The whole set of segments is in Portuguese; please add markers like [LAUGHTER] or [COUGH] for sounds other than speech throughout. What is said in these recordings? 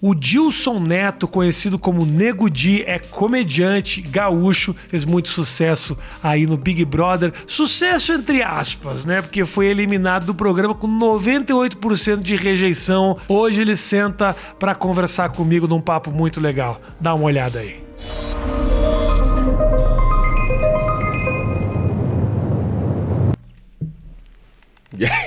O Dilson Neto, conhecido como Nego Di, é comediante gaúcho, fez muito sucesso aí no Big Brother. Sucesso entre aspas, né? Porque foi eliminado do programa com 98% de rejeição. Hoje ele senta para conversar comigo num papo muito legal. Dá uma olhada aí.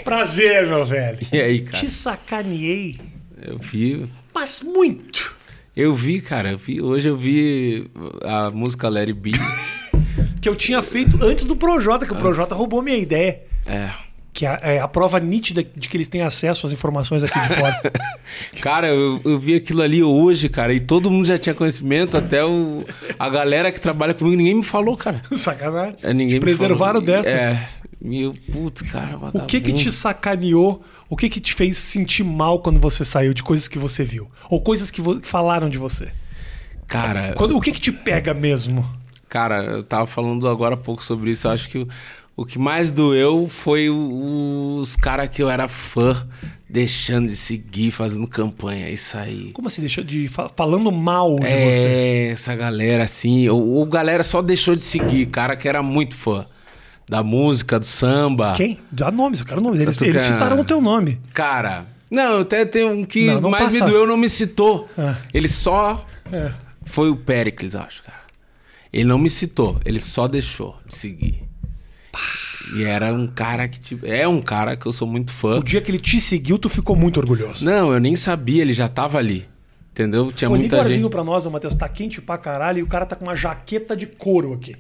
Prazer, meu velho. E aí, cara? Te sacaneei, Eu vi. mas muito. Eu vi, cara. Eu vi, hoje eu vi a música Larry B. [LAUGHS] Que eu tinha feito antes do Projota, que o Projota roubou minha ideia. é. Que é é a prova nítida de que eles têm acesso às informações aqui de fora. [LAUGHS] Cara, eu, eu vi aquilo ali hoje, cara, e todo mundo já tinha conhecimento, até o, a galera que trabalha comigo, ninguém me falou, cara. [LAUGHS] Sacanagem. É, ninguém Te me preservaram falou. dessa. É. Meu, putz, cara, O que que te sacaneou? O que que te fez sentir mal quando você saiu de coisas que você viu? Ou coisas que, falaram de você? Cara, Quando- o que que te pega mesmo? cara, eu tava falando agora há pouco sobre isso. Eu acho que o, o que mais doeu foi o- os caras que eu era fã deixando de seguir, fazendo campanha. Isso aí. Como assim? Deixou de. fa- falando mal de você? É, essa galera assim, ou, ou galera só deixou de seguir, cara que era muito fã da música, do samba. Quem? Dá nomes, eu quero nomes. Eles, eles citaram o teu nome. Cara, não, até tem um que Não, não mais me doeu, não me citou. Ah. Ele só É. foi o Pericles, acho, cara. Ele não me citou, ele só deixou de seguir. E era um cara que tipo, é um cara que eu sou muito fã. O dia que ele te seguiu, tu ficou muito orgulhoso. Não, eu nem sabia, ele já tava ali. Entendeu? Tinha Pô, liga o muita arzinho gente. pra nós, ô Matheus. Tá quente pra caralho e o cara tá com uma jaqueta de couro aqui.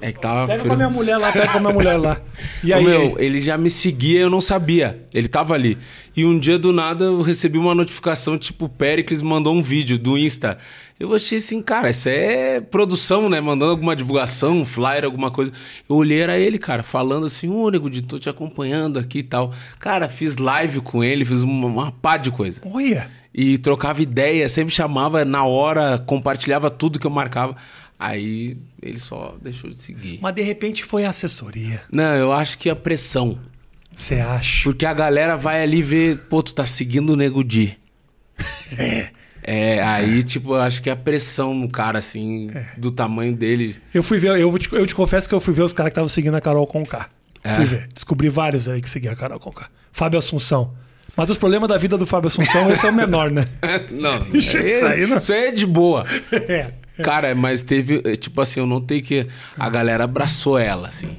É que tava Pega frio. pra minha mulher lá, pega pra minha mulher lá. [LAUGHS] E Ô, aí? meu, ele já me seguia, eu não sabia. Ele tava ali. E um dia do nada eu recebi uma notificação, tipo, o Pericles mandou um vídeo do Insta. Eu achei assim, cara, isso é produção, né? Mandando alguma divulgação, um flyer, alguma coisa. Eu olhei, era ele, cara, falando assim, ô, nego, de tô te acompanhando aqui e tal. Cara, fiz live com ele, fiz uma, uma pá de coisa. Olha. E trocava ideia, sempre chamava na hora, compartilhava tudo que eu marcava. Aí ele só deixou de seguir. Mas de repente foi a assessoria. Não, eu acho que a pressão. Você acha? Porque a galera vai ali ver, pô, tu tá seguindo o Nego Di. É. É, aí, tipo, eu acho que a pressão no cara, assim, É. do tamanho dele. Eu fui ver, eu, te, eu te confesso que eu fui ver os caras que estavam seguindo a Carol Conká. É. Fui ver. Descobri vários aí que seguiam a Carol Conká. Fábio Assunção. Mas os problemas da vida do Fábio Assunção, esse é o menor, né? [LAUGHS] Não, [LAUGHS] Isso aí não- isso aí é de boa. É. Cara, mas teve, é, tipo assim, eu notei que a galera abraçou ela, assim.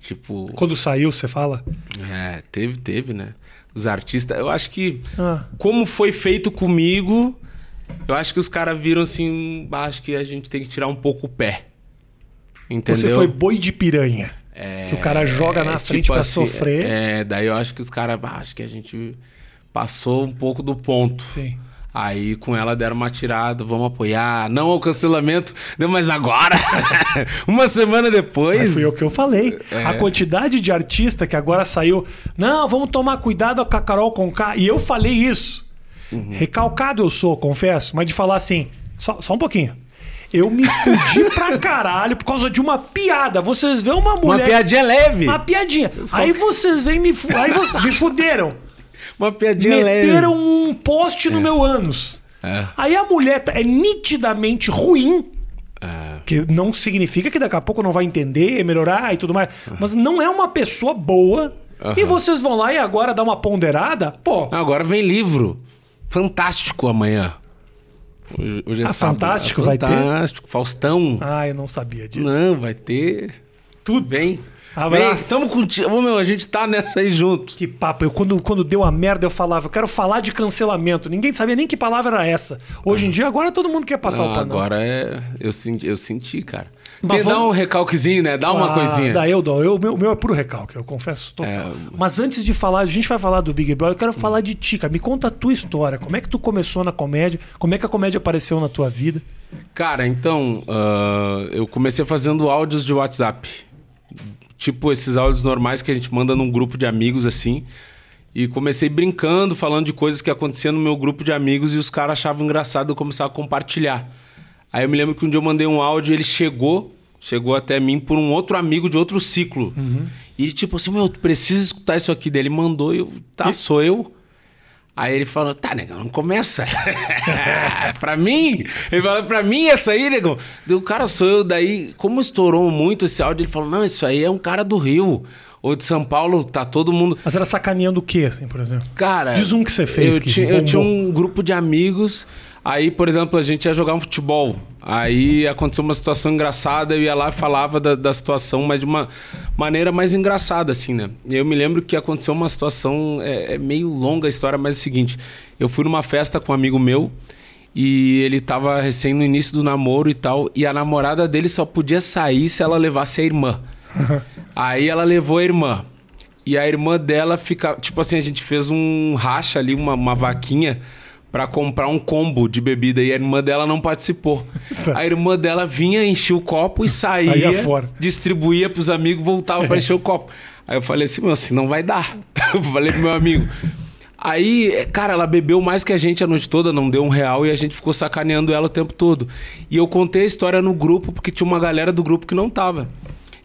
Tipo, Quando saiu, você fala? é, teve, teve, né? Os artistas, eu acho que, Ah. como foi feito comigo, eu acho que os caras viram assim, acho que a gente tem que tirar um pouco o pé. Entendeu? Você foi boi de piranha. É, que o cara joga na é, frente tipo pra assim, sofrer. É, daí eu acho que os caras, acho que a gente passou um pouco do ponto. Sim. Aí com ela deram uma tirada, vamos apoiar. Não ao cancelamento, não, mas agora, [LAUGHS] uma semana depois. Mas foi o que eu falei. É. A quantidade de artista que agora saiu. Não, vamos tomar cuidado com a Carol Conká. E eu falei isso. Uhum. Recalcado eu sou, confesso, mas de falar assim, só, só um pouquinho. Eu me fudi [LAUGHS] pra caralho por causa de uma piada. Vocês veem uma Uma mulher. piadinha leve. Uma piadinha. Aí vocês vêm me, aí me fuderam. Uma piadinha Meteram leve. um post no meu ânus. É. Aí a mulher tá- é nitidamente ruim. É. Que não significa que daqui a pouco não vai entender, melhorar e tudo mais. Mas não é uma pessoa boa. E Aham. vocês vão lá e agora dá uma ponderada? Pô, Agora vem livro. Fantástico amanhã. Hoje, hoje é Ah, sábado. Fantástico É vai ter? Fantástico. Faustão. ah, eu não sabia disso. Não, vai ter. Tudo. Vem. Abraço. Vem, tamo contigo. Meu, a gente tá nessa aí junto. Que papo. Eu, quando, quando deu a merda, eu falava, eu quero falar de cancelamento. Ninguém sabia nem que palavra era essa. Hoje em dia, agora todo mundo quer passar o Não, panão. agora é. Eu senti, eu senti cara. Mas Tem, Dá vamos- um recalquezinho, né? Dá uma Ah, coisinha. Dá eu dou. O meu, o meu é puro recalque, eu confesso total. É. Mas antes de falar, a gente vai falar do Big Brother, eu quero falar de ti, cara. Me conta a tua história. Como é que tu começou na comédia? Como é que a comédia apareceu na tua vida? Cara, então, ah, eu comecei fazendo áudios de WhatsApp. Tipo esses áudios normais que a gente manda num grupo de amigos assim. E comecei brincando, falando de coisas que aconteciam no meu grupo de amigos e os caras achavam engraçado eu começar a compartilhar. Aí eu me lembro que um dia eu mandei um áudio e ele chegou, chegou até mim por um outro amigo de outro ciclo. E tipo assim, meu, tu precisa escutar isso aqui. Daí ele mandou e eu, tá, sou eu. Aí ele falou, tá, negão, não começa. [LAUGHS] pra mim? Ele falou, pra mim essa aí, negão? O cara sou eu, daí, como estourou muito esse áudio, ele falou, não, isso aí é um cara do Rio. Ou de São Paulo, tá todo mundo. Mas era sacaneando o quê, assim, por exemplo? Cara. Diz um que você fez. Eu, que ti- eu tinha um grupo de amigos. Aí, por exemplo, a gente ia jogar um futebol. Aí aconteceu uma situação engraçada, eu ia lá e falava da, da situação, mas de uma maneira mais engraçada, assim, né? E eu me lembro que aconteceu uma situação, é, é meio longa a história, mas é o seguinte: eu fui numa festa com um amigo meu e ele tava recém no início do namoro e tal, e a namorada dele só podia sair se ela levasse a irmã. [LAUGHS] Aí ela levou a irmã. E a irmã dela fica. Tipo assim, a gente fez um racha ali, uma, uma vaquinha, pra comprar um combo de bebida. E a irmã dela não participou. Tá. [LAUGHS] A irmã dela vinha, enchia o copo e saía. Saía fora. Distribuía pros amigos, voltava pra encher o copo. Aí eu falei assim, meu, assim não vai dar. [LAUGHS] Eu falei pro meu amigo. Aí, cara, ela bebeu mais que a gente a noite toda, não deu um real e a gente ficou sacaneando ela o tempo todo. E eu contei a história no grupo porque tinha uma galera do grupo que não tava.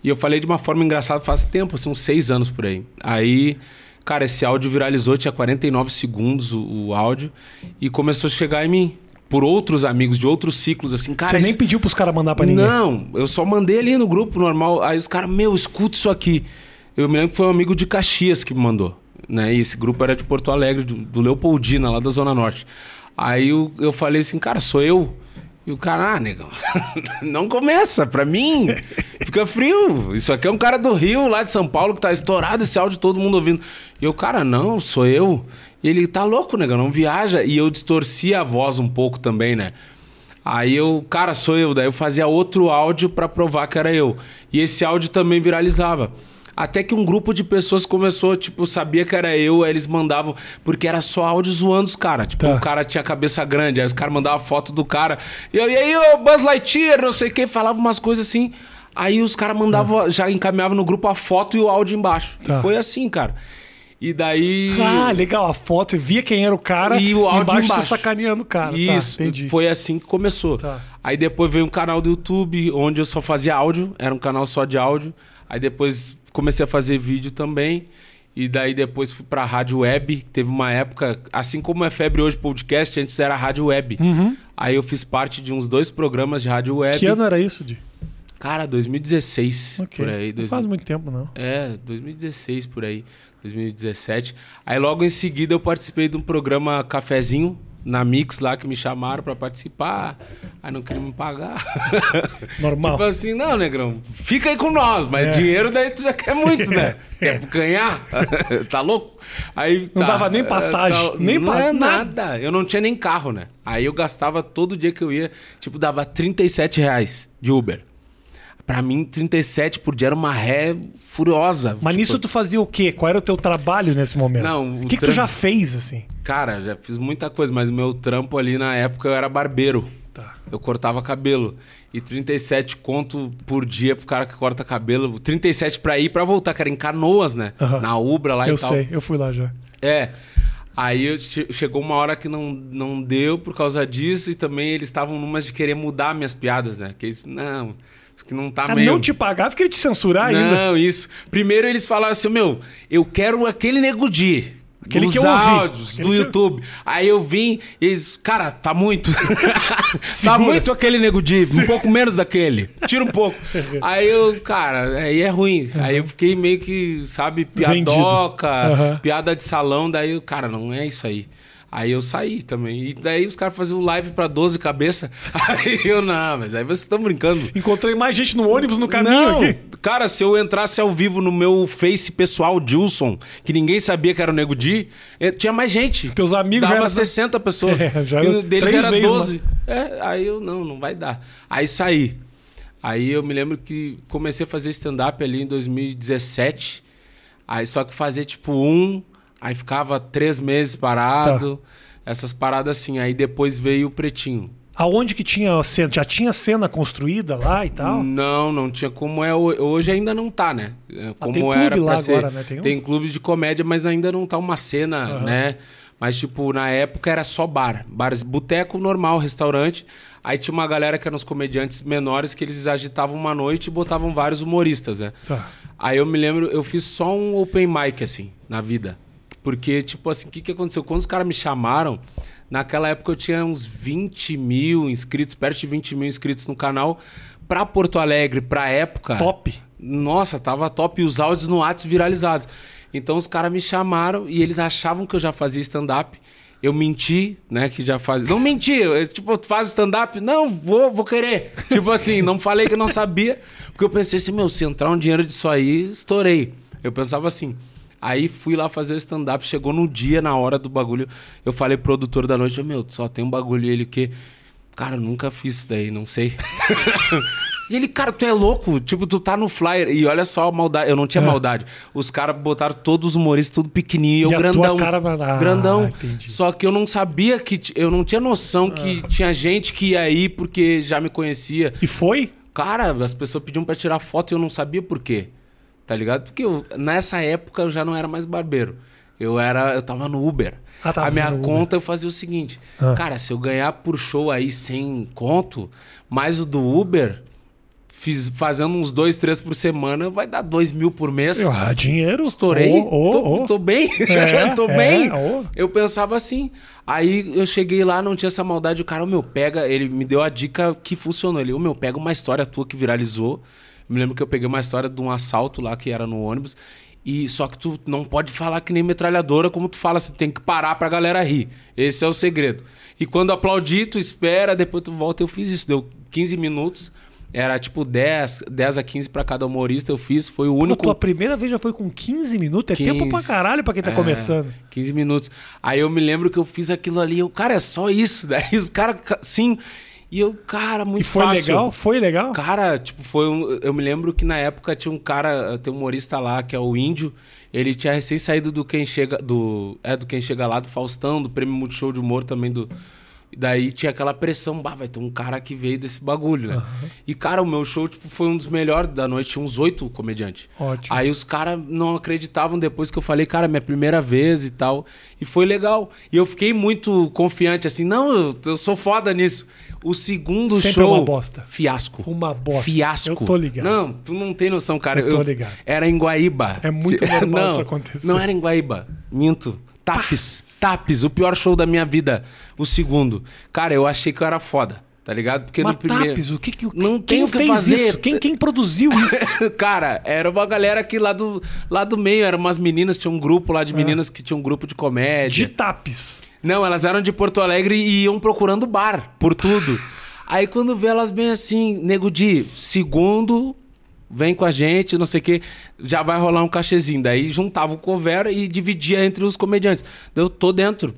E eu falei de uma forma engraçada faz tempo, assim, uns seis anos por aí. Aí, cara, esse áudio viralizou, tinha 49 segundos o, o áudio, e começou a chegar em mim. Por outros amigos de outros ciclos, assim, cara. Você nem esse- pediu pros caras mandar pra ninguém. não, eu só mandei ali no grupo normal. Aí os caras, meu, escuta isso aqui. Eu me lembro que foi um amigo de Caxias que me mandou. Né? E esse grupo era de Porto Alegre, do, do Leopoldina, lá da Zona Norte. Aí eu, eu falei assim, cara, sou eu. E o cara, ah, negão, [LAUGHS] não começa, pra mim, fica frio. Isso aqui é um cara do Rio, lá de São Paulo, que tá estourado esse áudio, todo mundo ouvindo. E eu, cara, não, sou eu. E ele, tá louco, negão, não viaja. E eu distorci a voz um pouco também, né? Aí eu, cara, sou eu. Daí eu fazia outro áudio pra provar que era eu. E esse áudio também viralizava. Até que um grupo de pessoas começou, tipo, sabia que era eu, aí eles mandavam, porque era só áudio zoando os caras. Tipo, Tá. o cara tinha cabeça grande, aí os caras mandavam foto do cara. E eu, e aí, ô Buzz Lightyear, não sei o que, falava umas coisas assim. Aí os caras mandavam, já encaminhavam no grupo a foto e o áudio embaixo. Tá. E foi assim, cara. E daí. Ah, legal. A foto, via quem era o cara E o áudio embaixo, embaixo. sacaneando o cara. Isso, tá, entendi. foi assim que começou. Tá. Aí depois veio um canal do YouTube onde eu só fazia áudio, era um canal só de áudio. Aí depois comecei a fazer vídeo também. E daí depois fui pra rádio web. Teve uma época, assim como é febre hoje podcast, antes era rádio web. Aí eu fiz parte de uns dois programas de rádio web. Uhum. Que ano era isso, Di? Cara, 2016, Ok. por aí. Não 2000 faz muito tempo, não. é, 2016 por aí, 2017. Aí logo em seguida eu participei de um programa Cafezinho na Mix lá que me chamaram pra participar. Aí não queriam me pagar. [LAUGHS] Normal. tipo assim, não, negrão, fica aí com nós, mas É. dinheiro daí tu já quer muito, né? [LAUGHS] Quer ganhar? [LAUGHS] tá louco? Aí Não tá, dava nem é, passagem, nem não pa- é nada. nada. Eu não tinha nem carro, né? Aí eu gastava todo dia que eu ia, tipo, dava 37 reais de Uber. Pra mim, 37 por dia era uma ré furiosa. Mas Tipo, nisso tu fazia o quê? Qual era o teu trabalho nesse momento? Não, O o que, que tu já fez, assim? Cara, já fiz muita coisa, mas meu trampo ali na época eu era barbeiro. Tá. Eu cortava cabelo. E 37 conto por dia pro cara que corta cabelo. 37 pra ir pra voltar, que era em canoas, né? Aham. Na Ubra lá eu e tal. sei, eu fui lá já. É. Aí eu che- chegou uma hora que não, não deu por causa disso e também eles estavam numas de querer mudar minhas piadas, né? Que isso, não, que não tá Ah, meio... não te pagava, porque ele te censurar ainda. Não, isso. Primeiro eles falaram assim, meu, eu quero aquele Nego Di. Aquele dos que eu ouvi. áudios Aquele do eu- YouTube. Aí eu vim e eles, cara, tá muito. [LAUGHS] tá muito aquele Nego Di, um pouco menos daquele. Tira um pouco. [LAUGHS] aí eu, cara, aí é ruim. Aí eu fiquei meio que, sabe, piadoca, Aham. piada de salão. Daí, eu, cara, não é isso aí. Aí eu saí também. E daí os caras faziam live pra 12 cabeça. [LAUGHS] Aí eu, não, mas aí vocês estão brincando. Encontrei mais gente no ônibus no caminho Não, aqui. cara, se eu entrasse ao vivo no meu Face pessoal, Dilson, que ninguém sabia que era o Nego Di, eh, tinha mais gente. Teus amigos já Dava era- 60 pessoas. [LAUGHS] É, já era deles três era vezes 12. É, aí eu, não, não vai dar. Aí saí. Aí eu me lembro que comecei a fazer stand-up ali em 2017. Aí só que fazer tipo um, aí ficava três meses parado. Tá. Essas paradas assim. Aí depois veio o Pretinho. Aonde que tinha a cena? Já tinha cena construída lá e tal? Não, não tinha como é ho- hoje ainda não tá, né? É, Como tem clube era lá pra ser. agora, né? Tem Tem, um? clube de comédia, mas ainda não tá uma cena, Aham. né? Mas tipo, na época era só bar, bares, boteco normal, restaurante. Aí tinha uma galera que eram os comediantes menores que eles agitavam uma noite e botavam vários humoristas, né? Tá. Aí eu me lembro, eu fiz só um open mic assim, na vida. Porque, tipo assim, o que, que aconteceu? Quando os caras me chamaram, naquela época eu tinha uns 20 mil inscritos, perto de 20 mil inscritos no canal. Pra Porto Alegre, pra época. Top. Nossa, tava top. E os áudios no WhatsApp viralizados. Então os caras me chamaram e eles achavam que eu já fazia stand-up. Eu menti, né? Que já fazia. Não menti, eu, tipo, tu faz stand-up? Não, vou, vou querer. tipo assim, não falei que eu não sabia. Porque eu pensei assim, meu, se entrar um dinheiro disso aí, estourei. Eu pensava assim. Aí fui lá fazer o stand-up, chegou no dia, na hora do bagulho. Eu falei pro produtor da noite, meu, só tem um bagulho. E ele que. Cara, eu nunca fiz isso daí, não sei. [LAUGHS] E ele, cara, tu é louco? Tipo, tu tá no flyer. E olha só a maldade. Eu não tinha É. maldade. Os caras botaram todos os humoristas tudo pequenininho. E Eu grandão. cara Ah, grandão. entendi. Só que eu não sabia que. Eu não tinha noção que tinha gente que ia aí porque já me conhecia. E foi? Cara, as pessoas pediam pra tirar foto e eu não sabia por quê. Tá ligado? Porque eu- nessa época eu já não era mais barbeiro. Eu era. Eu tava no Uber. Ah, a minha fazendo Uber. conta eu fazia o seguinte. Ah. Cara, se eu ganhar por show aí sem conto, mais o do Uber, fiz, fazendo uns dois, três por semana, vai dar dois mil por mês. Ah, dinheiro. Estourei. Ô, ô, tô, ô. tô bem. É, [LAUGHS] tô é, bem. Eu pensava assim. Aí eu cheguei lá, não tinha essa maldade. O cara, o meu, pega. Ele me deu a dica que funcionou. Ele, o meu, pega uma história tua que viralizou. Me lembro que eu peguei uma história de um assalto lá que era no ônibus. E só que tu não pode falar que nem metralhadora, como tu fala, você tem que parar pra galera rir. Esse é o segredo. E quando aplaudir, tu espera, depois tu volta. Eu fiz isso, deu 15 minutos. Era tipo 10, 10 a 15 pra cada humorista. Eu fiz, foi o Pô, único. tua primeira vez já foi com 15 minutos? É 15. tempo pra caralho pra quem tá É, começando. 15 minutos. Aí eu me lembro que eu fiz aquilo ali, eu, cara, é só isso. Daí [LAUGHS] os caras, sim. E eu, cara, muito E foi fácil. legal? Foi legal? Cara, tipo, foi um. Eu me lembro que na época tinha um cara, tem um humorista lá, que é o Índio. Ele tinha recém saído do Quem Chega. Do, é, do Quem Chega Lá, do Faustão, do Prêmio Multishow de Humor também do. Daí tinha aquela pressão, bah, vai ter um cara que veio desse bagulho, né? E, cara, o meu show tipo, foi um dos melhores da noite, tinha uns oito comediantes. Ótimo. Aí os caras não acreditavam depois que eu falei, cara, minha primeira vez e tal. E foi legal. E eu fiquei muito confiante, assim, não, eu, eu sou foda nisso. O segundo Sempre é show. uma bosta. Fiasco. Uma bosta. Fiasco. Eu tô ligado. Não, tu não tem noção, cara. Eu tô ligado. Era em Guaíba. É muito normal [LAUGHS] não, isso acontecer. Não era em Guaíba. Minto. Tapes. Tapes. O pior show da minha vida. O segundo. Cara, eu achei que eu era foda. Tá ligado? Porque Mas no primeiro. Tapes, o que que Não quem que fez fazer. isso? Quem, quem produziu isso? [LAUGHS] Cara, era uma galera aqui lá do, lá do meio, eram umas meninas, tinha um grupo lá de meninas que tinha um grupo de comédia. De Tapes. Não, elas eram de Porto Alegre e iam procurando bar, por tudo. Aí quando vê elas bem assim, nego de segundo, vem com a gente, não sei o quê, já vai rolar um cachezinho. Daí juntava o cover e dividia entre os comediantes. Eu tô dentro.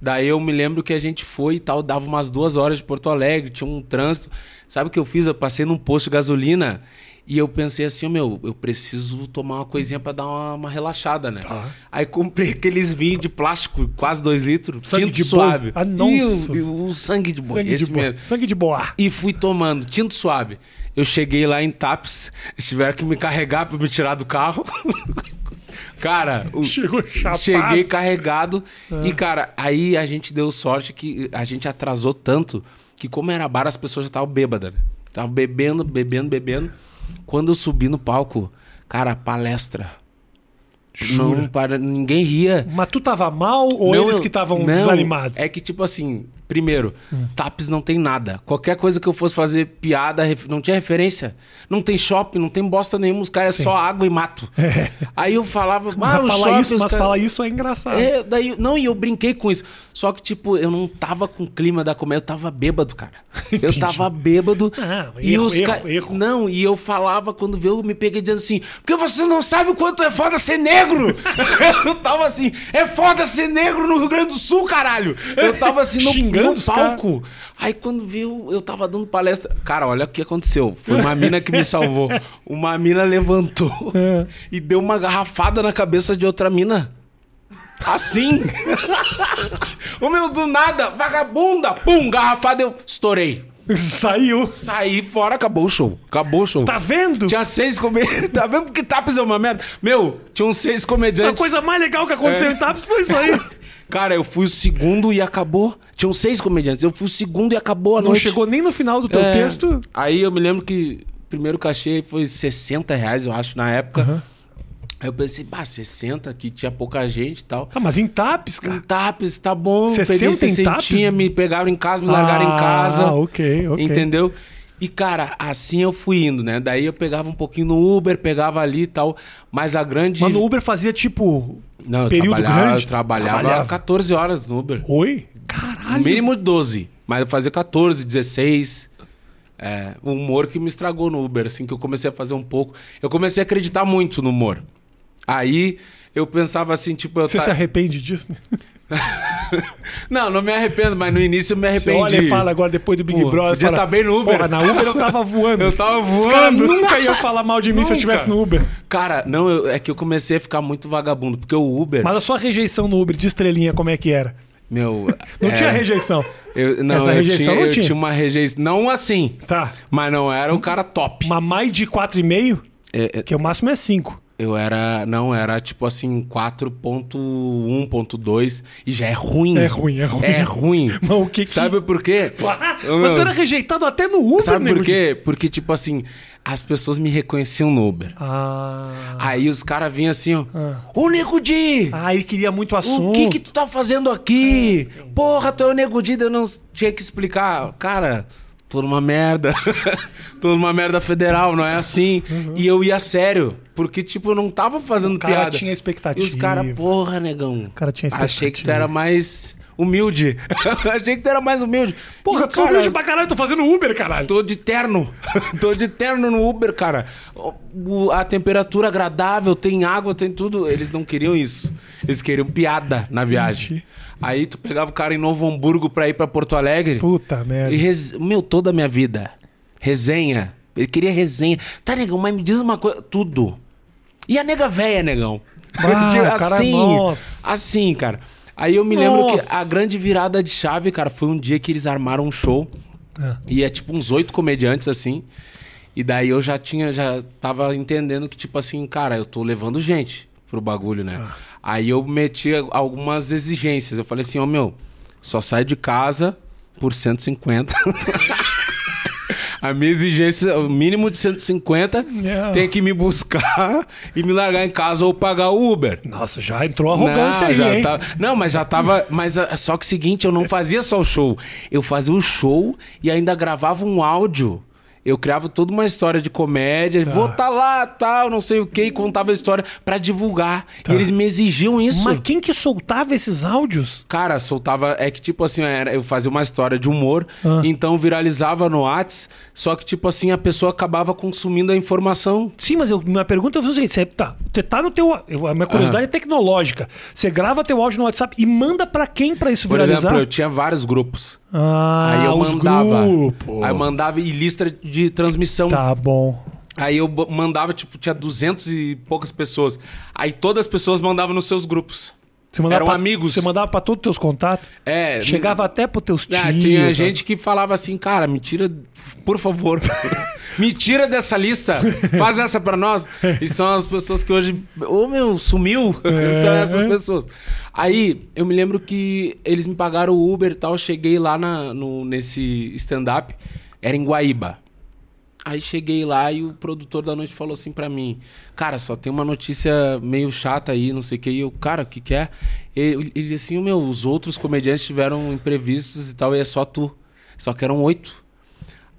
Daí eu me lembro que a gente foi e tal, dava umas duas horas de Porto Alegre, tinha um trânsito. Sabe o que eu fiz? Eu passei num posto de gasolina e eu pensei assim, meu, eu preciso tomar uma coisinha pra dar uma, uma relaxada, né? Tá. Aí comprei aqueles vinhos de plástico, quase dois litros, Sangue tinto de suave. boi? Ah, nossa. o, e o sangue de boi, Sangue esse de mesmo. Sangue de boa. E fui tomando, tinto suave. Eu cheguei lá em Taps, tiveram que me carregar pra me tirar do carro. [LAUGHS] Cara, o- cheguei carregado. Ah. E, cara, aí a gente deu sorte que a gente atrasou tanto que, como era bar, as pessoas já estavam bêbadas, né? Estavam bebendo, bebendo, bebendo. Quando eu subi no palco, cara, palestra. Jura? Não para, ninguém ria. Mas tu tava mal ou Não, eles que estavam desanimados? É que, tipo assim, primeiro, Hum. Taps não tem nada. Qualquer coisa que eu fosse fazer piada, não tinha referência. Não tem shopping, não tem bosta nenhuma. Os caras é só água e mato. Aí eu falava, ah, Mas o falar shopping, isso, mas caras- falar isso é engraçado. é, daí, não, e eu brinquei com isso. Só que, tipo, eu não tava com o clima da comédia, eu tava bêbado, cara. Eu Entendi. tava bêbado. Ah, e erro, os erro, ca- erro. Não, e eu falava quando veio, eu me peguei dizendo assim, porque vocês não sabem o quanto é foda ser negro. [LAUGHS] eu tava assim, é foda ser negro no Rio Grande do Sul, caralho. Eu tava assim no, Xingando no palco. Aí quando viu, eu tava dando palestra. Cara, olha o que aconteceu. Foi uma mina que me salvou. [LAUGHS] Uma mina levantou É. e deu uma garrafada na cabeça de outra mina. Assim. [LAUGHS] o meu, do nada, vagabunda, pum, garrafada, eu estourei. Saiu. Saí fora, acabou o show. Acabou o show. Tá vendo? Tinha seis comediantes. [LAUGHS] Tá vendo que Taps é uma merda? Meu, tinham seis A comediantes. coisa mais legal que aconteceu É. em Tapes foi isso aí. Cara, eu fui o segundo e acabou. Tinham seis comediantes. Eu fui o segundo e acabou a Não noite. chegou nem no final do teu É. texto. Aí eu me lembro que o primeiro cachê foi 60 reais, eu acho, na época. Aí eu pensei, bah, 60 aqui, tinha pouca gente e tal. Ah, mas em TAPs, Em cara. Tapes, tá bom. 60 peguei em 60, Tapes? me pegaram em casa, me largaram em casa. Ah, ok, ok. Entendeu? E, cara, assim eu fui indo, né? Daí eu pegava um pouquinho no Uber, pegava ali e tal. Mas a grande. Mas no Uber fazia tipo. Não, eu período trabalhava, grande? eu trabalhava, Trabalhava. 14 horas no Uber. Oi? No Caralho. mínimo 12. Mas eu fazia 14, 16. É, o humor que me estragou no Uber, assim, que eu comecei a fazer um pouco. Eu comecei a acreditar muito no humor. Aí eu pensava assim, tipo, eu Você ta- se arrepende disso? [LAUGHS] Não, não me arrependo, mas no início eu me Você arrependi. olha e fala agora depois do Big Pô, Brother. podia fala, tá bem no Uber. Porra, na Uber eu tava voando. [LAUGHS] Eu tava Os caras voando. nunca iam falar mal de mim se eu Nunca. estivesse no Uber. Cara, não, eu- é que eu comecei a ficar muito vagabundo, porque o Uber, Mas a sua rejeição no Uber de estrelinha, como é que era? meu... Não é, tinha rejeição. Eu, não, Essa eu rejeição tinha, não eu tinha. tinha uma rejeição, não assim, Tá. mas não era o cara top. Mas mais de 4,5, É, é, que o máximo é 5. Eu era, não, era tipo assim, 4.1.2 e já é ruim. É ruim, é ruim. É ruim. [LAUGHS] Mas o que que... Sabe por quê? [LAUGHS] Ah, Ô, mas tu era rejeitado até no Uber, Sabe por de- quê? Porque, tipo assim, as pessoas me reconheciam no Uber. Ah. Aí os caras vinham assim, ó. Ah. Ô, Nego Di! Ah, ele queria muito assunto. O que que tu tá fazendo aqui? Porra, tu é o Nego Di, eu não tinha que explicar. Cara, tô numa merda. [LAUGHS] tô numa merda federal, não é assim. E eu ia sério, porque, tipo, eu não tava fazendo Uhum. O cara piada. tinha expectativa. E os caras, porra, negão. O cara tinha Achei que tu expectativa. era mais humilde. [LAUGHS] Achei que tu era mais humilde. Porra, tu sou humilde pra caralho, tô fazendo Uber, caralho. Tô de terno. [LAUGHS] Tô de terno no Uber, cara. O- A temperatura agradável, tem água, tem tudo. Eles não queriam isso. Eles queriam piada na viagem. [LAUGHS] Aí tu pegava o cara em Novo Hamburgo pra ir pra Porto Alegre. Puta merda. E. Meu, toda a minha vida. Resenha. Ele queria resenha. Tá, negão, mas me diz uma coisa. Tudo. E a nega véia, negão? Ah, o cara-. Assim, cara. Aí eu me lembro que Nossa. a grande virada de chave, cara, foi um dia que eles armaram um show. Ah. E é tipo uns oito comediantes, assim. E daí eu já tinha, já tava entendendo que, tipo assim, cara, eu tô levando gente pro bagulho, né? Ah. Aí eu meti algumas exigências. Eu falei assim, ó, meu, só sai de casa por 150. [LAUGHS] A minha exigência, o mínimo de 150, É. tem que me buscar e me largar em casa ou pagar o Uber. Nossa, já entrou arrogância não, aí, já hein? tá- Não, mas já tava. Mas ah, só que o seguinte, eu não fazia só o show. Eu fazia o show e ainda gravava um áudio. Eu criava toda uma história de comédia. Vou tá lá, tal, não sei o que, e contava a história pra divulgar. Tá. E eles me exigiam isso. Mas quem que soltava esses áudios? Cara, soltava. É que, tipo assim, era, eu fazia uma história de humor, Ah. então viralizava no Whats, só que, tipo assim, a pessoa acabava consumindo a informação. Sim, mas eu, minha pergunta é o seguinte: você tá, você tá no teu. eu- A minha curiosidade é tecnológica. Você grava teu áudio no WhatsApp e manda pra quem pra isso Por viralizar? exemplo, eu tinha vários grupos. Ah, aí eu mandava. grupos. Aí eu mandava e lista de transmissão. Tá bom. Aí eu mandava, tipo, tinha 200 e poucas pessoas. Aí todas as pessoas mandavam nos seus grupos. Você mandava Eram pra- amigos. Você mandava pra todos os teus contatos? É. Chegava até pros teus tios. Ah, tinha tá? gente que falava assim, cara, me tira, por favor. [LAUGHS] me tira dessa lista. Faz essa pra nós. E são as pessoas que hoje. Ô, meu, sumiu. É. [LAUGHS] são essas pessoas. Aí, eu me lembro que eles me pagaram o Uber e tal. Cheguei lá na, no, nesse stand-up. Era em Guaíba. Aí cheguei lá e o produtor da noite falou assim pra mim: Cara, só tem uma notícia meio chata aí, não sei o que. E eu, cara, o que que é? Ele, ele assim, meu, os outros comediantes tiveram imprevistos e tal, e é só tu. Só que eram oito.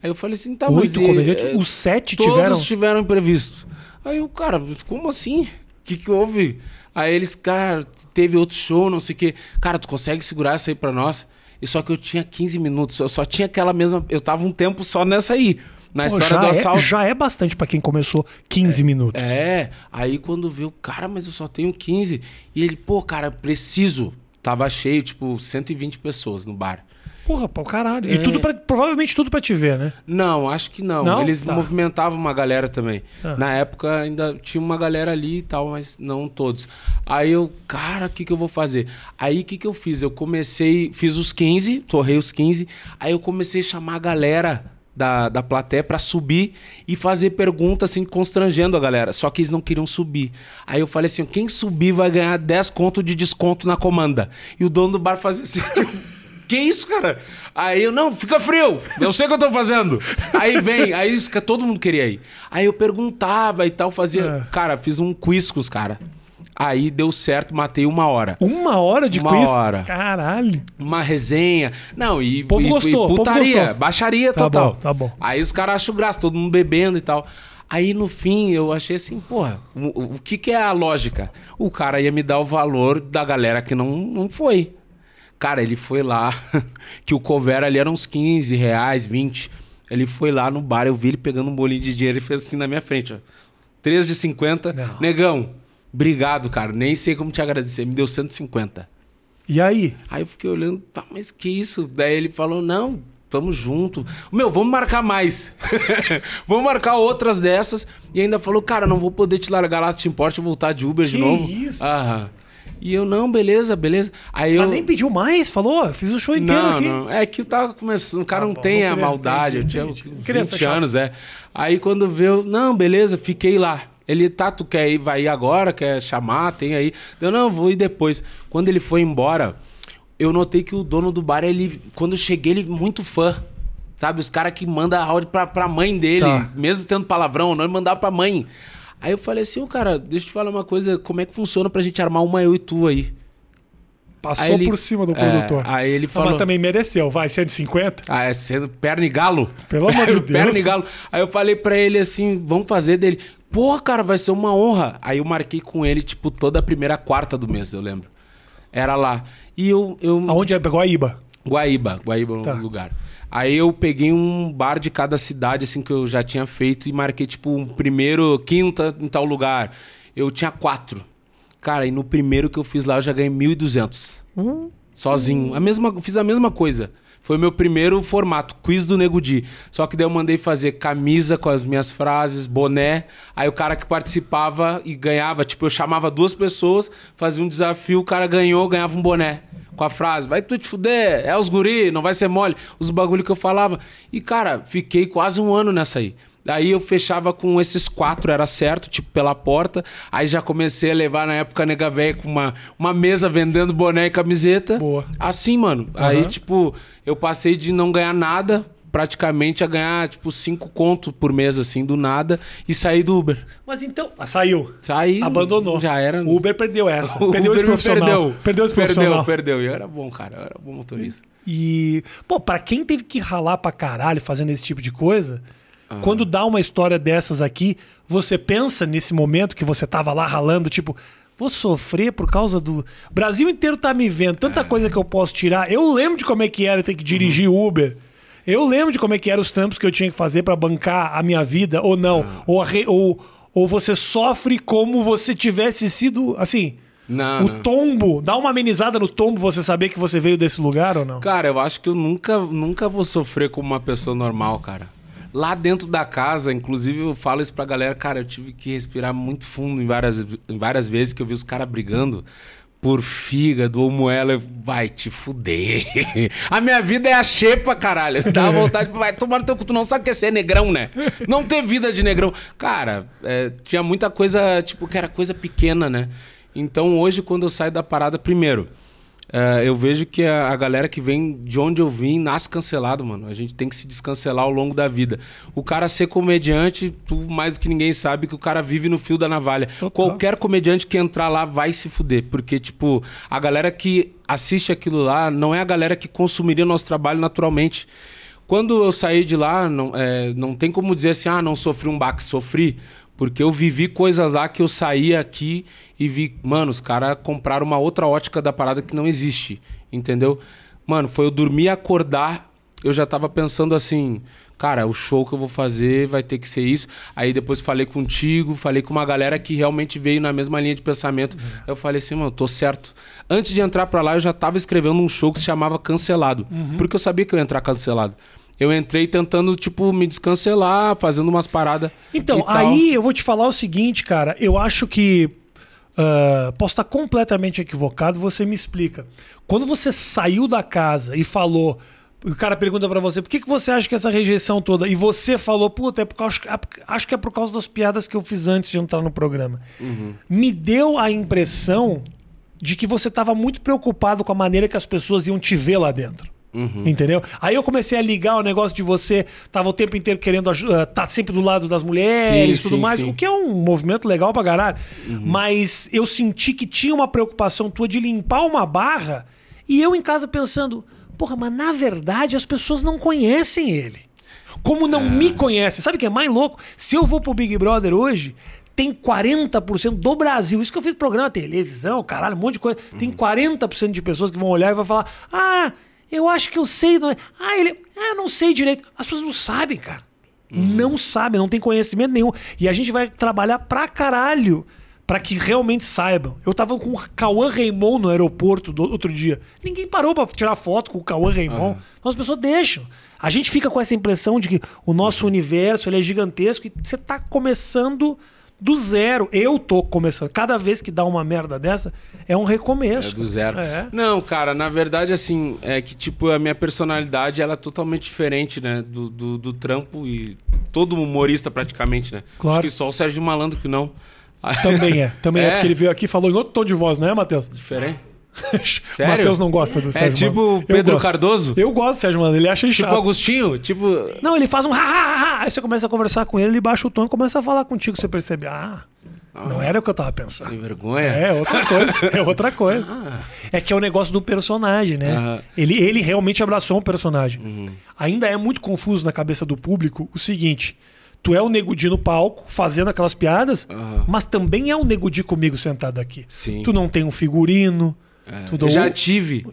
Aí eu falei assim, tá, Oito comediantes. é, Os sete todos tiveram. tiveram imprevisto. Aí eu, cara, como assim? O que que houve? Aí eles, cara, teve outro show, não sei o que. Cara, tu consegue segurar isso aí pra nós? E só que eu tinha 15 minutos, eu só tinha aquela mesma. Eu tava um tempo só nessa aí. Na Pô, história do é, assalto. já é bastante pra quem começou 15 minutos. É, aí quando viu, cara, mas eu só tenho 15. E ele, pô, cara, preciso. Tava cheio, tipo, 120 pessoas no bar. Porra, pô, caralho. E É. tudo pra, provavelmente tudo pra te ver, né? Não, acho que não. Não? Eles Tá. movimentavam uma galera também. Ah. Na época ainda tinha uma galera ali e tal, mas não todos. Aí eu, cara, o que, que eu vou fazer? Aí o que, que eu fiz? Eu comecei, fiz os 15, torrei os 15. Aí eu comecei a chamar a galera da, da plateia pra subir e fazer perguntas assim, constrangendo a galera. Só que eles não queriam subir. Aí eu falei assim: quem subir vai ganhar 10 conto de desconto na comanda. E o dono do bar fazia assim, [LAUGHS] tipo. Que isso, cara? Aí eu, não, fica frio, eu sei o que eu tô fazendo. Aí vem, aí isso que todo mundo queria ir. Aí eu perguntava e tal, fazia. É. Cara, fiz um quiz com os caras. Aí deu certo, matei uma hora. Uma hora de Uma quiz? hora. Caralho. Uma resenha. Não, e, povo e, gostou, e o povo putaria, gostou. baixaria Tá total. bom, tá bom. Aí os caras acham graça, todo mundo bebendo e tal. Aí no fim eu achei assim, porra, o, o- o que, que é a lógica? O cara ia me dar o valor da galera que não, não foi. Cara, ele foi lá, [LAUGHS] que o cover ali era uns 15 reais, 20. Ele foi lá no bar, eu vi ele pegando um bolinho de dinheiro e fez assim na minha frente, ó. 3 de 50. Não. Negão, obrigado, cara. Nem sei como te agradecer. Me deu 150. E aí? Aí eu fiquei olhando, tá, mas que isso? Daí ele falou, não, tamo junto. Meu, vamos marcar mais. [LAUGHS] vamos marcar outras dessas. E ainda falou, cara, não vou poder te largar lá, te importa voltar de Uber de Que novo. isso? Aham. E eu, não, beleza, beleza. Aí eu... Mas nem pediu mais? Falou? Fiz o show inteiro Não, aqui. não. É que eu tava começando. O cara Tá não bom, tem não a maldade. entendi, eu tinha Não queria 20 fechar. anos, é. Aí quando veio, não, beleza, fiquei lá. Ele, tá, tu quer ir, vai ir agora, quer chamar, tem aí. Eu, não, vou ir depois. Quando ele foi embora, eu notei que o dono do bar, ele, quando eu cheguei, ele muito fã. Sabe, os caras que mandam áudio pra, pra mãe dele, Tá. mesmo tendo palavrão ou não, ele mandava pra mãe. Aí eu falei assim, ô cara, deixa eu te falar uma coisa, como é que funciona pra gente armar uma eu e tu aí? Passou Aí ele- por cima do É, produtor. aí ele Ah, falou... Mas também mereceu. Vai, 150? Ah, é sendo perna e galo? Pelo amor de Deus. [LAUGHS] perna e galo. Aí eu falei pra ele assim, vamos fazer dele. Pô, cara, vai ser uma honra. Aí eu marquei com ele, tipo, toda a primeira quarta do mês, eu lembro. Era lá. E eu... eu... Aonde é? Pegou a Iba. Guaíba, Guaíba é Tá. o lugar. Aí eu peguei um bar de cada cidade, assim, que eu já tinha feito e marquei, tipo, um primeiro, quinta em tal lugar. Eu tinha quatro. Cara, e no primeiro que eu fiz lá, eu já ganhei 1.200. Hum. Sozinho. A mesma, fiz a mesma coisa. Foi meu primeiro formato, quiz do Nego Di. Só que daí eu mandei fazer camisa com as minhas frases, boné. Aí o cara que participava e ganhava, tipo, eu chamava duas pessoas, fazia um desafio, o cara ganhou, ganhava um boné. Com a frase, vai tu te fuder, é os guri, não vai ser mole. Os bagulho que eu falava. E, cara, fiquei quase um ano nessa aí. Daí eu fechava com esses quatro, era certo, tipo, pela porta. Aí já comecei a levar na época nega velha com uma, uma mesa vendendo boné e camiseta. Boa. Assim, mano. Aí, Aham. tipo, eu passei de não ganhar nada, praticamente, a ganhar, tipo, cinco conto por mês, assim, do nada, e saí do Uber. Mas então... Ah, saiu. Saí. Abandonou. Já era. O Uber perdeu essa. [LAUGHS] O perdeu Uber esse profissional. Perdeu. Perdeu esse Perdeu, profissional. perdeu. E eu era bom, cara. Eu era bom motorista. E, pô, pra quem teve que ralar pra caralho fazendo esse tipo de coisa, Ah. quando dá uma história dessas aqui, você pensa nesse momento que você tava lá ralando, tipo, vou sofrer por causa do. O Brasil inteiro tá me vendo, tanta É. coisa que eu posso tirar. Eu lembro de como é que era ter que dirigir Uhum. Uber. Eu lembro de como é que eram os trampos que eu tinha que fazer pra bancar a minha vida, ou não. Ah. Ou, re- ou, ou você sofre como você tivesse sido, assim. Não, o não. tombo, dá uma amenizada no tombo você saber que você veio desse lugar ou não? Cara, eu acho que eu nunca, nunca vou sofrer como uma pessoa normal, cara. Lá dentro da casa, inclusive, eu falo isso pra galera, cara, eu tive que respirar muito fundo em várias, em várias vezes que eu vi os caras brigando por fígado ou moela. eu, Vai te fuder. [LAUGHS] A minha vida é a xepa, caralho. Dá [LAUGHS] vontade, vai tomar no teu cu. Tu não sabe o que é ser negrão, né? Não ter vida de negrão. Cara, é, tinha muita coisa, tipo, que era coisa pequena, né? Então hoje, quando eu saio da parada, primeiro, é, eu vejo que a, a galera que vem de onde eu vim nasce cancelado, mano. A gente tem que se descancelar ao longo da vida. O cara ser comediante, tu mais do que ninguém sabe que o cara vive no fio da navalha. Total. Qualquer comediante que entrar lá vai se fuder. Porque, tipo, a galera que assiste aquilo lá não é a galera que consumiria o nosso trabalho naturalmente. Quando eu saí de lá, não, é, não tem como dizer assim, ah, não sofri um baque, sofri. Porque eu vivi coisas lá que eu saí aqui e vi, mano, os caras compraram uma outra ótica da parada que não existe, entendeu? Mano, foi eu dormir e acordar, eu já tava pensando assim, cara, o show que eu vou fazer vai ter que ser isso. Aí depois falei contigo, falei com uma galera que realmente veio na mesma linha de pensamento. Eu falei assim, mano, tô certo. Antes de entrar pra lá, eu já tava escrevendo um show que se chamava Cancelado, porque eu sabia que eu ia entrar cancelado. Eu entrei tentando, tipo, me descancelar, fazendo umas paradas. Então, aí eu vou te falar o seguinte, cara. Eu acho que. ah, posso estar completamente equivocado, você me explica. Quando você saiu da casa e falou. O cara pergunta pra você, por que, que você acha que essa rejeição toda? E você falou, puta, é por causa, acho que é por causa das piadas que eu fiz antes de entrar no programa. Me deu a impressão de que você estava muito preocupado com a maneira que as pessoas iam te ver lá dentro. Uhum. Entendeu? Aí eu comecei a ligar o negócio de você, tava o tempo inteiro querendo estar tá sempre do lado das mulheres e tudo sim, mais, sim. o que é um movimento legal pra caralho. Mas eu senti que tinha uma preocupação tua de limpar uma barra e eu em casa pensando, porra, mas na verdade as pessoas não conhecem ele. Como não me conhecem. Sabe o que é mais louco? Se eu vou pro Big Brother hoje, tem 40% do Brasil. Isso que eu fiz programa, televisão, caralho, um monte de coisa. Tem 40% de pessoas que vão olhar e vão falar: Ah, eu acho que eu sei. Não é? Ah, ele. Ah, eu não sei direito. As pessoas não sabem, cara. Não sabem, não tem conhecimento nenhum. E a gente vai trabalhar pra caralho pra que realmente saibam. Eu tava com o Cauã Raymond no aeroporto do outro dia. Ninguém parou pra tirar foto com o Cauã Raymond. Então as pessoas deixam. A gente fica com essa impressão de que o nosso universo ele é gigantesco e você tá começando do zero. Eu tô começando. Cada vez que dá uma merda dessa, é um recomeço. É do zero. É. Não, cara, na verdade, assim, é que, tipo, a minha personalidade, ela é totalmente diferente, né? Do, do, do trampo e todo humorista, praticamente, né? Claro. Acho que só o Sérgio Malandro que não. Também é. Também é. [LAUGHS] É. porque ele veio aqui e falou em outro tom de voz, não é, Matheus? Diferente? O Matheus não gosta do É Sérgio tipo Mano. Pedro. Cardoso? Eu gosto do Sérgio Mano, ele acha Tipo chato. Agostinho? Tipo. Não, ele faz um ha, ha, ha. Aí você começa a conversar com ele, ele baixa o tom e começa a falar contigo. Você percebe, ah, não era o que eu tava pensando. Sem vergonha? É, outra coisa. É outra [LAUGHS] coisa. É que é o negócio do personagem, né? Aham. Ele, ele realmente abraçou um personagem. Uhum. Ainda é muito confuso na cabeça do público o seguinte: tu é o Negudi no palco, fazendo aquelas piadas, Aham. mas também é o Negudi comigo sentado aqui. Sim. Tu não tem um figurino. Tu Eu já tive.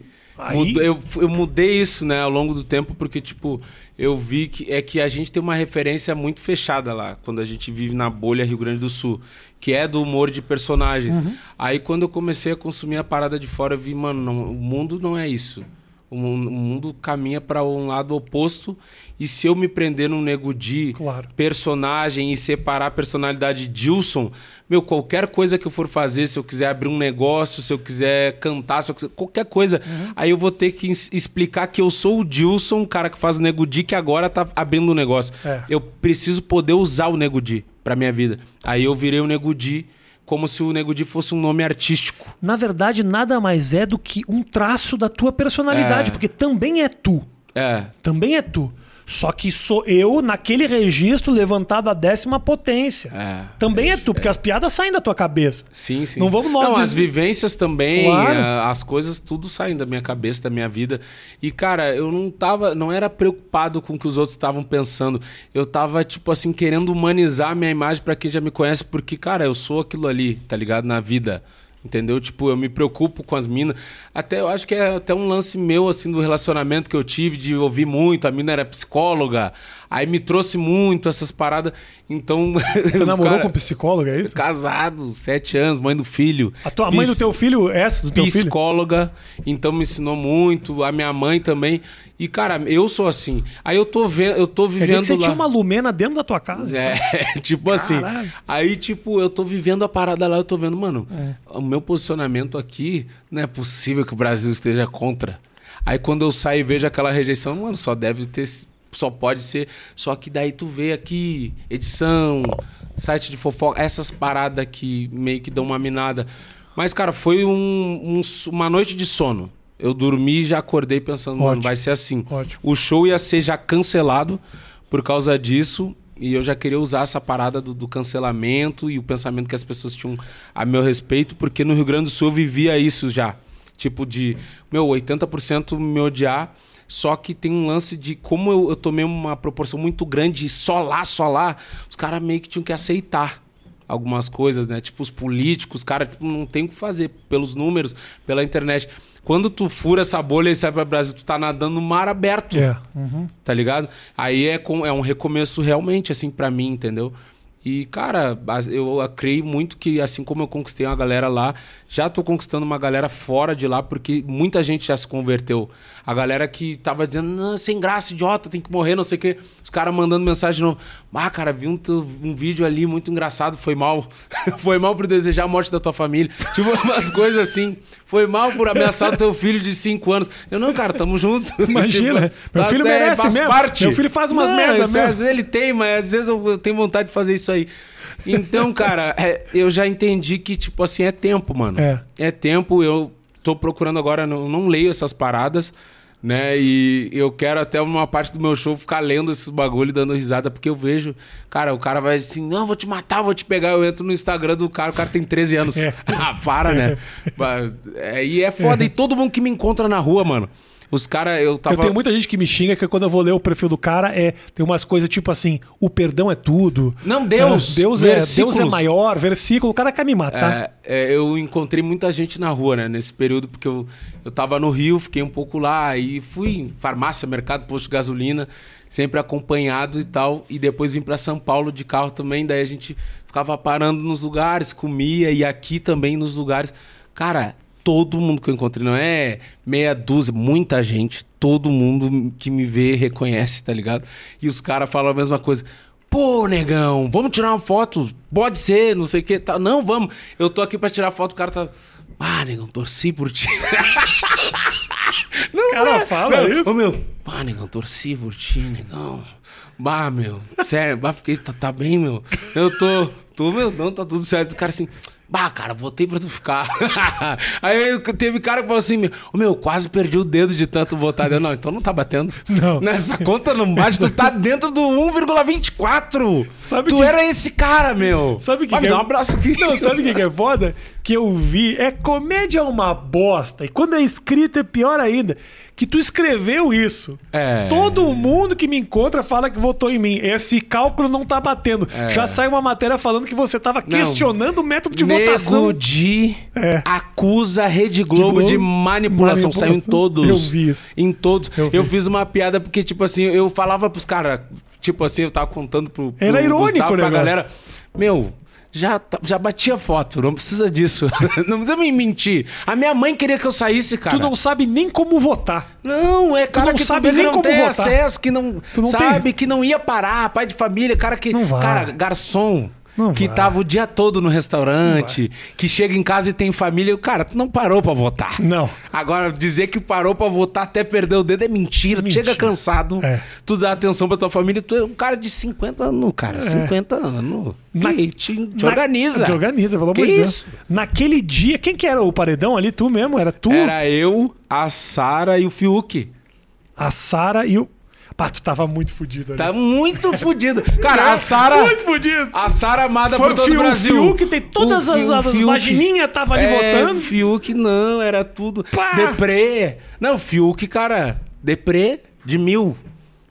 Eu, eu mudei isso, né, ao longo do tempo, porque, tipo, eu vi que é que a gente tem uma referência muito fechada lá, quando a gente vive na bolha Rio Grande do Sul, que é do humor de personagens. Uhum. Aí, quando eu comecei a consumir a parada de fora, eu vi, mano, não, o mundo não é isso. O mu- o mundo caminha para um lado oposto. E se eu me prender num nego de Claro. personagem e separar a personalidade de Dilson, meu, qualquer coisa que eu for fazer, se eu quiser abrir um negócio, se eu quiser cantar, se eu quiser, qualquer coisa, Uhum. aí eu vou ter que explicar que eu sou o Dilson, o cara que faz o nego di que agora tá abrindo um negócio. É. Eu preciso poder usar o nego di pra minha vida. Aí eu virei o nego di como se o nego di fosse um nome artístico. Na verdade, nada mais é do que um traço da tua personalidade, É. porque também é tu. É, Também é tu. Só que sou eu, naquele registro, levantado à décima potência. É, Também é, tu, porque as piadas saem da tua cabeça. Sim, sim. Não vamos nós Não, des- as vivências também, Claro. a- as coisas, tudo saem da minha cabeça, da minha vida. E, cara, eu não tava, não era preocupado com o que os outros estavam pensando. Eu tava, tipo assim, querendo humanizar a minha imagem pra quem já me conhece, porque, cara, eu sou aquilo ali, tá ligado? Na vida. Entendeu? Tipo, eu me preocupo com as minas. Até eu acho que é até um lance meu, assim, do relacionamento que eu tive, de ouvir muito. A mina era psicóloga. Aí me trouxe muito essas paradas. Então. [LAUGHS] Você namorou cara, com psicólogo, é isso? Casado, sete anos, mãe do filho. A tua mãe do teu filho, essa do teu filho? Psicóloga, então me ensinou muito, a minha mãe também. E, cara, eu sou assim. Aí eu tô vendo, eu tô Quer dizer vivendo que você lá. tinha uma lumena dentro da tua casa? É, [LAUGHS] tipo assim. Caralho. Aí, tipo, eu tô vivendo a parada lá, eu tô vendo, mano, É. o meu posicionamento aqui, não é possível que o Brasil esteja contra. Aí quando eu saio e vejo aquela rejeição, mano, só deve ter. Só pode ser. Só que daí tu vê aqui, edição, site de fofoca, essas paradas que meio que dão uma minada. Mas, cara, foi um- um- uma noite de sono. Eu dormi e já acordei pensando, mano, Ótimo. vai ser assim. Ótimo. O show ia ser já cancelado por causa disso. E eu já queria usar essa parada do, do cancelamento e o pensamento que as pessoas tinham a meu respeito, porque no Rio Grande do Sul eu vivia isso já. Tipo de, meu, 80% me odiar. Só que tem um lance de como eu, eu tomei uma proporção muito grande, só lá, só lá, os caras meio que tinham que aceitar algumas coisas, né? Tipo, os políticos, cara, tipo, não tem o que fazer pelos números, pela internet. Quando tu fura essa bolha e sai para Brasil, tu tá nadando no mar aberto É. Uhum. tá ligado? Aí é, com, é um recomeço realmente, assim, pra mim, entendeu? E, cara, eu creio muito que, assim como eu conquistei uma galera lá, já tô conquistando uma galera fora de lá, porque muita gente já se converteu. A galera que tava dizendo, sem graça, idiota, tem que morrer, não sei o quê. Os caras mandando mensagem de novo. Ah, cara, vi um, um vídeo ali muito engraçado, foi mal. [LAUGHS] foi mal por desejar a morte da tua família. [LAUGHS] Tipo, umas coisas assim. Foi mal por ameaçar o teu filho de 5 anos. Eu, não, cara, tamo junto. [LAUGHS] Imagina. Tipo, Meu filho é, merece faz mesmo. parte. Meu filho faz umas Não, merda isso é- mesmo. Às vezes ele tem, mas às vezes eu, eu tenho vontade de fazer isso aí. Então, cara, é, eu já entendi que, tipo assim, é tempo, mano. É. É tempo, eu tô procurando agora, não, não leio essas paradas, né? E eu quero até uma parte do meu show ficar lendo esses bagulho e dando risada, porque eu vejo, cara, o cara vai assim, não, vou te matar, vou te pegar. Eu entro no Instagram do cara, o cara tem 13 anos. É. [LAUGHS] ah, para, né? [LAUGHS] É, e é foda. E todo mundo que me encontra na rua, mano. Os caras, eu tava. Eu tenho muita gente que me xinga que quando eu vou ler o perfil do cara, é tem umas coisas tipo assim, o perdão é tudo. Não, Deus, É, Deus, é, Deus é maior, versículo. O cara quer me matar. É, é, eu encontrei muita gente na rua, né, nesse período, porque eu, eu tava no Rio, fiquei um pouco lá, e fui em farmácia, mercado, posto de gasolina, sempre acompanhado e tal, e depois vim para São Paulo de carro também, daí a gente ficava parando nos lugares, comia, e aqui também nos lugares. Cara, todo mundo que eu encontrei, não é meia dúzia, muita gente, todo mundo que me vê reconhece, tá ligado? E os caras falam a mesma coisa. Pô, negão, vamos tirar uma foto? Pode ser, não sei o que. Tá. Não, vamos. Eu tô aqui pra tirar foto, o cara tá. Ah, negão, torci por ti. [LAUGHS] não, Cara, é. fala Não, isso. Ô, meu. Ah, negão, torci por ti, negão. Bah, meu. Sério, bah, fiquei. Tá, tá bem, meu. Eu tô. Tô, meu, não, tá tudo certo. O cara assim. Bah, cara, votei pra tu ficar. [LAUGHS] Aí teve cara que falou assim: Ô meu, quase perdi o dedo de tanto votar. Eu, não, então não tá batendo. Não. Nessa conta não bate, tu tá dentro do 1,24. Sabe tu que- era esse cara, meu. Sabe o que Vai que me é- dar um abraço aqui. Não, sabe o que, que é foda? Que eu vi. É comédia é uma bosta. E quando é escrito é pior ainda. Que tu escreveu isso. É. Todo mundo que me encontra fala que votou em mim. Esse cálculo não tá batendo. Já sai uma matéria falando que você tava Não. questionando o método de Nego votação. Di É. acusa a Rede Globo de, Globo, manipulação. manipulação. Saiu em todos. Eu vi isso. Em todos. Eu Eu, fiz uma piada porque, tipo assim, eu falava pros caras, tipo assim, eu tava contando pro, pro Era irônico Gustavo, o pra galera. Meu. Já, tá- já batia foto, não precisa disso. [LAUGHS] não precisa me mentir. A minha mãe queria que eu saísse, cara. Tu não sabe nem como votar. Não, é cara não que sabe tu nem que como votar. acesso, que não, Tu não sabe, tem. que não ia parar, pai de família, cara que, Não vai. cara, garçom, Não que vai. tava o dia todo no restaurante, que chega em casa e tem família, e o cara, tu não parou pra votar. Não. Agora dizer que parou pra votar até perder o dedo é mentira, Mentira. chega cansado, É. tu dá atenção pra tua família, tu é um cara de 50 anos, cara, 50 anos. Na- Que te, te Na- organiza. Te organiza, pelo amor de Deus. Naquele dia, quem que era o paredão ali? Tu mesmo? Era tu, Era eu, a Sara e o Fiuk. a Sara e o. Pá, tu tava muito fudido ali. Tá muito [LAUGHS] fudido. Cara, a Sara. Muito fudido. A Sara amada Foi por todo o Brasil. o Fiuk tem todas O as, Fiuk- as vagininhas tava ali é, votando. Fiuk não, era tudo. Pá! Deprê. Não, Fiuk, cara, deprê de mil.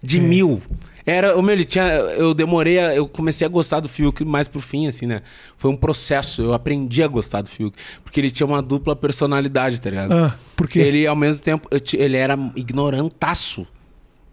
De É. mil. Era, o meu, ele tinha. Eu demorei, a- eu comecei a gostar do Fiuk mais pro fim, assim, né? Foi um processo. Eu aprendi a gostar do Fiuk. Porque ele tinha uma dupla personalidade, tá ligado? Ah, por quê? Ele, ao mesmo tempo, eu ele era ignorantaço.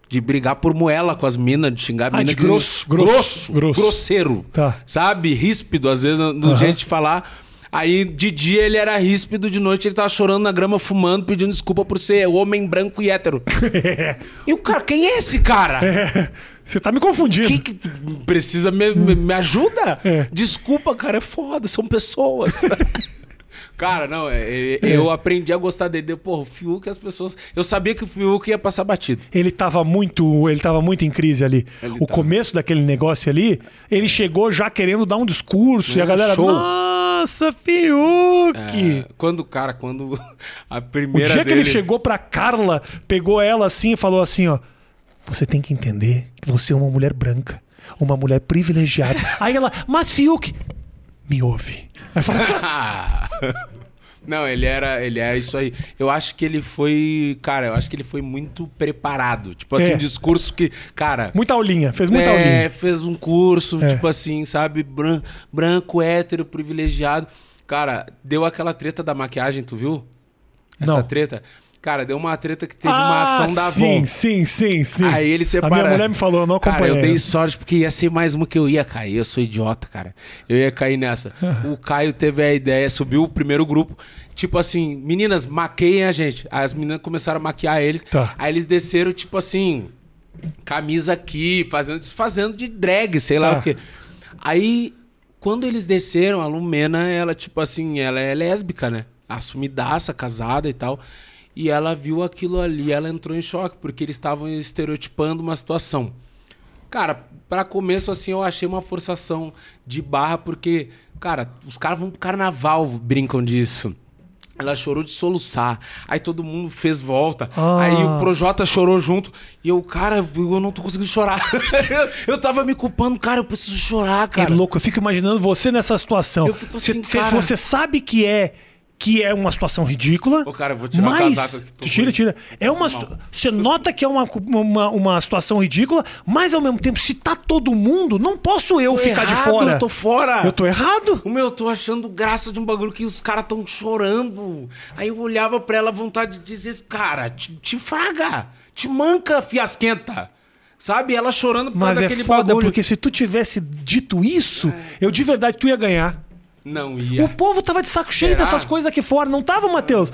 De brigar por moela com as minas, de xingar Ah, mina. de grosso, grosso, grosso, grosso. grosseiro. Tá. Sabe? Ríspido, às vezes, no Aham. jeito de falar. Aí, de dia, ele era ríspido, de noite, ele tava chorando na grama, fumando, pedindo desculpa por ser homem branco e hétero. [LAUGHS] E o cara, quem é esse cara? É, Você tá me confundindo. Que, que precisa me, me, me ajuda? É. Desculpa, cara, é foda, são pessoas. [LAUGHS] cara, não, é- é- eu aprendi a gostar dele. Pô, o Fiuk, as pessoas. Eu sabia que o Fiuk ia passar batido. Ele tava muito, ele tava muito em crise ali. Ele o tava. começo daquele negócio ali, ele chegou já querendo dar um discurso e a galera, show. nossa, Fiuk. É, quando, cara, quando [LAUGHS] a O primeira dia que dele... ele chegou pra Carla, pegou ela assim e falou assim, ó: "Você tem que entender que você é uma mulher branca, uma mulher privilegiada". [LAUGHS] Aí ela: "Mas Fiuk, me ouve". Aí fala, [LAUGHS] Não, ele era, ele era isso aí. Eu acho que ele foi, cara, eu acho que ele foi muito preparado. Tipo assim, É. um discurso que, cara, muita aulinha, fez muita é, aulinha. fez um curso, É. tipo assim, sabe, bran- branco, hétero, privilegiado. Cara, deu aquela treta da maquiagem, tu viu? Essa Não. treta? Cara, deu uma treta que teve uma ação da Avon. Ah, Sim, sim, sim, sim. Aí ele separa. A minha mulher me falou, eu não Cara, acompanhei. eu dei sorte porque ia ser mais uma que eu ia cair. Eu sou idiota, cara. Eu ia cair nessa. [LAUGHS] o Caio teve a ideia, subiu o primeiro grupo. Tipo assim, meninas, maqueiem a gente. Aí as meninas começaram a maquiar eles. Tá. Aí eles desceram, tipo assim, camisa aqui, fazendo, fazendo de drag, sei lá Tá. o quê. Aí, quando eles desceram, a Lumena, ela, tipo assim, ela é lésbica, né? Assumidaça, casada e tal. E ela viu aquilo ali, ela entrou em choque, porque eles estavam estereotipando uma situação. Cara, pra começo, assim, eu achei uma forçação de barra, porque, cara, os caras vão pro carnaval, brincam disso. Ela chorou de soluçar. Aí todo mundo fez volta. Ah. Aí o Projota chorou junto. E eu, cara, eu não tô conseguindo chorar. [LAUGHS] eu, eu tava me culpando, cara, eu preciso chorar, Que cara. louco, eu fico imaginando você nessa situação. Eu fico assim, cê- cara. Você sabe que é que é uma situação ridícula. Ô, cara, eu vou tirar o mas... casaco aqui, tô tira, tira. É uma Você nota que é uma, uma, uma situação ridícula, mas ao mesmo tempo, se tá todo mundo, não posso eu Tô ficar de errado, fora. Eu tô fora. Eu tô errado? O meu, eu tô achando graça de um bagulho que os caras tão chorando. Aí eu olhava pra ela, vontade de dizer, cara, te, te fraga, te manca, fiasquenta. Sabe? Ela chorando por Mas é foda, bagulho. porque se tu tivesse dito isso, eu de verdade tu ia ganhar. Não O ia. povo tava de saco cheio Será? dessas coisas aqui fora, não tava, Matheus?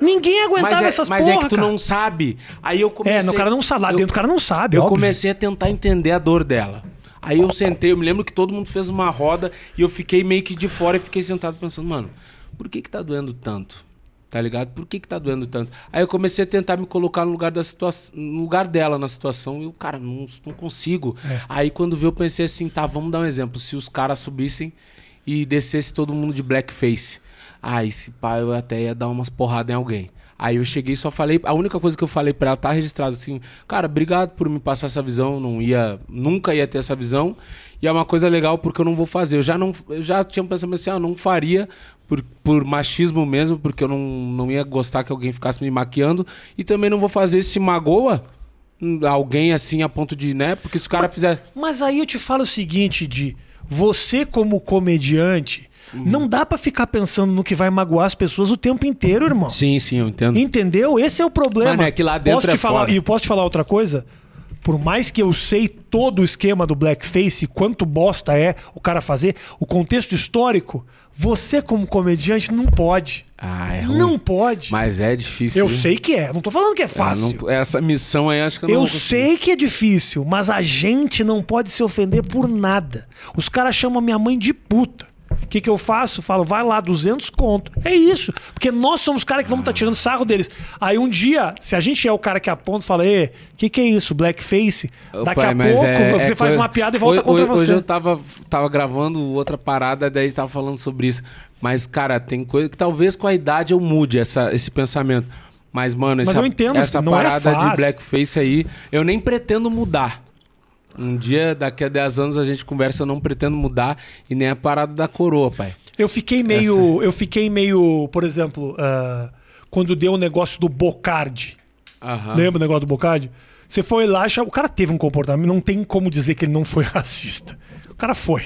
Ninguém aguentava Mas, é, essas mas porra, é que tu cara. não sabe. Aí eu comecei... É, no cara não sabe, lá eu- dentro o cara não sabe, Eu óbvio. comecei a tentar entender a dor dela. Aí eu sentei, eu me lembro que todo mundo fez uma roda e eu fiquei meio que de fora e fiquei sentado pensando, mano, por que que tá doendo tanto? Tá ligado? Por que que tá doendo tanto? Aí eu comecei a tentar me colocar no lugar da situação, no lugar dela na situação e eu, cara, não, não consigo. É. Aí quando vi eu pensei assim, tá, vamos dar um exemplo. Se os caras subissem e descesse todo mundo de blackface. Ah, esse pai eu até ia dar umas porradas em alguém. Aí eu cheguei e só falei, a única coisa que eu falei pra ela tá registrado assim, cara, obrigado por me passar essa visão, não ia, nunca ia ter essa visão. E é uma coisa legal porque eu não vou fazer. Eu já não, eu já tinha um pensamento assim, ah, não faria por, por machismo mesmo, porque eu não, não ia gostar que alguém ficasse me maquiando e também não vou fazer se magoa alguém assim a ponto de, né? Porque se o cara fizer Mas aí eu te falo o seguinte, Di. Você, como comediante, Uhum. não dá pra ficar pensando no que vai magoar as pessoas o tempo inteiro, irmão. Sim, sim, eu entendo. Entendeu? Esse é o problema. Mano, é que lá dentro posso te é falar, fora. E posso te falar outra coisa? Por mais que eu sei todo o esquema do blackface, quanto bosta é o cara fazer, o contexto histórico, você como comediante não pode. Ah, é ruim. Não pode. Mas é difícil. eu sei que é. Não tô falando que é Ah, fácil. não- essa missão aí acho que eu não Eu sei que é difícil, mas a gente não pode se ofender por nada. Os caras chamam a minha mãe de puta. O que, que eu faço? Falo, vai lá, 200 conto. É isso. Porque nós somos os caras que vamos estar tirando sarro deles. Aí um dia, se a gente é o cara que aponta e fala, o que, que é isso? Blackface? Ô, Daqui a pouco é- você é faz coisa- uma piada e volta hoje, contra hoje, você. Hoje eu tava, tava gravando outra parada, daí tava falando sobre isso. Mas, cara, tem coisa que talvez com a idade eu mude essa, esse pensamento. Mas, mano, Mas essa, eu entendo, essa é parada de fácil. blackface aí, eu nem pretendo mudar. Um dia, daqui a 10 anos, a gente conversa, eu não pretendo mudar. E nem a parada da coroa, pai. Eu fiquei meio. Eu fiquei meio, por exemplo, ah, quando deu o negócio do Bocardi. Aham. Lembra o negócio do Bocardi? Você foi lá, o cara teve um comportamento, não tem como dizer que ele não foi [LAUGHS] racista. O cara foi.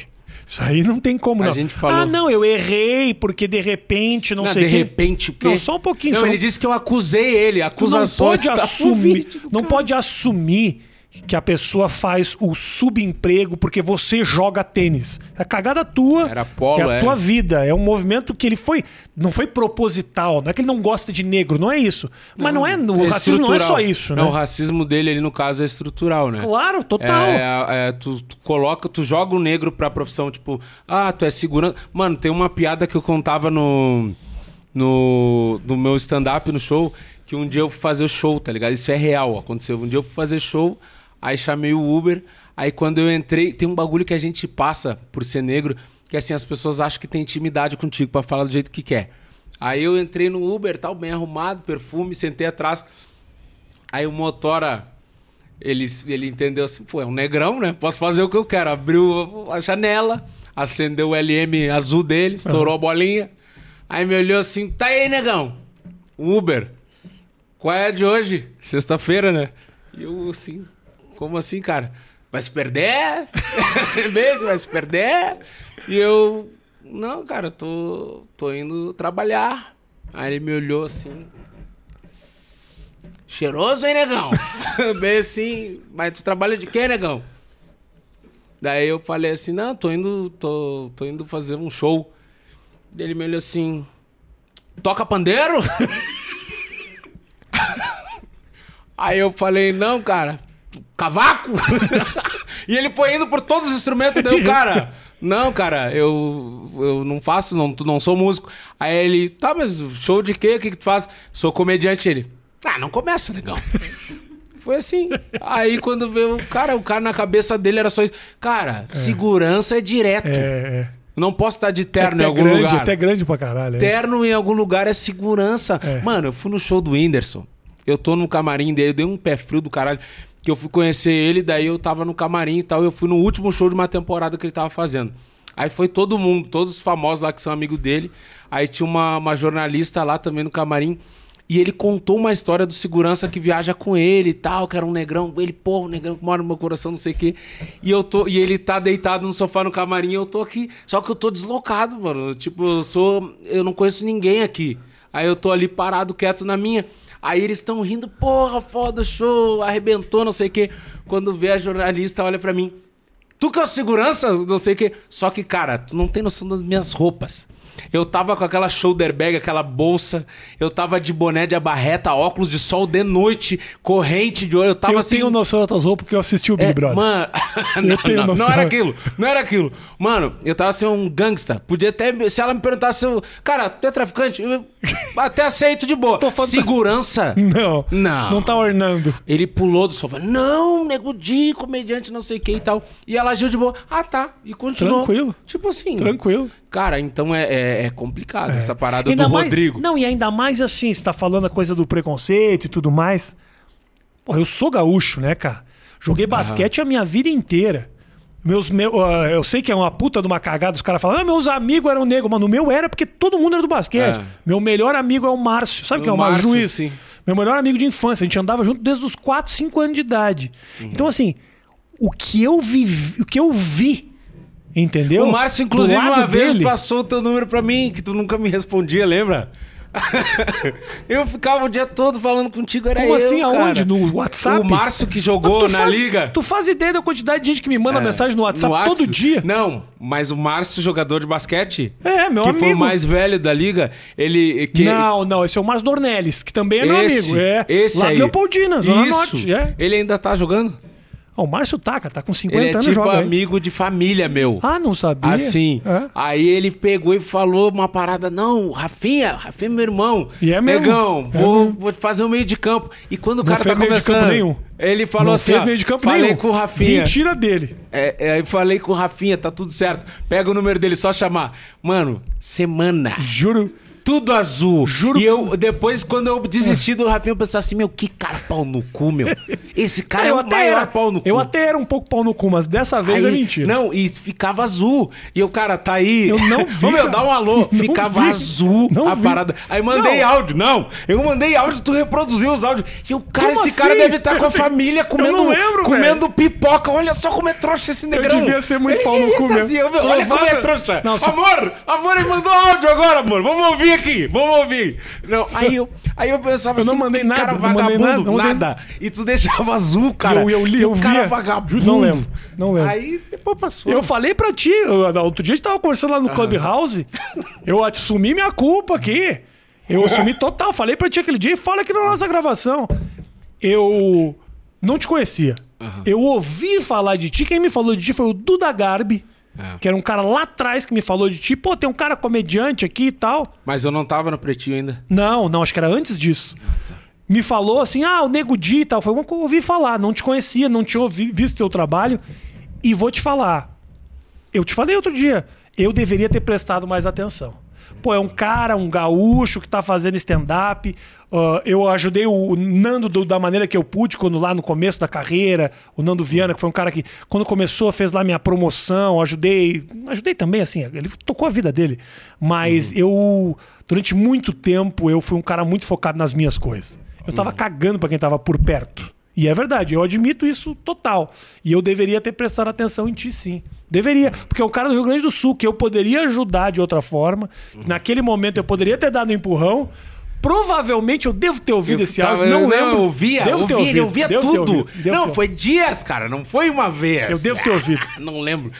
Isso aí não tem como, A não. gente falou- Ah, não, eu errei, porque de repente, não, Não, sei de quê. repente, o quê? Não, só um pouquinho. Não, só ele um- disse que eu acusei ele, Tu não pode [LAUGHS] tá assumir, não cara. pode assumir que a pessoa faz o subemprego porque você joga tênis. É cagada tua. Era polo, é a é. tua vida. É um movimento que ele foi. Não foi proposital. Não é que ele não gosta de negro, não é isso. Mas não é. O É racismo não é só isso, né? Não, o racismo dele ali, no caso, é estrutural, né? Claro, total. É, é, tu, tu coloca, tu joga o negro pra profissão, tipo, ah, tu é segurança. Mano, tem uma piada que eu contava no, no, no meu stand-up no show, que um dia eu fui fazer o show, tá ligado? Isso é real, aconteceu. Um dia eu fui fazer show, aí chamei o Uber, aí quando eu entrei, tem um bagulho que a gente passa por ser negro, que assim, as pessoas acham que tem intimidade contigo pra falar do jeito que quer. Aí eu entrei no Uber, tal, bem arrumado, perfume, sentei atrás. Aí o motora, ele, ele entendeu assim, pô, é um negrão, né? Posso fazer o que eu quero. Abriu a janela, acendeu o LM azul dele, estourou a bolinha. Aí me olhou assim, tá aí, negão. Uber. Qual é a de hoje? Sexta-feira, né? E eu assim, como assim, cara? Vai se perder? [LAUGHS] Mesmo, vai se perder? E eu, não, cara, tô, tô indo trabalhar. Aí ele me olhou assim, Cheiroso, hein, negão? [LAUGHS] Bem assim, mas tu trabalha de quê, negão? Daí eu falei assim, não, tô indo, tô, tô indo fazer um show. Ele me olhou assim, toca pandeiro? [LAUGHS] Aí eu falei, não, cara, cavaco? [LAUGHS] e ele foi indo por todos os instrumentos, daí o [LAUGHS] cara, não, cara, eu, eu não faço, não, tu não sou músico. Aí ele, tá, mas show de quê? O que, que tu faz? Sou comediante. Ele, ah, não começa, legal. [LAUGHS] Foi assim. Aí quando veio o cara, o cara na cabeça dele era só isso. Cara, segurança é direto. É, é. Não posso estar de terno até em algum grande, lugar. até grande pra caralho. é. Terno em algum lugar é segurança. É. Mano, eu fui no show do Whindersson. Eu tô no camarim dele, dei um pé frio do caralho. Que eu fui conhecer ele, daí eu tava no camarim e tal. Eu fui no último show de uma temporada que ele tava fazendo. Aí foi todo mundo, todos os famosos lá que são amigos dele. Aí tinha uma, uma jornalista lá também no camarim. E ele contou uma história do segurança que viaja com ele e tal, que era um negrão. Ele, pô, um negrão que mora no meu coração, não sei o quê. E, eu tô, e ele tá deitado no sofá no camarim e eu tô aqui. Só que eu tô deslocado, mano. Tipo, eu sou. Eu não conheço ninguém aqui. Aí eu tô ali parado, quieto na minha. Aí eles estão rindo, porra, foda, show, arrebentou, não sei o quê. Quando vê a jornalista, olha pra mim. Tu que é o segurança, não sei o quê. Só que, cara, tu não tem noção das minhas roupas. Eu tava com aquela shoulder bag, aquela bolsa. Eu tava de boné de abarreta, óculos de sol de noite, corrente de olho. Eu tava eu assim. tenho noção das tuas roupas porque eu assisti o Big É, Brother. Mano, [LAUGHS] não, não, não era aquilo, não era aquilo. Mano, eu tava sendo um gangsta. Podia até. Se ela me perguntasse se eu. Cara, tu é traficante? Eu até aceito de boa. [LAUGHS] Tô falando- Segurança. Não. Não. Não tá ornando. Ele pulou do sofá. Não, nego Di, comediante, não sei o que e tal. E ela agiu de boa. Ah, tá. E continuou. Tranquilo. Tipo assim. Tranquilo. Cara, então é, é, é complicado essa parada Ainda do mais- Rodrigo. Não, e ainda mais assim, você tá falando a coisa do preconceito e tudo mais. Porra, eu sou gaúcho, né, cara? Joguei basquete a minha vida inteira. Meus, meu, ah, eu sei que é uma puta de uma cagada, os caras falam, ah, meus amigos eram negros, mas no meu era porque todo mundo era do basquete. É. Meu melhor amigo é o Márcio. Sabe O quem é o Márcio Márcio, Juiz? sim. Meu melhor amigo de infância. A gente andava junto desde os 4, 5 anos de idade. Uhum. Então, assim, o que eu vivi, o que eu vi, entendeu? O Márcio, inclusive, uma vez dele- passou o teu número pra mim, que tu nunca me respondia, lembra? [LAUGHS] eu ficava o dia todo falando contigo, era Como eu, assim? cara. Aonde? No WhatsApp? O Márcio que jogou na faz- liga. Tu faz ideia da quantidade de gente que me manda É, mensagem no WhatsApp no todo Whats- dia? Não, mas o Márcio, jogador de basquete, É, meu que amigo. foi o mais velho da liga, ele... Que... Não, não, esse é o Márcio Dornelles, que também é meu esse, amigo. É. esse Lá aí. Leopoldina, Zona Isso. Norte. É. Ele ainda tá jogando? Ó, o Márcio Taca, tá com 50 Ele é anos tipo joga. aí. amigo de família, meu. Ah, não sabia? Assim. É. Aí ele pegou e falou uma parada. Não, Rafinha, Rafinha é meu irmão. E é mesmo. Negão, É vou, mesmo. vou fazer um meio de campo. E quando o Não cara tá meio de começando. campo nenhum. Ele falou não assim: fez ó, meio de campo falei nenhum. com o Rafinha. Mentira dele. É, é, aí falei com o Rafinha, tá tudo certo. Pega o número dele, só chamar. Mano, semana. Juro. Tudo azul. Juro E eu, depois, quando eu desisti do Rafinha, eu pensava assim, meu, que cara pau no cu, meu. Esse cara é eu o até maior era, pau no cu. Eu até era um pouco pau no cu, mas dessa vez é Aí- mentira. Não, e ficava azul. E o cara tá aí. Eu não vi, Ô, meu, cara. dá um alô. [LAUGHS] Não ficava vi. azul Não a vi. parada. Aí mandei Não. áudio. Não, eu mandei áudio, tu reproduziu os áudios. E o cara, Como esse cara assim? deve estar com a [LAUGHS] Eu família comendo, não lembro, comendo pipoca. Olha só como é trouxa esse negrão. devia ser muito Ele pau no cu tá assim, meu, olha como é trouxa. Não, Amor, amor, ele mandou áudio agora, amor. Vamos ouvir aqui. Vamos ouvir. Não, aí eu, aí eu pensava Eu não assim, mandei nada, cara não mandei vagabundo, nada, não mandei- nada. E tu deixava azul, cara. Eu- eu li, eu o cara via. vagabundo. Não lembro, não lembro. Aí depois passou. Eu falei pra ti, eu- outro dia a gente tava conversando lá no Clubhouse, eu assumi minha culpa aqui. Eu assumi total, falei pra ti aquele dia e fala aqui na nossa gravação. Eu não te conhecia. Eu ouvi falar de ti, quem me falou de ti foi o Duda Garbi, É. que era um cara lá atrás que me falou de ti. Pô, tem um cara comediante aqui e tal. Mas eu não tava no pretinho ainda. Não, não, acho que era antes disso. Me falou assim, ah, o Nego Di e tal. Foi uma que eu ouvi falar, não te conhecia, não tinha ouvi, visto teu trabalho. E vou te falar, eu te falei outro dia, eu deveria ter prestado mais atenção. Pô, é um cara, um gaúcho que tá fazendo stand-up. Ah, eu ajudei o Nando do- da maneira que eu pude, quando lá no começo da carreira, o Nando Viana, que foi um cara que, quando começou, fez lá minha promoção, ajudei. Ajudei também, assim, ele tocou a vida dele. Mas eu, durante muito tempo, eu fui um cara muito focado nas minhas coisas. Eu tava cagando pra quem tava por perto. E é verdade, eu admito isso total. E eu deveria ter prestado atenção em ti, sim. Deveria. Porque é um cara do Rio Grande do Sul que eu poderia ajudar de outra forma. Naquele momento eu poderia ter dado um empurrão. Provavelmente eu devo ter ouvido Eu esse áudio. Não eu, lembro. Eu ouvia, Devo ter ouvia, ouvido. eu ouvia devo ter tudo. ouvido, não, ter foi dias, cara. Não foi uma vez. Eu devo ter ouvido. [LAUGHS] não lembro.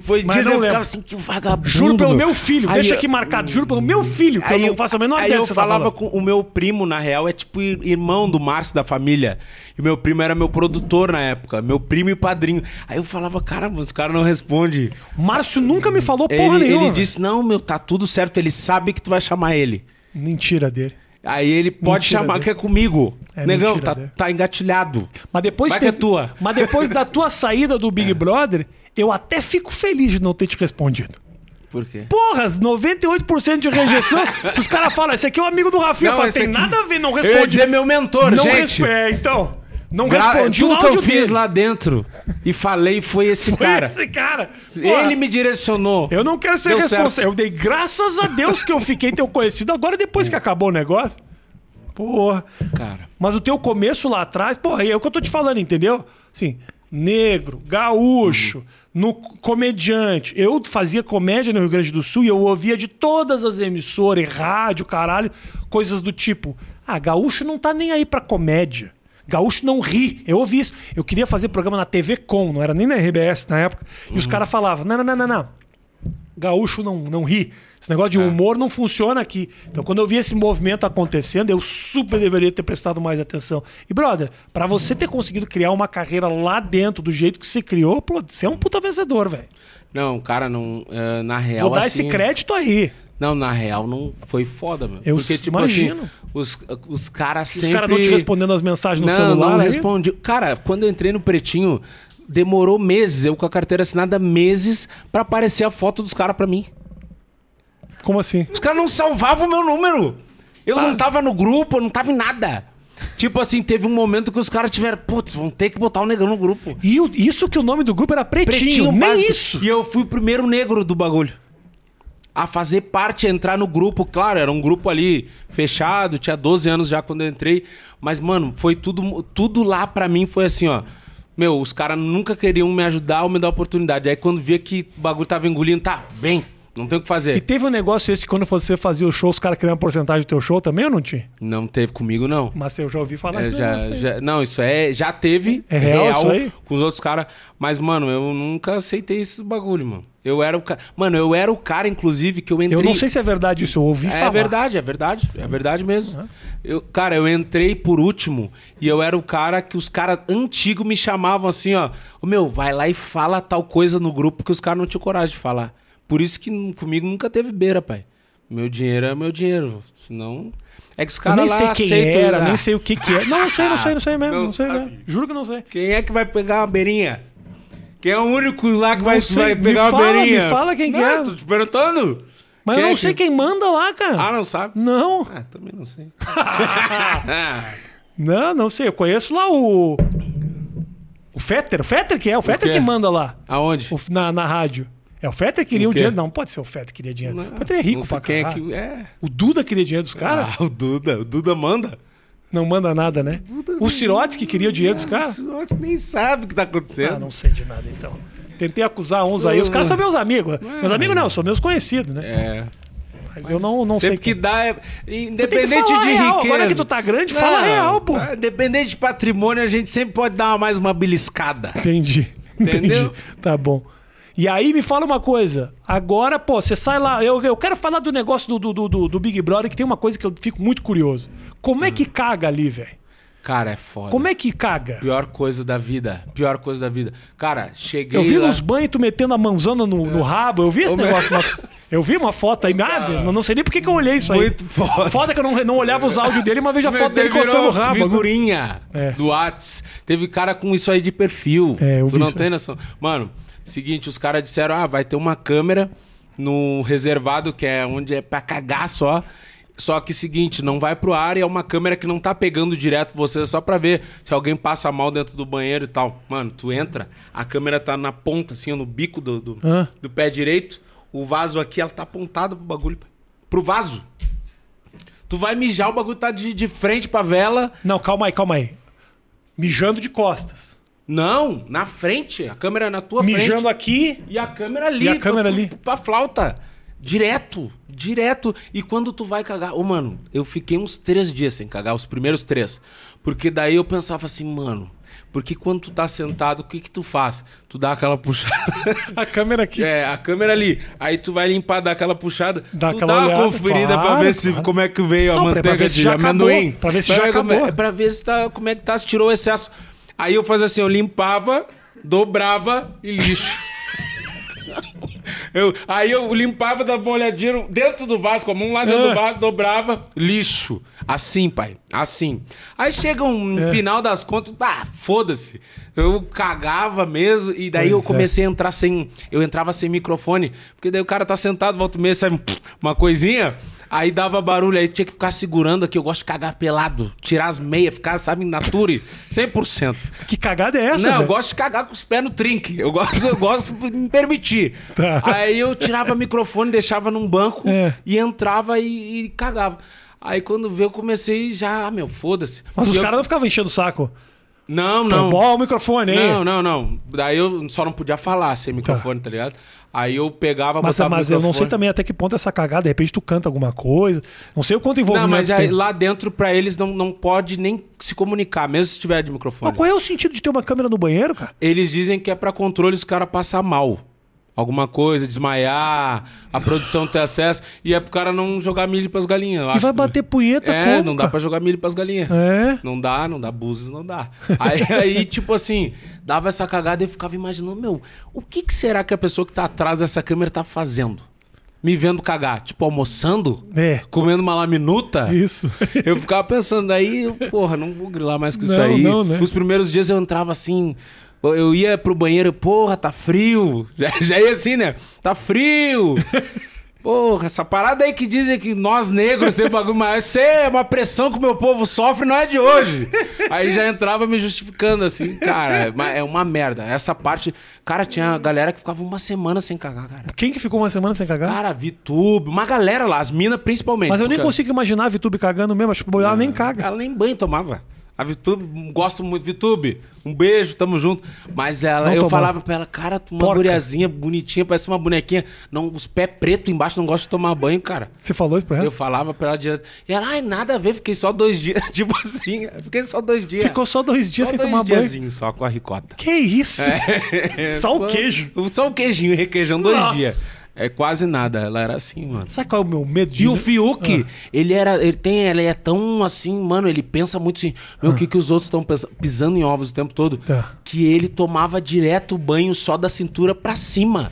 Foi Mas dias eu lembro. ficava assim, que vagabundo. Juro pelo meu filho, Aí deixa eu- aqui marcado. Juro pelo meu filho, que eu não faço a menor Aí ideia eu que você tá falava falando. com o meu primo, na real, é tipo ir- irmão do Márcio da família. E meu primo era meu produtor na época. Meu primo e padrinho. Aí eu falava, cara, mas o cara não responde. Márcio nunca me falou porra Ele, nenhuma. ele disse, não, meu, tá tudo certo. Ele sabe que tu vai chamar ele. Mentira dele. Aí ele pode Mentira chamar dele. que é comigo. É Negão, tá, dele. tá engatilhado. Mas depois Vai é tua. Mas depois da tua saída do Big Brother, eu até fico feliz de não ter te respondido. Por quê? Porra, 98% de rejeição. [LAUGHS] Se os caras falam, esse aqui é um amigo do Rafinha, Não, fala, esse tem aqui- nada a ver, não Eu ia responde. dizer meu mentor, não gente. respe- É, então. Não Gra- respondi o Tudo que eu fiz dele. lá dentro e falei foi esse Foi cara. esse cara. Ele Porra, me direcionou. Eu não quero ser responsável. Eu dei graças a Deus que eu fiquei teu conhecido agora depois que acabou o negócio. Porra. Cara, Mas o teu começo lá atrás, porra, é o que eu tô te falando, entendeu? Assim, negro, gaúcho, no comediante. Eu fazia comédia no Rio Grande do Sul e eu ouvia de todas as emissoras, rádio, caralho, coisas do tipo: ah, gaúcho não tá nem aí pra comédia. Gaúcho não ri. Eu ouvi isso. Eu queria fazer programa na TV Com, não era nem na RBS na época. E os caras falavam: não, não, não, não, não. Gaúcho não, não ri. Esse negócio de humor não funciona aqui. Então, quando eu vi esse movimento acontecendo, eu super deveria ter prestado mais atenção. E, brother, pra você ter conseguido criar uma carreira lá dentro, do jeito que você criou, pô, você é um puta vencedor, velho. não, cara, não. é, na real. Vou dar assim, esse crédito aí. Não, na real não foi foda, meu. Eu Porque, tipo imagino. assim, os, os caras Os sempre. caras não te respondendo as mensagens no não, celular. não aí? respondi. Cara, quando eu entrei no Pretinho, demorou meses, eu com a carteira assinada, meses, pra aparecer a foto dos caras pra mim. Como assim? Os caras não salvavam o meu número. Eu Ah. não tava no grupo, eu não tava em nada. Tipo assim, teve um momento que os caras tiveram, putz, vão ter que botar o negão no grupo. E isso que o nome do grupo era Pretinho. Nem básico. isso. E eu fui o primeiro negro do bagulho. A fazer parte, a entrar no grupo. Claro, era um grupo ali fechado, tinha 12 anos já quando eu entrei. Mas, mano, foi tudo, tudo lá pra mim foi assim, ó. Meu, os caras nunca queriam me ajudar ou me dar oportunidade. Aí quando via que o bagulho tava engolindo, tá, bem, não tem o que E fazer. teve um negócio esse que quando você fazia o show, os caras queriam uma porcentagem do teu show também ou não tinha? Não teve comigo, não. Mas eu já ouvi falar É, esse já, já- não, isso é. Já teve. É real isso aí? Com os outros caras. Mas, mano, eu nunca aceitei esses bagulho, mano. Eu era o cara. Mano, eu era o cara, inclusive, que eu entrei. Eu não sei se é verdade isso, eu ouvi É falar. verdade, é verdade. É verdade mesmo. Eu, cara, eu entrei por último e eu era o cara que os caras antigos me chamavam assim, ó. Ô meu, vai lá e fala tal coisa no grupo que os caras não tinham coragem de falar. Por isso que comigo nunca teve beira, pai. Meu dinheiro é meu dinheiro. Senão. É que os caras nem lá sei quem aceitam. era, Ah, nem sei o que que é. Não, não sei, não sei, não sei mesmo. Não Não, sei mesmo. Juro que não sei. Quem é que vai pegar uma beirinha? Quem é o único lá que vai, vai Me pegar fala, uma beirinha? me fala quem que não, é. tô te perguntando. Mas Quem eu é não que- sei quem manda lá, cara. Ah, não sabe? Não, Ah, também não sei. [LAUGHS] não, não sei. Eu conheço lá o. O Fetter. O Fetter que é? O Fetter que manda lá. Aonde? O- na, na rádio. É o Fetter que queria O o, dinheiro. Não, pode ser o Fetter que queria dinheiro. o Fetter é rico não pra quem é que é. O Duda queria dinheiro dos caras? Ah, o Duda. O Duda manda. Não manda nada, né? O Sirotes que queria o dinheiro dos caras? Nossa, nem sabe o que tá acontecendo. Ah, não sei de nada então. Tentei acusar uns aí. Os caras são meus amigos. Meus amigos não, são meus conhecidos, né? É. Mas eu não, não sei. Que quem. dá, é... Independente de real. riqueza. Agora que tu tá grande, Não, fala real, pô. tá, Independente de patrimônio, a gente sempre pode dar mais uma beliscada. Entendi. Entendeu? Entendi. Tá bom. E aí me fala uma coisa. Agora, pô, você sai lá. Eu, eu quero falar do negócio do, do, do, do Big Brother, que tem uma coisa que eu fico muito curioso. Como é que caga ali, velho? Cara, é foda. Como é que caga? Pior coisa da vida. Pior coisa da vida. Cara, cheguei Eu vi lá... nos banhos tu metendo a mãozona no, no rabo. Eu vi esse meu- negócio. mas eu vi uma foto aí. Ah, não sei nem por que eu olhei isso aí. Muito foda. Foda que eu não, não olhava os áudios dele, mas vejo a foto dele coçando o rabo. figurinha É. do Whats. Teve cara com isso aí de perfil. É, eu tu vi não isso tem noção. Mano, seguinte, os caras disseram, ah, vai ter uma câmera no reservado, que é onde é pra cagar só. Só que seguinte, não vai pro ar e é uma câmera que não tá pegando direto você, é só pra ver se alguém passa mal dentro do banheiro e tal. Mano, tu entra, a câmera tá na ponta, assim, no bico do, do, Hã? do pé direito. O vaso aqui, ela tá apontada pro bagulho. Pro vaso. Tu vai mijar, o bagulho tá de, de frente pra vela. Não, calma aí, calma aí. Mijando de costas. Não, na frente. A câmera é na tua Mijando frente. aqui. E a câmera ali. E a câmera pra, ali. Pra, pra flauta. Direto. Direto. E quando tu vai cagar... Ô, mano, eu fiquei uns três dias sem cagar. Os primeiros três. Porque daí eu pensava assim, mano... Porque quando tu tá sentado, o que que tu faz? Tu dá aquela puxada. [LAUGHS] A câmera aqui. É, a câmera ali. Aí tu vai limpar, dá aquela puxada. Dá tu aquela dá olhada, uma conferida pra claro, ver se, claro. como é que veio a Não, pra- pra manteiga ver se de já acabou, amendoim. pra ver se já ver como é- acabou. pra ver se tá, como é que tá, se tirou o excesso. Aí eu fazia assim, eu limpava, dobrava e lixo. Eu- aí eu limpava, dava uma olhadinha dentro do vaso, como um lado dentro Ah. do vaso, dobrava, lixo. Assim, pai. Assim. Aí chega um É. final das contas, ah, foda-se. Eu cagava mesmo, e daí Pois eu comecei a entrar sem. Eu entrava sem microfone, porque daí o cara tá sentado, volta e meia, sai um- uma coisinha. Aí dava barulho, aí tinha que ficar segurando aqui. Eu gosto de cagar pelado, tirar as meias, ficar, sabe, nature, 100%. Que cagada é essa, Não, eu velho? gosto de cagar com os pés no trinque. Eu gosto, eu gosto de me permitir. Tá. Aí eu tirava o microfone, deixava num banco É. e entrava e, e cagava. Aí quando veio, eu comecei já, ah, meu, foda-se. Mas os Eu- caras não ficavam enchendo o saco. Não, Não. não. Bom o microfone aí. Não, não, não. Daí eu só não podia falar sem microfone, tá, ligado? Aí eu pegava, Mas, botava mas o eu não sei também até que ponto essa cagada. De repente tu canta alguma coisa. Não sei o quanto Não, envolvimento mas aí, lá dentro, pra eles, não, não pode nem se comunicar, mesmo se tiver de microfone. Mas qual é o sentido de ter uma câmera no banheiro, cara? Eles dizem que é pra controle os caras passar mal. Alguma coisa, desmaiar, a produção ter acesso. E é pro cara não jogar milho pras galinhas. eu E vai bater punheta É, como, não dá cara? pra jogar milho pras galinhas. É. Não dá, não dá, búzios não dá. Aí, [LAUGHS] aí, tipo assim, dava essa cagada e eu ficava imaginando, meu, o que, que será que a pessoa que tá atrás dessa câmera tá fazendo? Me vendo cagar? Tipo, almoçando? É. Comendo uma laminuta? Isso. Eu ficava pensando aí, porra, não vou grilar mais com isso Não, aí. não, né? Os primeiros dias eu entrava assim, eu ia pro banheiro, porra, tá frio. [LAUGHS] Já, já ia assim, né? Tá frio. [LAUGHS] Porra, essa parada aí que dizem que nós negros temos bagulho, mas isso é uma pressão que o meu povo sofre, não é de hoje. Aí já entrava me justificando assim, cara, é uma- é uma merda. Essa parte, cara, tinha galera que ficava uma semana sem cagar, cara. Quem que ficou uma semana sem cagar? Cara, VTube, uma galera lá, as minas principalmente. mas eu nem porque- consigo imaginar a VTube cagando mesmo. Tipo, ela nem caga. ela nem banho tomava. A Vitube, gosto muito. Vitube, um beijo, tamo junto. Mas ela, Não eu falava pra ela, cara, tu uma Porca. guriazinha bonitinha, parece uma bonequinha. Não, os pés pretos embaixo, não gosta de tomar banho, cara. Você falou isso pra ela? Eu falava pra ela direto. E ela, ai, nada a ver, fiquei só dois dias. [LAUGHS] tipo assim, fiquei só dois dias. Ficou só dois dias só sem dois tomar banho. só com a ricota. Que isso? [LAUGHS] Só o queijo. Só o queijinho, requeijão, dois Nossa. dias. É quase nada, ela era assim, mano. Sabe qual é o meu medo de. E o Fiuk, ele era, ele tem, ele é tão assim, mano, ele pensa muito assim, meu, o que que os outros estão pisando em ovos o tempo todo? Tá. Que ele tomava direto o banho só da cintura pra cima.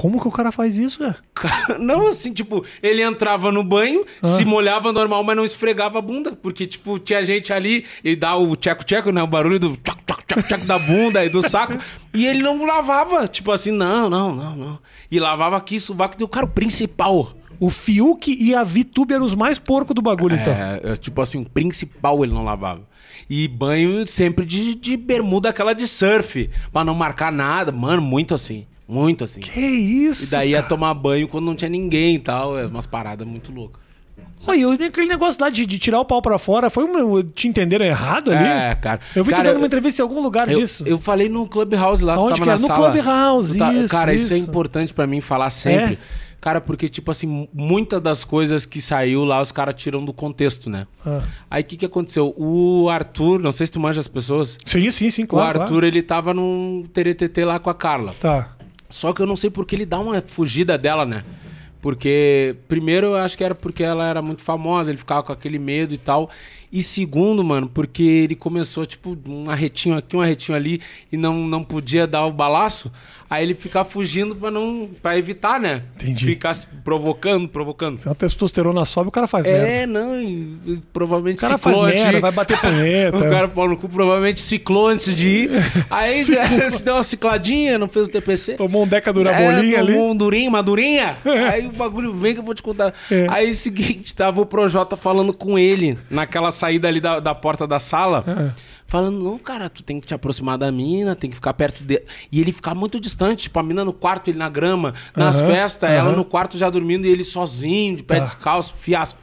Como que o cara faz isso, cara? Não assim, tipo, ele entrava no banho, se molhava normal, mas não esfregava a bunda, porque tipo, tinha gente ali e dá o tcheco-tcheco, né, o barulho do tchac, tchac, tchac, tchac da bunda e do saco, [LAUGHS] e ele não lavava, tipo assim, não, não, não, não. E lavava aqui, sovaco, deu cara o principal. O Fiuk e a VTube eram os mais porcos do bagulho, então. É, é, tipo assim, o principal ele não lavava. E banho sempre de, de bermuda, aquela de surf, pra não marcar nada. Mano, muito assim. Muito assim. Que isso? E daí ia tomar banho quando não tinha ninguém e tal. É umas paradas muito loucas. Oi, eu, aquele negócio lá de, de tirar o pau pra fora, foi um, te entenderam errado ali? É, cara. Eu vi Cara, tu dando eu- uma entrevista em algum lugar Eu, disso. eu falei no Clubhouse lá, tu Aonde tava que na era? No. Clubhouse, Tu tá- isso, Cara, isso, é isso. importante pra mim falar sempre. É? Cara, porque, tipo assim, muitas das coisas que saiu lá, os caras tiram do contexto, né? Ah. Aí o que, que aconteceu? O Arthur, não sei se tu manja as pessoas. Sim, sim, sim, claro. o Arthur, ele tava num TTT lá com a Carla. claro. Tá. Só que eu não sei porque ele dá uma fugida dela, né? Porque, primeiro, eu acho que era porque ela era muito famosa, ele ficava com aquele medo e tal. E segundo, mano, porque ele começou, tipo, um arretinho aqui, um arretinho ali, e não, não podia dar o balaço. Aí ele ficava fugindo pra não. para evitar, né? Entendi. Ficar se provocando, provocando. Se a testosterona sobe, o cara faz merda. É, não, e, e provavelmente O cara faz ciclou de merda, ir. vai bater [LAUGHS] punheta. o cara, pau no cu, provavelmente ciclou antes de ir. [LAUGHS] Aí [LAUGHS] se deu uma cicladinha, não fez o TPC. Tomou um deca durabolinha é, ali. tomou um durinho, uma durinha. Aí o bagulho vem que eu vou te contar. É. Aí o seguinte, tava o Projota falando com ele naquela saída ali da, da porta da sala. É. Falando, não, cara, tu tem que te aproximar da mina, tem que ficar perto dele. E ele ficar muito distante, tipo, a mina no quarto, ele na grama, nas Aham, festas, ela aham. no quarto já dormindo e ele sozinho, de pé Tá. descalço, fiasco.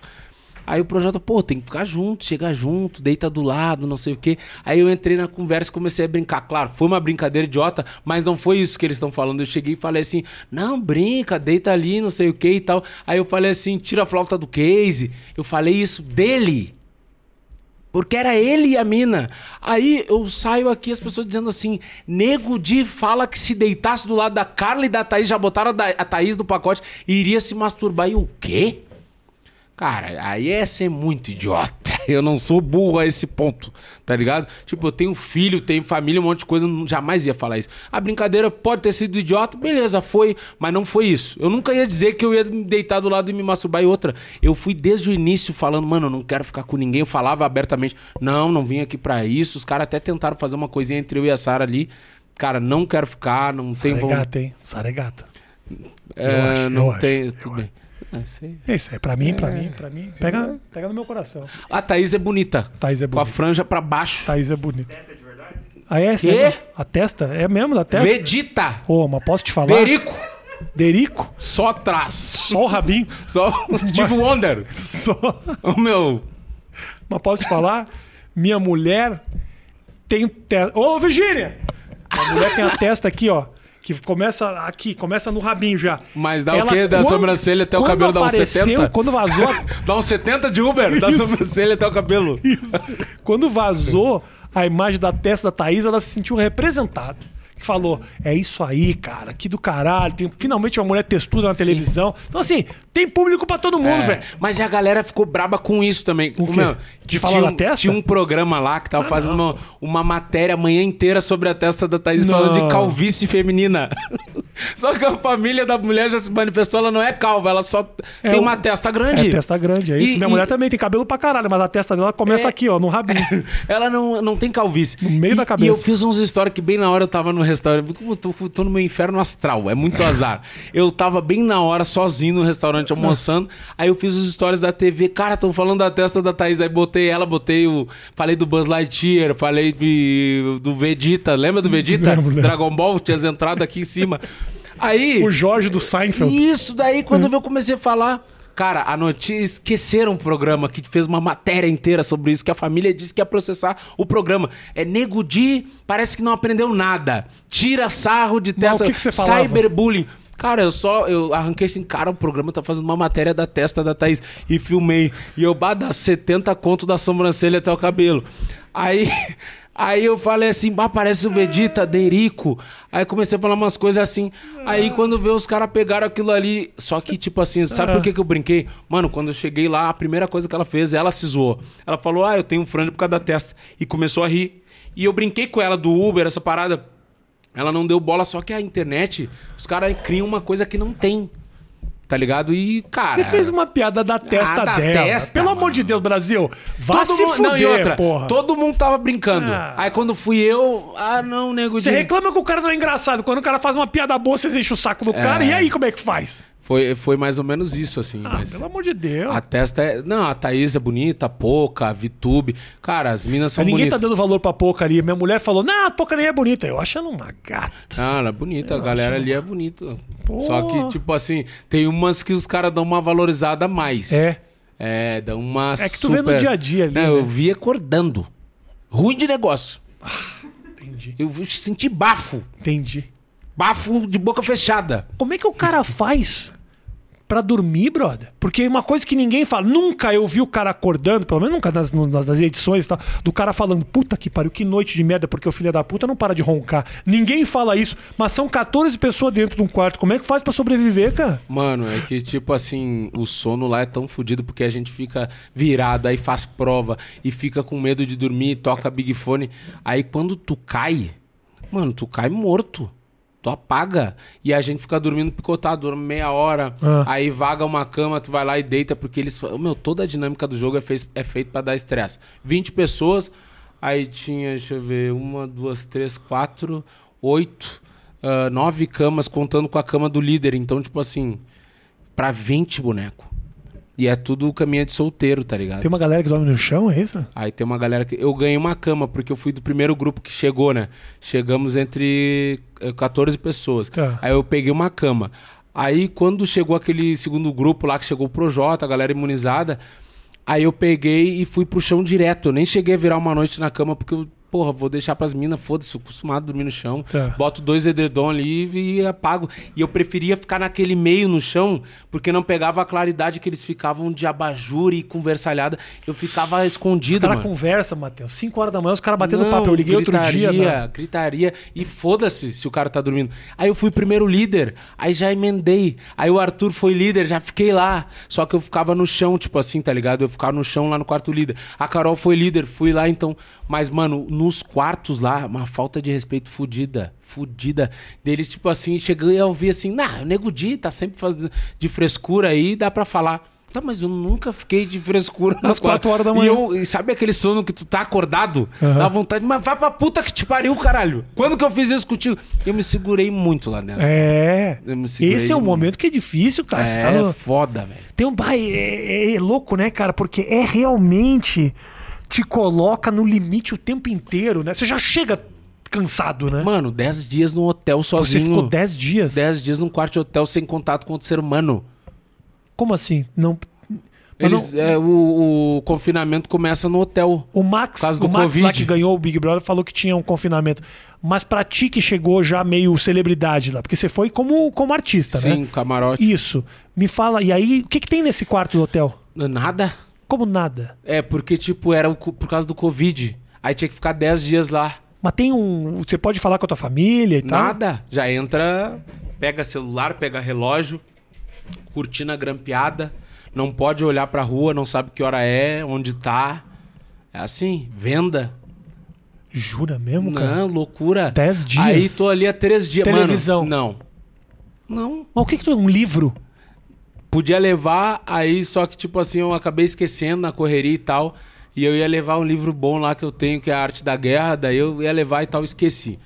Aí o Projota, pô, tem que ficar junto, chega junto, deita do lado, não sei o quê. Aí eu entrei na conversa e comecei a brincar. Claro, foi uma brincadeira idiota, mas não foi isso que eles estão falando. Eu cheguei e falei assim: não, brinca, deita ali, não sei o quê e tal. Aí eu falei assim: tira a flauta do case. Eu falei isso dele. Porque era ele e a mina. Aí eu saio aqui, as pessoas dizendo assim: Nego Di fala que se deitasse do lado da Carla e da Thaís, já botaram a, Thaís do pacote iria se masturbar. E o quê? Cara, aí é ser muito idiota. [LAUGHS] Eu não sou burro a esse ponto, tá ligado? Tipo, eu tenho filho, tenho família, um monte de coisa, eu não- jamais ia falar isso. A brincadeira pode ter sido idiota, beleza, foi, mas não foi isso. Eu nunca ia dizer que eu ia me deitar do lado e me masturbar. E outra, eu fui desde o início falando, mano, eu não quero ficar com ninguém. Eu falava abertamente, não, não vim aqui pra isso. Os caras até tentaram fazer uma coisinha entre eu e a Sara ali. Cara, não quero ficar, não tem Sara é gata, hein? Sara é gata. É, Eu acho, não eu acho, tem. eu tudo acho. É, sei. É isso aí, pra mim, pra mim, pra mim. Pega, pega no meu coração. A Thaís é bonita. Thaís é Com a bonita. franja pra baixo. Thaís é bonita. Ah, é? Quê? Quê? A testa? É mesmo da testa? Vegeta. Ô, mas posso te falar? Derico. Derico? Só atrás. Só o rabinho? [LAUGHS] Só o Steve Wonder. Só. O meu. Mas posso te falar? Minha mulher tem testa. Ô, Virgínia! A mulher tem a testa aqui, ó. Que começa aqui, começa no rabinho já. Mas dá o quê? Da sobrancelha até o quando cabelo dá uns apareceu, 70? Quando vazou, [LAUGHS] Dá uns 70 de Uber. Da Isso. sobrancelha até o cabelo. quando vazou a imagem da testa da Thaís, ela se sentiu representada. Que falou, é isso aí, cara, que do caralho. Tem finalmente uma mulher textuda na televisão. Então, assim, tem público pra todo mundo, É, velho. Mas a galera ficou braba com isso também. O quê? De falar tinha, da um- testa? Tinha um programa lá que tava Ah, fazendo uma, uma matéria a manhã inteira sobre a testa da Thaís, falando Não. de calvície feminina. [LAUGHS] [LAUGHS] só que a família da mulher já se manifestou, ela não é calva, ela só É tem o- uma testa grande. É testa grande, é isso. E- Minha e- mulher também tem cabelo pra caralho, mas a testa dela começa É. aqui, ó, no rabinho. [LAUGHS] Ela não, não tem calvície. No meio E- da cabeça. E eu fiz uns stories que bem na hora eu tava no restaurante. Como eu tô, tô no meu inferno astral, é muito azar. [LAUGHS] eu tava bem na hora, sozinho no restaurante almoçando. Aí eu fiz os stories da TV. Cara, estão falando da testa da Thaís. Aí botei ela, botei o. Falei do Buzz Lightyear, falei de, do Vegeta. Lembra do Vegeta? Lembro, lembro. Dragon Ball, tinha entrado aqui em cima. Aí. O Jorge do Seinfeld. Isso daí, quando eu comecei a falar. Cara, a notícia. Esqueceram o programa que fez uma matéria inteira sobre isso, que a família disse que ia processar o programa. É Nego Di, parece que não aprendeu nada. Tira sarro de Mas testa. o que que você falava? Cyberbullying. Cara, eu só. Eu arranquei assim, cara, o programa tá fazendo uma matéria da testa da Thaís. E filmei. E eu bada 70 conto da sobrancelha até o cabelo. Aí. Aí eu falei assim, bah, parece o Vegeta, Derico. Aí comecei a falar umas coisas assim. Aí quando vê os caras pegaram aquilo ali. Só que, tipo assim, sabe por que, que eu brinquei? Mano, quando eu cheguei lá, a primeira coisa que ela fez, ela se zoou. Ela falou, ah, eu tenho um frango por causa da testa. E começou a rir. E eu brinquei com ela do Uber, essa parada. Ela não deu bola, só que a internet, os caras criam uma coisa que não tem. Tá ligado? E, cara. Você fez uma piada da testa Ah, da dela. testa, Pelo mano. amor de Deus, Brasil. Vá Todo se mundo, fuder, não, e outra, porra. todo mundo tava brincando. Ah. Aí quando fui eu, ah, não, nego Você de- reclama que o cara não é engraçado. Quando o cara faz uma piada boa, você enche o saco do cara. E aí, como é que faz? Foi, foi mais ou menos isso, assim. Ah, mas pelo amor de Deus. a testa é. Não, a Thaís é bonita, a Poca, a Vitube. Cara, as minas são Mas ninguém bonitas. tá dando valor pra pouca ali. Minha mulher falou, não, a pouca nem é bonita. Eu acho ela uma gata. Ah, ela é bonita, a galera ali é bonita. Pô. Só que, tipo assim, tem umas que os caras dão uma valorizada a mais. É. É, dão uma. É que tu vê no dia a dia ali, Não, né? eu vi acordando. Ruim de negócio. Entendi. Eu senti bafo. Entendi. Bafo de boca fechada. Como é que o cara faz pra dormir, brother? Porque uma coisa que ninguém fala, nunca eu vi o cara acordando, pelo menos nunca nas, nas edições tal, do cara falando, puta que pariu, que noite de merda, porque o filho da puta não para de roncar. Ninguém fala isso, mas são 14 pessoas dentro de um quarto. Como é que faz pra sobreviver, cara? Mano, é que, tipo assim, o sono lá é tão fodido porque a gente fica virado, aí faz prova e fica com medo de dormir, toca Big Fone. Aí quando tu cai, mano, tu cai morto. Tu apaga. E a gente fica dormindo picotado, dorme meia hora. Ah. Aí vaga uma cama, tu vai lá e deita, porque eles. Meu, toda a dinâmica do jogo é, fez, é feita pra dar estresse. 20 pessoas, aí tinha, deixa eu ver, uma, duas, três, quatro, oito, ah, nove camas, contando com a cama do líder. Então, tipo assim, pra 20 boneco. E é tudo caminha de solteiro, tá ligado? Tem uma galera que dorme no chão, é isso? Aí tem uma galera que. Eu ganhei uma cama, porque eu fui do primeiro grupo que chegou, né? Chegamos entre eh, 14 pessoas. Tá. Aí eu peguei uma cama. Aí quando chegou aquele segundo grupo lá, que chegou o Projota, a galera imunizada, aí eu peguei e fui pro chão direto. Eu nem cheguei a virar uma noite na cama, porque eu porra, vou deixar pras minas, foda-se, eu acostumado a dormir no chão. Tá. Boto dois edredom ali e apago. E eu preferia ficar naquele meio no chão, porque não pegava a claridade que eles ficavam de abajur e conversalhada. Eu ficava Os escondido, caras mano. conversam, Matheus. 5 horas da manhã, os caras batendo Não, papo. Eu liguei outro dia. gritaria, né? Gritaria. E foda-se se o cara tá dormindo. Aí eu fui primeiro líder. Aí já emendei. Aí o Arthur foi líder, já fiquei lá. Só que eu ficava no chão, tipo assim, tá ligado? Eu ficava no chão lá no quarto líder. A Carol foi líder, fui lá então. Mas, mano, nos quartos lá, uma falta de respeito fudida. Fudida. Deles, tipo assim, chegou e eu ouvi assim, nah, o Nego Di tá sempre fazendo de frescura aí, dá pra falar. Tá, mas eu nunca fiquei de frescura no Às quatro horas da E manhã. eu e sabe aquele sono que tu tá acordado? Aham. Dá vontade, mas vai pra puta que te pariu, caralho. Quando que eu fiz isso contigo? Eu me segurei muito lá dentro. É. Esse é um muito. momento que é difícil, cara. Você tá É no- foda, velho. Tem um. Ai, é, é- é louco, né, cara? Porque é realmente. Te coloca no limite o tempo inteiro, né? Você já chega cansado, né? Mano, 10 dias no hotel Você sozinho. ficou 10 dias. 10 dias num quarto de hotel sem contato com outro ser humano. Como assim? Não. Eles, não- é, o, o confinamento começa no hotel. O Max, o Max lá Covid. que ganhou o Big Brother falou que tinha um confinamento. Mas pra ti que chegou já meio celebridade lá, porque você foi como, como artista, Sim, né? camarote. Isso. Me fala, e aí, o que, que tem nesse quarto do hotel? Nada. Como nada. É, porque, tipo, era o por causa do Covid. Aí tinha que ficar 10 dias lá. Mas tem um. Você pode falar com a tua família e tal? Nada. Já entra, pega celular, pega relógio, cortina grampeada, não pode olhar pra rua, não sabe que hora é, onde tá. É assim, venda. Jura mesmo, cara? Não, loucura. Dez dias? Aí tô ali há três dias. Televisão? Mano, não. Não. Mas o que que tu. Um livro? Podia levar, aí só que, tipo assim, eu acabei esquecendo na correria e tal. E eu ia levar um livro bom lá que eu tenho, que é a Arte da Guerra, daí eu ia levar e tal, esqueci.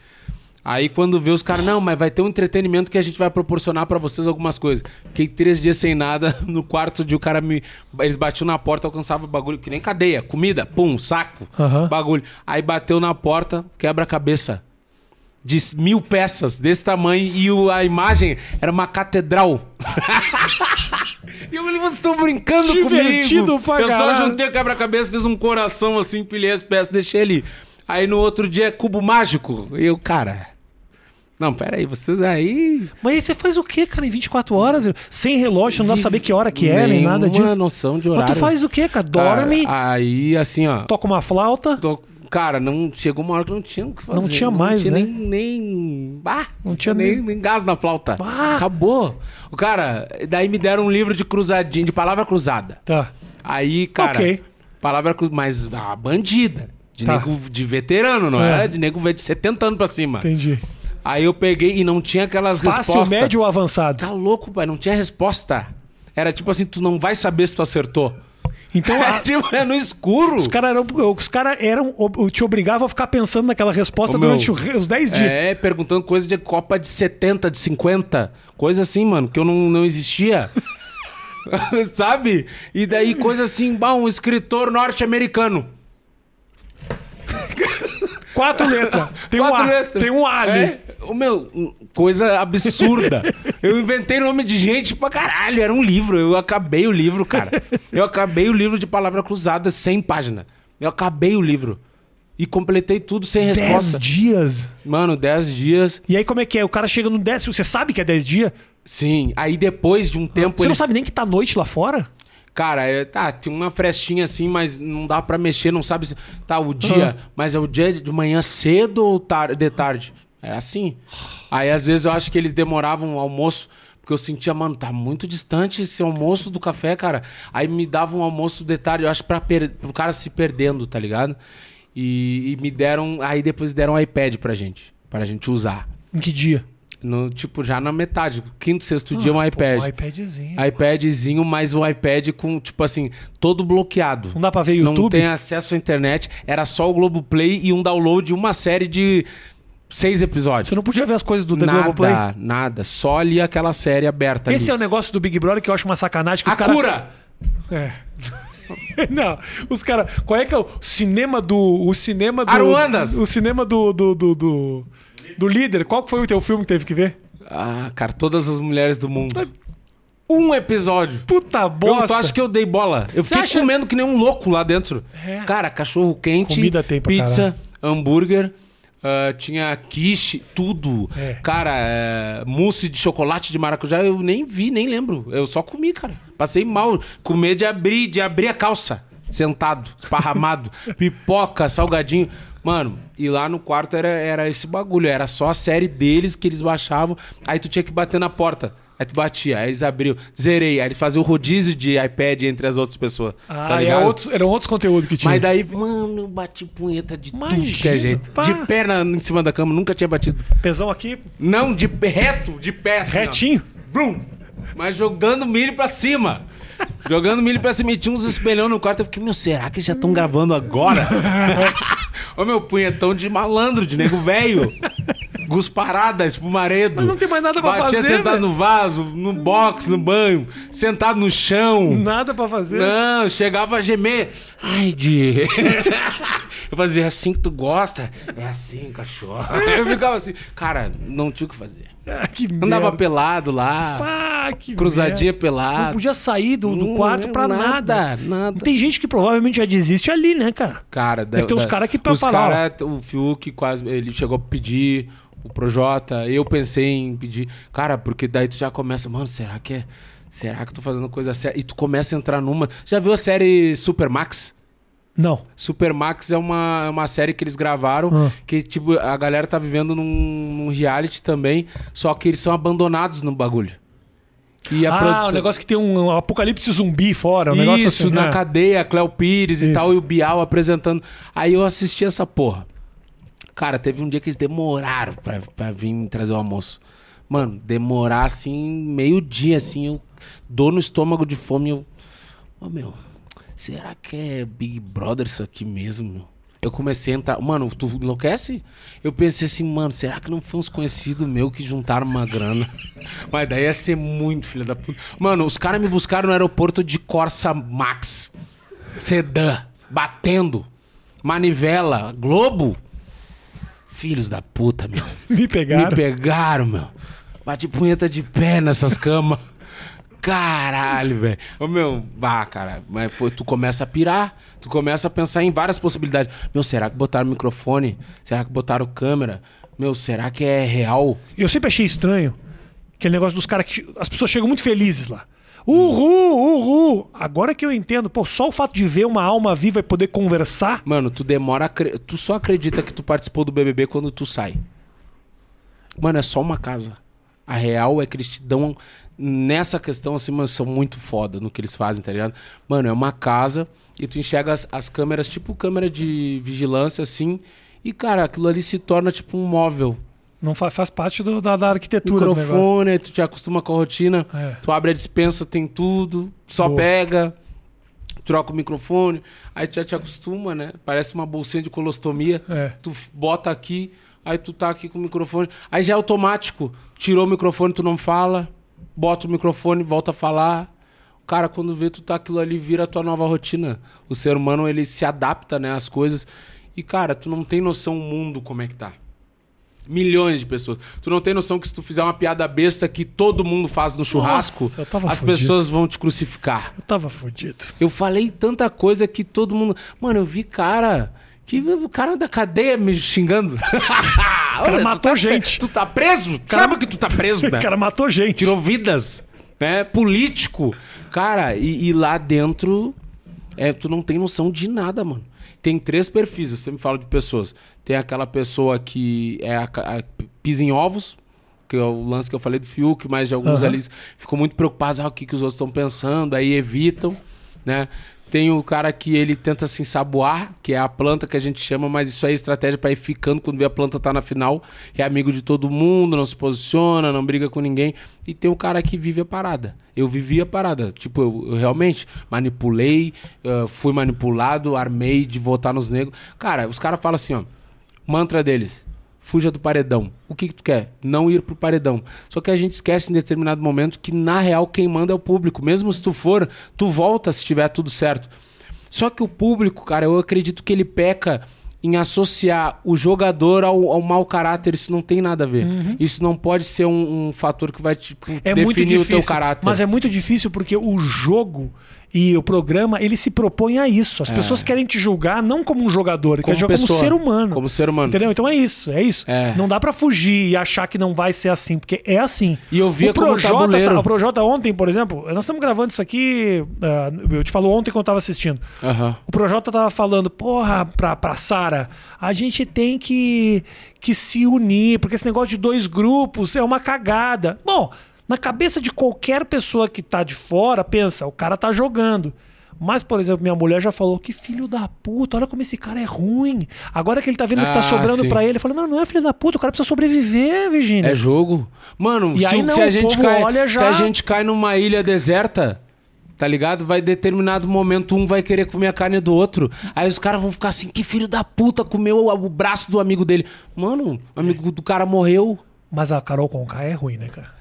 Aí quando vê os caras, não, mas vai ter um entretenimento que a gente vai proporcionar pra vocês algumas coisas. Fiquei três dias sem nada [LAUGHS] no quarto de o cara me. Eles batiam na porta, alcançava o bagulho, que nem cadeia, comida, pum, saco, Aham. bagulho. Aí bateu na porta, quebra-cabeça. De mil peças desse tamanho e o- a imagem era uma catedral. [LAUGHS] E eu falei, vocês estão brincando Divertido comigo. pra eu só juntei o quebra-cabeça, fiz um coração assim, pilhei as peças, deixei ali. Aí no outro dia é cubo mágico. E eu, cara. Não, pera aí, vocês aí. Mas aí você faz o quê, cara, em 24 horas? Sem relógio, não dá pra saber que hora que é, nem nada disso. noção de Mas horário. tu faz o quê, cara? Cara, Dorme, aí, assim, ó. toca uma flauta. tô- Cara, não chegou uma hora que não tinha o que fazer. Não tinha mais, tinha né? Nem, nem, ah, Não tinha nem, nem- nem gás na flauta. Ah. Acabou. O cara, daí me deram um livro de cruzadinho, de palavra cruzada. Tá. Aí, cara, Ok. palavra cruz, mas a bandida. De Tá. nego de veterano, não É. era de nego de 70 anos pra cima. Entendi. Aí eu peguei e não tinha aquelas Fácil, respostas. médio ou avançado? Tá louco, pai, não tinha resposta. Era tipo assim, tu não vai saber se tu acertou. Então, [LAUGHS] É, a- tipo, é no escuro. os caras eram, os cara eram, te obrigavam a ficar pensando naquela resposta Ô, meu, durante re- os 10 dias. É, perguntando coisa de Copa de 70, de 50. Coisa assim, mano, que eu não, não existia. [LAUGHS] Sabe? E daí coisa assim, bah, um escritor norte-americano. Quatro letras. Tem um A. letras. Tem um A ali. É, o meu, coisa absurda. [LAUGHS] eu inventei nome de gente pra caralho. Era um livro. Eu acabei o livro, cara. Eu acabei o livro de palavra cruzada, 100 páginas. Eu acabei o livro. E completei tudo sem 10 resposta. dias. Mano, 10 dias. E aí, como é que é? O cara chega no décimo. Você sabe que é 10 dias? Sim. Aí depois de um tempo. Você não eles- sabe nem que tá noite lá fora? Cara, é, tá, tinha uma frestinha assim, mas não dá pra mexer, não sabe se. Tá, o dia, mas é o dia de manhã cedo ou tar de tarde? Era assim. Aí às vezes eu acho que eles demoravam o almoço, porque eu sentia, mano, tá muito distante esse almoço do café, cara. Aí me davam um almoço de tarde, eu acho, pra per... pro cara se perdendo, tá ligado? E, e me deram. Aí depois deram um iPad pra gente, pra gente usar. Em que dia? No, tipo, já na metade, quinto, sexto dia, um iPad. Ah, Pô, um iPadzinho. iPadzinho, mas o iPad com, tipo assim, todo bloqueado. Não dá pra ver Não YouTube? tem acesso à internet. Era só o Globoplay e um download de uma série de seis episódios. Você não podia ver as coisas do The nada, Globoplay? nada. Só ali aquela série aberta Esse é o ali. negócio do Big Brother que eu acho uma sacanagem. Que A o cara... cura! É. [LAUGHS] Não, os caras. Qual é que é o cinema do. O cinema do. Aruandas! O cinema do. Do, do, do, do líder. Qual foi o teu filme que teve que ver? Ah, cara, todas as mulheres do mundo. Um episódio. Puta Eu, bosta. tu acha que eu dei bola? Eu fiquei acha- comendo que nem um louco lá dentro. É. Cara, cachorro quente, Comida tem pra pizza, hambúrguer, ah, tinha quiche, tudo. É. Cara, é, mousse de chocolate de maracujá, eu nem vi, nem lembro. Eu só comi, cara. Passei mal. Comer de abrir, de abrir a calça. Sentado, esparramado. [LAUGHS] pipoca, salgadinho. Mano, e lá no quarto era, era esse bagulho. Era só a série deles que eles baixavam. Aí tu tinha que bater na porta. Aí tu batia, aí eles abriam, zerei. Aí eles faziam o rodízio de iPad entre as outras pessoas. Ah, tá ligado? outros, eram outros conteúdos que tinha. Mas daí, mano, eu bati punheta de tudo que Imagina, é jeito. pá. De perna em cima da cama, nunca tinha batido. Pesão aqui, Não, de reto, de pé assim, ó. retinho. Blum. Mas jogando milho pra cima. Jogando milho pra cima. E tinha uns espelhão no quarto. Eu fiquei, meu, será que já estão gravando agora? [LAUGHS] [LAUGHS] Ô, meu punhetão de malandro, de nego velho. Gusparada, espumaredo. Mas não tem mais nada pra Batia fazer, sentado velho. no vaso, no box, no banho. Sentado no chão. Nada pra fazer. Não, chegava a gemer. Ai, de. [LAUGHS] Eu fazia "É assim que tu gosta. É assim, cachorro. [LAUGHS] Eu ficava assim. Cara, não tinha o que fazer. Ah, Andava merda. pelado lá. Pá, que cruzadinha merda. pelado. Não podia sair do, do Não, quarto pra nada. nada, nada. Tem gente que provavelmente já desiste ali, né, cara? Cara, Deve ter uns cara que pra os falar, cara, O Fiuk quase. Ele chegou a pedir. O Projota. Eu pensei em pedir. Cara, porque daí tu já começa. Mano, será que é. Será que eu tô fazendo coisa certa? E tu começa a entrar numa. Já viu a série Supermax? Não. Supermax é uma, é uma série que eles gravaram Ah. que, tipo, a galera tá vivendo num, num reality também, só que eles são abandonados no bagulho. E a ah, produção- o negócio que tem um apocalipse zumbi fora, um negócio Isso, assim. na né? cadeia, Cléo Pires e Isso. tal, e o Bial apresentando. Aí eu assisti essa porra. Cara, teve um dia que eles demoraram pra, pra vir trazer o almoço. Mano, demorar assim, meio dia, assim, eu dor no estômago de fome. Eu. Ô meu, será que é Big Brother isso aqui mesmo, meu? Eu comecei a entrar. Mano, tu enlouquece? Eu pensei assim, mano, será que não foi uns conhecidos meus que juntaram uma grana? [LAUGHS] Mas daí ia ser muito filha da puta. Mano, os caras me buscaram no aeroporto de Corsa Max. Sedã. Batendo. Manivela. Globo. Filhos da puta, meu. [LAUGHS] Me pegaram. Me pegaram, meu. Bati punheta de pé nessas camas. Caralho, velho. Ô, meu, bah, cara, mas foi, tu começa a pirar, tu começa a pensar em várias possibilidades. Meu, será que botaram microfone? Será que botaram câmera? Meu, será que é real? Eu sempre achei estranho aquele negócio dos caras que. As pessoas chegam muito felizes lá. Uhul, uhul. Agora que eu entendo, pô, só o fato de ver uma alma viva e poder conversar. Mano, tu demora. a acre- Tu só acredita que tu participou do BBB quando tu sai. Mano, é só uma casa. A real é que eles te dão. Nessa questão, assim, mano, são muito foda no que eles fazem, tá ligado? Mano, é uma casa e tu enxerga as, as câmeras, tipo câmera de vigilância, assim. E, cara, aquilo ali se torna tipo um móvel. Não faz, faz parte do- da, da arquitetura do. Microfone, aí tu te acostuma com a rotina. É. Tu abre a dispensa, tem tudo. Só Boa. pega, troca o microfone. Aí tu já te acostuma, né? Parece uma bolsinha de colostomia. É. Tu bota aqui, aí tu tá aqui com o microfone. Aí já é automático. Tirou o microfone, tu não fala. Bota o microfone, volta a falar. Cara, quando vê, tu tá aquilo ali, vira a tua nova rotina. O ser humano, ele se adapta, né, às coisas. E, cara, tu não tem noção o mundo como é que tá. Milhões de pessoas. Tu não tem noção que se tu fizer uma piada besta que todo mundo faz no churrasco, Nossa, as fudido. pessoas vão te crucificar. Eu tava fudido. Eu falei tanta coisa que todo mundo. Mano, eu vi cara. Que o cara da cadeia me xingando. [LAUGHS] O cara matou gente. Tu tá preso? Sabe que tu tá preso, [LAUGHS] O né? cara matou gente. Tirou vidas. Né? Político. Cara, e, e lá dentro. É, tu não tem noção de nada, mano. Tem três perfis, eu sempre falo de pessoas. Tem aquela pessoa que é a, a- pisa em ovos, que é o lance que eu falei do Fiuk, mas de alguns Aham. ali ficam muito preocupados, ah, o que, que os outros estão pensando, aí evitam, né? Tem o cara que ele tenta se ensaboar, que é a planta que a gente chama, mas isso aí é estratégia pra ir ficando quando vê a planta tá na final, é amigo de todo mundo, não se posiciona, não briga com ninguém. E tem o cara que vive a parada. Eu vivi a parada. Tipo, eu, eu realmente manipulei, eh, fui manipulado, armei de votar nos negros. Cara, os caras falam assim, ó, mantra deles. Fuja do paredão. O que, que tu quer? Não ir pro paredão. Só que a gente esquece em determinado momento que, na real, quem manda é o público. Mesmo se tu for, tu volta se tiver tudo certo. Só que o público, cara, eu acredito que ele peca em associar o jogador ao, ao mau caráter. Isso não tem nada a ver. Isso não pode ser um, um fator que vai tipo, É definir difícil. o teu caráter. Mas é muito difícil porque o jogo E o programa, ele se propõe a isso. As pessoas querem te julgar não como um jogador, quer jogar como pessoa, ser humano. Como ser humano. Entendeu? Então é isso, é isso. É. Não dá pra fugir e achar que não vai ser assim, porque é assim. E eu via o como Projota, tá- o Projota ontem, por exemplo, nós estamos gravando isso aqui, ah, eu te falo ontem quando eu tava assistindo. Aham. O Projota tava falando, porra, pra, pra Sara, a gente tem que, que se unir, porque esse negócio de dois grupos é uma cagada. Bom, na cabeça de qualquer pessoa que tá de fora, pensa, o cara tá jogando. Mas, por exemplo, minha mulher já falou que filho da puta, olha como esse cara é ruim. Agora que ele tá vendo que tá Ah, sobrando pra ele, ele fala: não, não é filho da puta, o cara precisa sobreviver, Virgínia. É jogo. Mano, E se, aí não, se a gente cai, olha se já- a gente cai numa ilha deserta, tá ligado? Vai determinado momento um vai querer comer a carne do outro. Aí os caras vão ficar assim, que filho da puta comeu o, o braço do amigo dele. Mano, o amigo do cara morreu. Mas a Carol Conká é ruim, né, cara?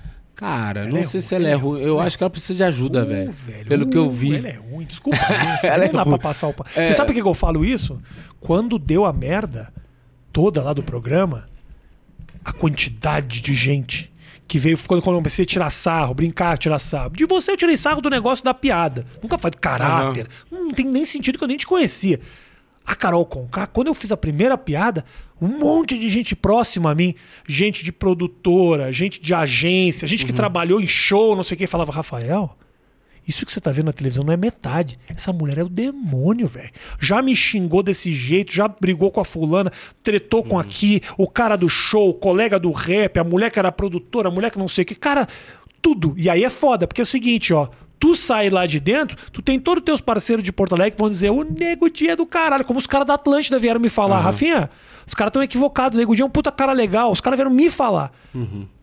Cara, não é sei ruim, se ela é ela é ruim. Eu acho que ela precisa de ajuda, Uh, velho. Pelo que eu uh, vi. Ela é ruim, desculpa. [LAUGHS] Ela não é dá ruim. pra passar o. É. Você sabe por que eu falo isso? Quando deu a merda toda lá do programa, a quantidade de gente que veio quando quando eu comecei a tirar sarro, brincar, tirar sarro. De você eu tirei sarro do negócio da piada. Nunca faz caráter. Não tem nem sentido que eu nem te conhecia. A Carol Conká, quando eu fiz a primeira piada, um monte de gente próxima a mim, gente de produtora, gente de agência, gente que trabalhou em show, não sei o que, falava, Rafael, isso que você tá vendo na televisão não é metade. Essa mulher é o demônio, velho. Já me xingou desse jeito, já brigou com a fulana, tretou com aqui, o cara do show, o colega do rap, a mulher que era produtora, a mulher que não sei o que. Cara, tudo. E aí é foda, porque é o seguinte, ó. Tu sai lá de dentro, tu tem todos os teus parceiros de Porto Alegre que vão dizer o Nego Dia é do caralho. Como os caras da Atlântida vieram me falar. Rafinha, os caras estão equivocados. O Nego Dia é um puta cara legal. Os caras vieram me falar.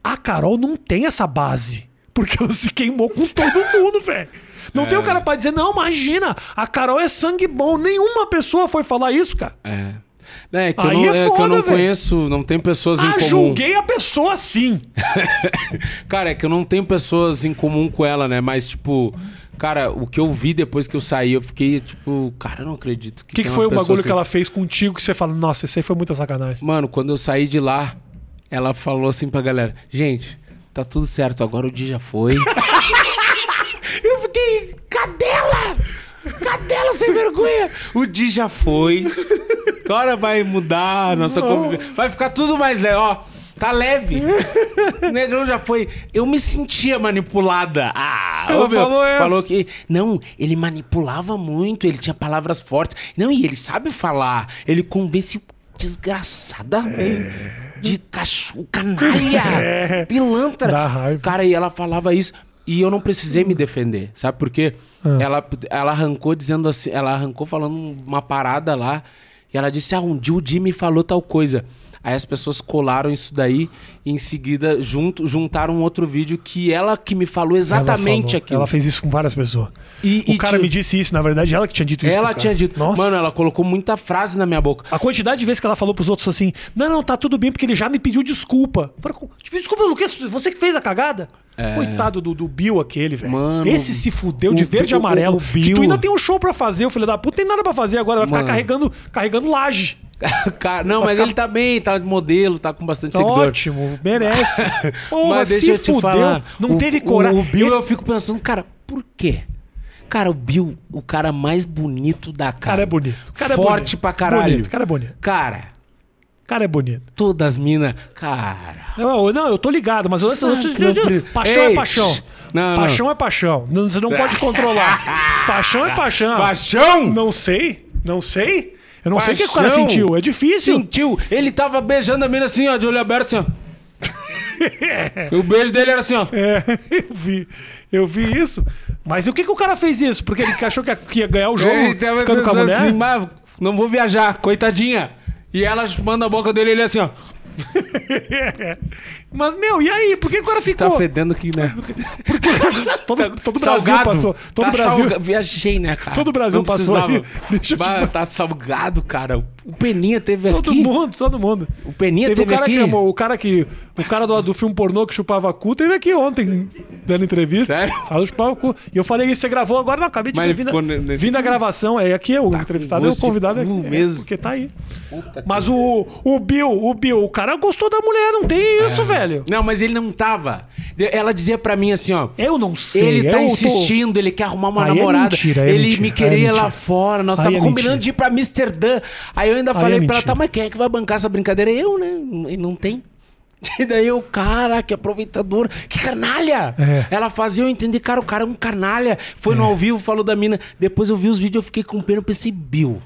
A Carol não tem essa base. Porque ela se queimou com todo mundo, [LAUGHS] velho. Não tem o cara pra dizer, não, imagina, a Carol é sangue bom. Nenhuma pessoa foi falar isso, cara. É. É que, eu não, é é que eu não velho. conheço, não tem pessoas em Ah, comum. julguei a pessoa sim. [LAUGHS] Cara, é que eu não tenho pessoas em comum com ela, né? Mas, tipo, cara, o que eu vi depois que eu saí, eu fiquei, tipo, cara, eu não acredito. O que, que tem foi o bagulho assim. que ela fez contigo que você fala, nossa, isso aí foi muita sacanagem? Mano, quando eu saí de lá, ela falou assim pra galera: gente, tá tudo certo, agora o dia já foi. [LAUGHS] eu fiquei, cadela! Cadela sem vergonha! O dia já foi. Agora vai mudar a nossa convivência. Vai ficar tudo mais leve, ó. Tá leve. O negrão já foi. Eu me sentia manipulada. Ah, Ela meu, falou falou que. Não, ele manipulava muito, ele tinha palavras fortes. Não, e ele sabe falar. Ele convence o desgraçada, velho. De cachorro, canalha. É. Pilantra. Dá raiva. Cara, e ela falava isso. E eu não precisei me defender, sabe por quê? Ah. Ela, ela arrancou dizendo assim, ela arrancou falando uma parada lá, e ela disse, ah, um dia o Jimmy falou tal coisa. Aí as pessoas colaram isso daí e em seguida junto, juntaram um outro vídeo que ela que me falou exatamente ela aquilo. Ela fez isso com várias pessoas. E- o e cara tinha- me disse isso, na verdade, ela que tinha dito isso. Ela tinha dito. Nossa. Mano, ela colocou muita frase na minha boca. A quantidade de vezes que ela falou pros outros assim: Não, não, tá tudo bem, porque ele já me pediu desculpa. Tipo, desculpa quê? Você que fez a cagada? Coitado do, do Bill aquele, velho. É. Mano, Esse se fudeu de o verde e amarelo. o Que Bill- tu ainda tem um show pra fazer, o filho da puta. Tem nada pra fazer agora, vai ficar Mano. carregando, carregando laje. [LAUGHS] Cara, não, mas ficar- ele tá bem, tá de modelo, tá com bastante seguidor. Ótimo, merece. [LAUGHS] Mas deixa se eu te fudeu. falar. Não o- teve coragem. O, Bill, Esse- eu fico pensando, cara, por quê? Cara, o Bill, o cara mais bonito da cara. cara é bonito. Cara é Forte bonito. pra caralho. Bonito, o cara é bonito. Cara, O cara é bonito. todas as minas. Cara. Não, não, eu tô ligado, mas eu, eu- eu- não pre- paixão Ei, é paixão. Não, não. paixão é paixão. Não- Você não pode [LAUGHS] controlar. Paixão é paixão. Paixão? Não sei, não sei. Eu não sei o que o cara Paixão? sentiu. É difícil. Sentiu? Ele tava beijando a mina assim, ó, de olho aberto, assim, ó. [LAUGHS] o beijo dele era assim, ó. É, [LAUGHS] eu vi. Eu vi isso. Mas o que, que o cara fez isso? Porque ele achou que ia, que ia ganhar o jogo Ele tava ficando com a mulher? assim, mas não vou viajar, coitadinha. E ela manda a boca dele e ele assim, ó. [LAUGHS] Mas, meu, e aí? Por que o cara Você ficou? tá fedendo aqui, né? Todo, todo o Brasil passou. Todo tá o Brasil. salga- Viajei, né, cara? Todo o Brasil Não passou aí. Deixa eu Bah, tá salgado, cara. O Peninha teve Todo aqui. mundo, todo mundo. O Peninha Teve o teve cara aqui. que o cara que o cara do, do filme pornô que chupava cu teve aqui ontem dando entrevista. Sério? Falou chupava cu. E eu falei você gravou agora? Não, acabei de Mas ver. Vindo, nesse- a gravação, é aqui é o entrevistado, é o convidado é, cu é, mesmo. porque tá aí. Puta que- Mas o, o Bill, o Bill, o cara gostou da mulher, não tem É. isso, velho. Não, mas ele não tava. Ela dizia pra mim assim, ó. Eu não sei. Ele tá eu tô- insistindo, ele quer arrumar uma Aí é namorada. mentira, aí é ele mentira, me aí é queria lá mentira. fora. Nós Aí tava é combinando mentira. de ir pra Amsterdã. Aí eu ainda falei é pra ela, mentira. tá, mas quem é que vai bancar essa brincadeira? Eu, né? E não tem. E daí eu, cara, que aproveitador, que canalha! É. Ela fazia eu entender, cara, o cara é um canalha. Foi no ao vivo, falou da mina. Depois eu vi os vídeos, eu fiquei com pena, eu pensei, Bill.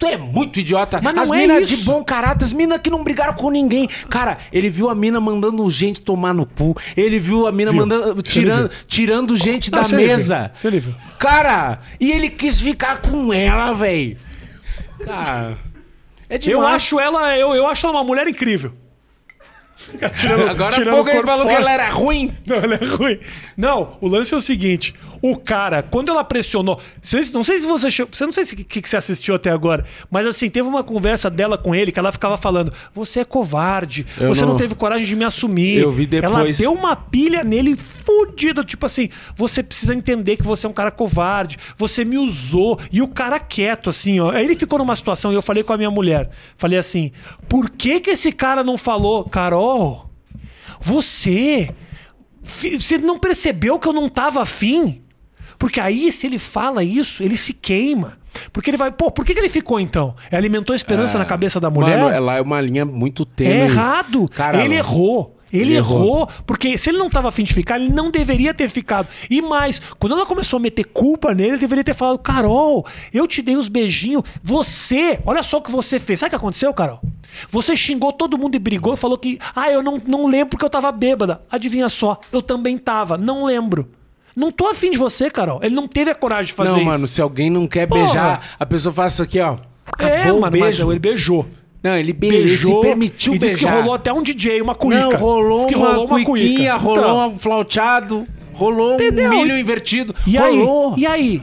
Tu é muito idiota. Mas não as é minas de bom caráter, as minas que não brigaram com ninguém. Cara, ele viu a mina mandando gente tomar no cu. Ele viu a mina Viu. mandando, Isso tirando, tirando gente Não, da viu. mesa. Isso ele viu. Cara, e ele quis ficar com ela, velho. Cara, é demais. Eu acho ela, eu, eu acho ela uma mulher incrível. Tirando- Agora há tirando pouco o ele falou que fora. ela era ruim. Não, ela é ruim. Não, o lance é o seguinte: o cara, quando ela pressionou. Não sei se você. Você não sei o que, que você assistiu até agora, mas assim, teve uma conversa dela com ele que ela ficava falando: Você é covarde, Eu você não... não- teve coragem de me assumir. Eu vi Ela depois. deu uma pilha nele fudida, tipo assim, você precisa entender que você é um cara covarde, você me usou. E o cara quieto, assim, ó. Aí ele ficou numa situação e eu falei com a minha mulher: Falei assim, por que que esse cara não falou, Carol? Você. Você não percebeu que eu não tava afim? Porque aí, se ele fala isso, ele se queima. Porque ele vai. Pô, por que, que ele ficou então? Ele alimentou a esperança na cabeça da mulher? Mano, ela é uma linha muito tênue. É errado. Cara, ele errou. Ele, Ele errou, errou. porque se ele não tava afim de ficar, ele não deveria ter ficado. E mais, quando ela começou a meter culpa nele, ele deveria ter falado: Carol, eu te dei os beijinhos. Você, olha só o que você fez. Sabe o que aconteceu, Carol? Você xingou todo mundo e brigou e falou que, ah, eu não, não lembro porque eu tava bêbada. Adivinha só, eu também tava, não lembro. Não tô afim de você, Carol. Ele não teve a coragem de fazer Não, isso. mano, se alguém não quer Porra. beijar, a pessoa faz isso aqui, ó. Acabou é, o mano, mas beijo. ele beijou. Não, ele beijou, Beijou permitiu e beijar. disse que rolou até um DJ, uma cuíca. Não, rolou, Diz que uma, rolou uma cuiquinha, cuíca. rolou Então, um flauteado, rolou Entendeu? um milho invertido. E aí? rolou. E aí?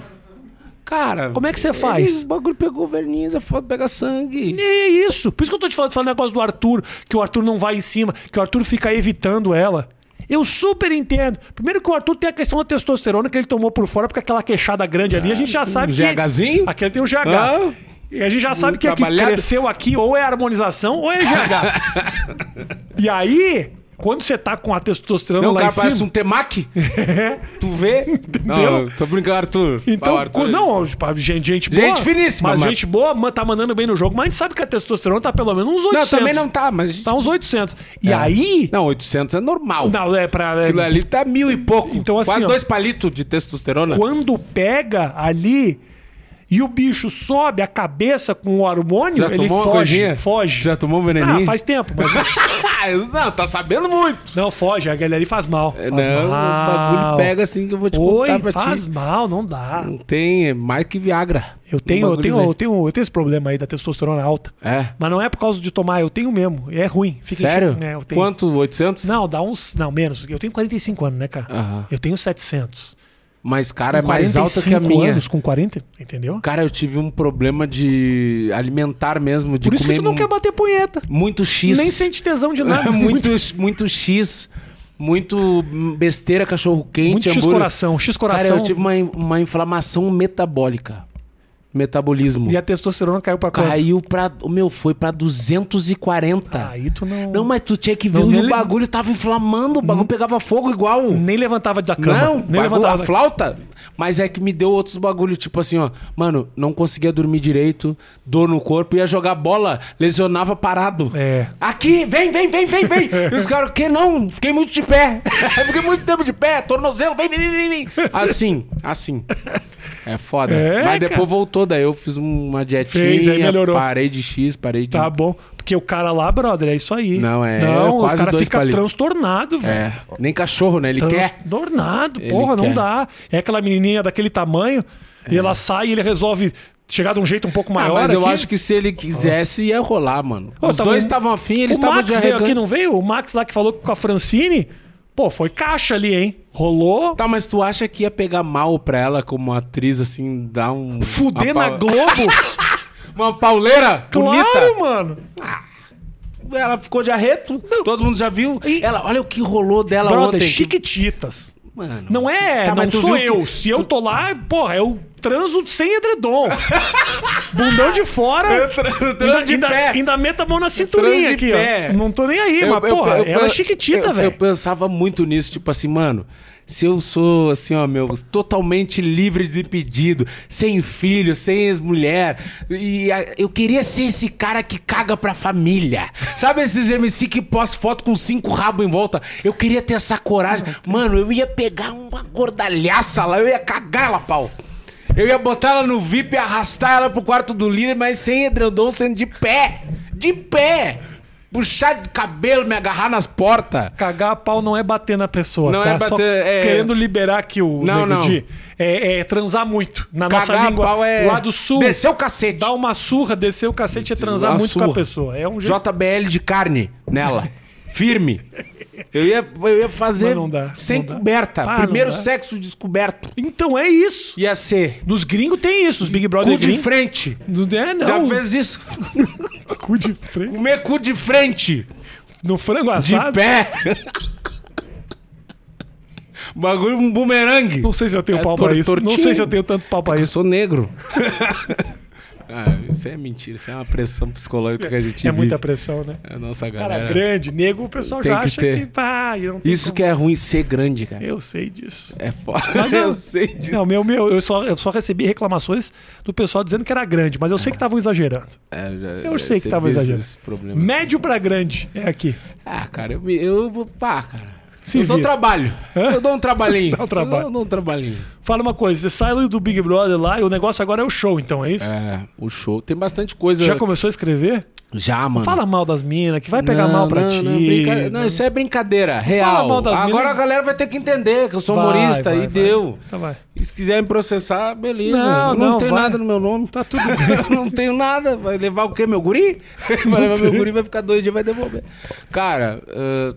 Cara, Como é que você faz? O bagulho pegou verniz, a foto pega sangue. E é isso. Por isso que eu tô te falando, falando negócio do Arthur, que o Arthur não vai em cima, que o Arthur fica evitando ela. Eu super entendo. Primeiro que o Arthur tem a questão da testosterona que ele tomou por fora, porque aquela queixada grande ali, a gente já sabe que. GHzinho? Aquele tem o GH. Ah. E a gente já sabe que Trabalhado. cresceu aqui, ou é harmonização, ou é GH. [LAUGHS] e aí, quando você tá com a testosterona Não, o lá cara em parece cima. um temaki. [LAUGHS] É. Tu vê? Não, tô brincando, Arthur. Então, Arthur. não, gente, gente boa. Gente finíssima, Mas mas- gente boa tá mandando bem no jogo, mas a gente sabe que a testosterona tá pelo menos uns 800. Não, também não tá, mas... Tá uns 800. E É. aí. Não, 800 é normal. Não, é pra. é- Aquilo ali tá mil e pouco. Então, assim, Quase ó. dois palitos de testosterona. quando pega ali e o bicho sobe a cabeça com o hormônio, Já ele foge. coisinha? Foge. Já tomou um veneninho? Ah, faz tempo, mas. [LAUGHS] não, tá sabendo muito. não, foge. Aquele ali faz mal. É, Faz não, mal. o bagulho pega assim que eu vou te Oi, contar pra faz ti. mal, não dá. Não tem, é mais que Viagra. Eu tenho, eu tenho, eu tenho, eu tenho esse problema aí da testosterona alta. É. Mas não é por causa de tomar, eu tenho mesmo. É ruim. Fica Sério? É. Quanto? 800? Não, dá uns. Não, menos. Eu tenho 45 anos, né, cara? Aham. Eu tenho 700. Mas, cara, é mais alta que a 45 minha. anos, com 40, entendeu? Cara, eu tive um problema de alimentar mesmo, de Por isso que tu não quer bater punheta. muito X. Nem sente tesão de [LAUGHS] nada. muito, muito X, muito besteira, cachorro quente, Muito X coração. X Cara, coração. eu tive uma, uma inflamação metabólica. Metabolismo. E a testosterona caiu pra quanto? Caiu pra. O meu, foi pra 240. Aí tu não. Não, mas tu tinha que ver Não, e o le- bagulho tava inflamando, o bagulho pegava fogo igual. Nem levantava da cama. Não, nem bagulho, levantava. a flauta. Mas é que me deu outros bagulho, tipo assim, ó. Mano, não conseguia dormir direito, dor no corpo, ia jogar bola, lesionava parado. É. Aqui, vem, vem, vem, vem, vem. [LAUGHS] e os caras, que não? Fiquei muito de pé. [LAUGHS] Fiquei muito tempo de pé, tornozelo, vem, vem, vem, vem. Assim, assim. É foda. É, Mas depois cara. voltou, daí eu fiz uma dietinha, Fez, aí melhorou. parei de X, parei de... Tá bom. Porque o cara lá, brother, é isso aí. Não, é Não, quase o cara fica palitos. transtornado, velho. É, nem cachorro, né? Ele quer. Transtornado, Ele porra, não quer. dá. É aquela menininha daquele tamanho e ela sai e ele resolve chegar de um jeito um pouco Ah, maior. mas eu aqui. acho que se ele quisesse, ia rolar, mano. Os tava dois estavam afim, eles o estavam Max de veio arregando. aqui, não veio? O Max lá que falou com a Francine, pô, foi caixa ali, hein? Rolou. Tá, mas tu acha que ia pegar mal pra ela como atriz, assim, dar um... Fuder na Globo? [LAUGHS] Uma pauleira bonita? claro, mano. Ela ficou de arreto, todo mundo já viu. E- Ela, olha o que rolou dela Brother, ontem. chiquititas. Mano, Não é, Tá, não sou eu. que- Se eu tô lá, porra, eu transo sem edredom. Bundão de fora. Eu tra- eu transo ainda, de ainda, pé. ainda meta a mão na cinturinha aqui, pé. ó. Não tô nem aí, Eu- mas, eu- porra, eu- ela é eu- chiquitita, eu- Eu velho. pensava muito nisso, tipo assim, mano. Se eu sou, assim, ó, meu, totalmente livre de pedido, sem filho, sem ex-mulher, e a- eu queria ser esse cara que caga pra família. Sabe esses MC que postam foto com cinco rabos em volta? Eu queria ter essa coragem. Mano, eu ia pegar uma gordalhaça lá, eu ia cagar ela, pau. Eu ia botar ela no VIP e arrastar ela pro quarto do líder, mas sem edredom, sendo de pé. De pé. Puxar de cabelo, me agarrar nas portas. Cagar a pau não é bater na pessoa, Não tá? é bater, é- querendo liberar aqui o Não, não. É, é transar muito. Na nossa Cagar a língua, pau é lá do sul, descer o cacete. dar uma surra, descer o cacete é transar muito com surra. a pessoa. É um jeito... JBL de carne nela. [LAUGHS] Firme. Eu ia, eu ia fazer não dá, sem não coberta. Pá, Primeiro não sexo descoberto. Então é isso. Ia ser Nos gringos tem isso, os Big Brother cu de gringos. frente. É, não. Já fez isso? [LAUGHS] Cu de frente. Comer cu de frente. No frango De assado. pé. Bagulho um bumerangue. Não sei se eu tenho É pau pra isso. Não tortinho. sei se eu tenho tanto pau pra Eu isso. sou negro. [LAUGHS] ah, isso é mentira. Isso é uma pressão psicológica que a gente É vive. muita pressão, né? A nossa Cara galera. grande, nego, o pessoal já que acha ter. que. Pá, Isso como. que é ruim ser grande, cara. Eu sei disso. É foda. Mas [LAUGHS] não. Eu sei disso. Não, meu, meu, eu só, eu só recebi reclamações do pessoal dizendo que era grande, mas eu sei que estavam exagerando. É, já- Eu sei que esse- exagerando. Médio pra grande é aqui. Ah, cara, eu, eu vou. Pá, cara. Se eu dou um vira. trabalho. Hã? Eu dou um trabalhinho. [LAUGHS] Dá um trabalho. Eu dou um trabalhinho. Fala uma coisa, você sai do Big Brother lá e o negócio agora é o show, então, é isso? É, o show. Tem bastante coisa. Já começou a escrever? Já, mano. Fala mal das minas, que vai pegar Não, mal pra não, ti. Não, brinca- não, isso é brincadeira, real. mal das Agora minas. a galera vai ter que entender que eu sou Vai, humorista vai, e vai. deu. Tá, vai. E se quiser me processar, beleza. Não, não, não, vai. nada no meu nome. Tá tudo bem. [LAUGHS] Não tenho nada. Vai levar o quê? Meu guri? [LAUGHS] Vai levar meu guri, vai ficar dois dias, vai devolver. Cara,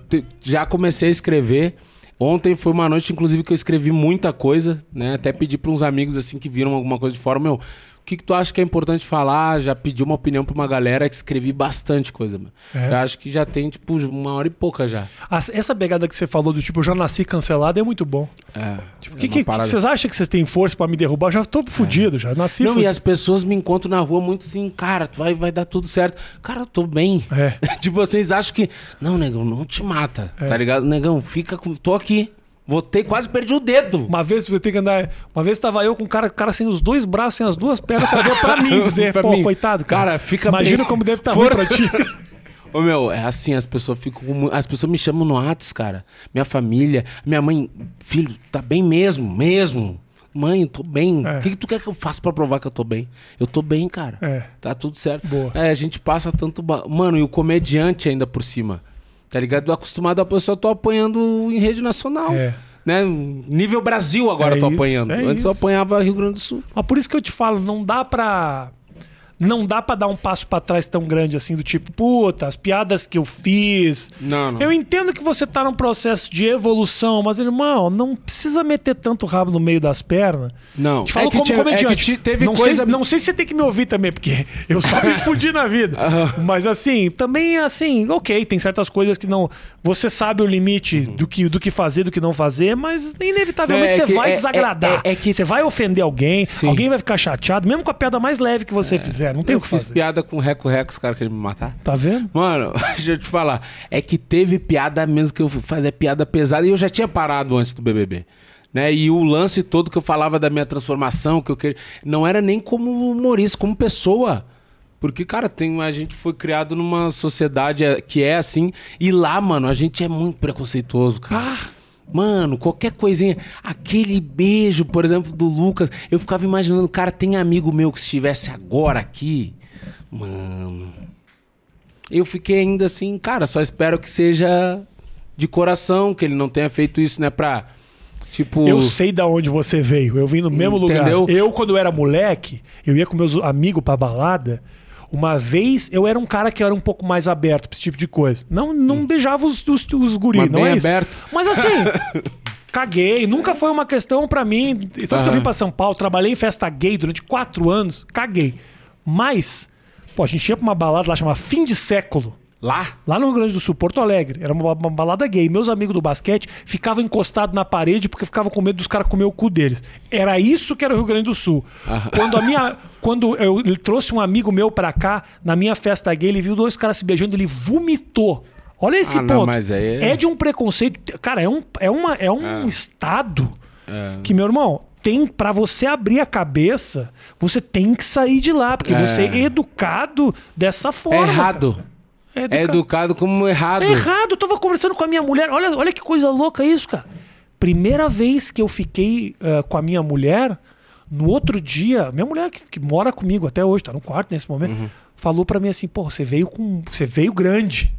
te- já comecei a escrever. Ontem foi uma noite, inclusive, que eu escrevi muita coisa, né? Até pedi para uns amigos, assim, que viram alguma coisa de fora. Meu, o que, que tu acha que é importante falar? Já pedi uma opinião pra uma galera que escrevi bastante coisa, mano. É. Eu acho que já tem, tipo, uma hora e pouca já. Essa pegada que você falou do tipo, eu já nasci cancelado é muito bom. É. Tipo, é que, que, que parada- vocês acham que vocês têm força pra me derrubar? Eu já tô fudido, já nasci Não, e fudido. as pessoas me encontram na rua muito assim, cara, tu vai, vai dar tudo certo. Cara, eu tô bem. É. [LAUGHS] tipo, vocês acham que. Não, negão, não te mata. Tá ligado? Negão, fica com. Tô aqui. Votei, quase perdi o dedo. Uma vez você tem que andar. Uma vez tava eu com o cara, o cara sem os dois braços, sem as duas pernas, pra, pra mim [LAUGHS] dizer, Pra pô, mim. coitado, cara. Cara, fica Imagina bem. como deve [LAUGHS] estar For- ruim pra ti. [LAUGHS] Ô meu, é assim, as pessoas ficam. As pessoas me chamam no Whats, cara. Minha família, minha mãe, filho, tá bem mesmo, mesmo. Mãe, tô bem. O É. que, que tu quer que eu faça pra provar que eu tô bem? Eu tô bem, cara. É. Tá tudo certo. Boa. É, a gente passa tanto. ba- Mano, e o comediante ainda por cima. Tá ligado? Eu acostumado a pessoa, tô apanhando em rede nacional. É. Né? Nível Brasil agora É eu tô isso, apanhando. é Antes eu isso. apanhava Rio Grande do Sul. Mas por isso que eu te falo, não dá pra. Não dá pra dar um passo pra trás tão grande assim, do tipo, puta, as piadas que eu fiz. Não, não. Eu entendo que você tá num processo de evolução, mas, irmão, não precisa meter tanto rabo no meio das pernas. Não. Te falo É que como tinha- é que comediante. ti- teve não, coisa- sei, não sei se você tem que me ouvir também, porque [LAUGHS] eu só me [LAUGHS] fudi na vida. Mas assim, também assim, ok, tem certas coisas que não. Você sabe o limite do, que, do que fazer, do que não fazer, mas inevitavelmente É, é você que- vai é- desagradar. é- é que- Você vai ofender alguém, Sim. alguém vai ficar chateado, mesmo com a piada mais leve que você fizer. Não tem eu o que fiz fazer. piada com reco-reco, os caras queriam me matar. Tá vendo? Mano, [LAUGHS] deixa eu te falar. É que teve piada mesmo que eu fazia piada pesada e eu já tinha parado antes do BBB. Né? E o lance todo que eu falava da minha transformação, que eu queria. Não era nem como humorista, como pessoa. Porque, cara, tem, a gente foi criado numa sociedade é, que é assim. E lá, mano, a gente é muito preconceituoso, cara. Mano, qualquer coisinha. Aquele beijo, por exemplo, do Lucas. Eu ficava imaginando, cara, tem amigo meu que estivesse agora aqui. Mano. Eu fiquei ainda assim, cara, só espero que seja de coração, que ele não tenha feito isso, né, pra. Tipo. Eu sei da onde você veio. Eu vim no mesmo Entendeu? lugar. Eu, quando era moleque, eu ia com meus amigos pra balada. Uma vez eu era um cara que era um pouco mais aberto pra esse tipo de coisa. Não, não beijava os, os, os guris, Hum. Mas não é isso. aberto. Mas assim, [LAUGHS] caguei. Nunca foi uma questão pra mim. Tanto que eu vim pra São Paulo, trabalhei em festa gay durante quatro anos, caguei. Mas, pô, a gente ia pra uma balada lá chamada Fim de Século. Lá? Lá no Rio Grande do Sul, Porto Alegre. Era uma, uma balada gay. Meus amigos do basquete ficavam encostados na parede porque ficavam com medo dos caras comer o cu deles. Era isso que era o Rio Grande do Sul. Quando a minha. Quando eu ele trouxe um amigo meu pra cá, na minha festa gay, ele viu dois caras se beijando, ele vomitou. Olha esse Ah, ponto. não, mas aí é- é... de um preconceito. Cara, é um, é uma, é um estado que, meu irmão, tem para você abrir a cabeça, você tem que sair de lá, porque É. você é educado dessa É forma. errado. cara. É É educado. educado como errado. É errado, eu tava conversando com a minha mulher. Olha, olha que coisa louca isso, cara. Primeira vez que eu fiquei ah, com a minha mulher, no outro dia, minha mulher que, que mora comigo até hoje, tá no quarto nesse momento, falou pra mim assim: "Pô, você veio com, você veio grande."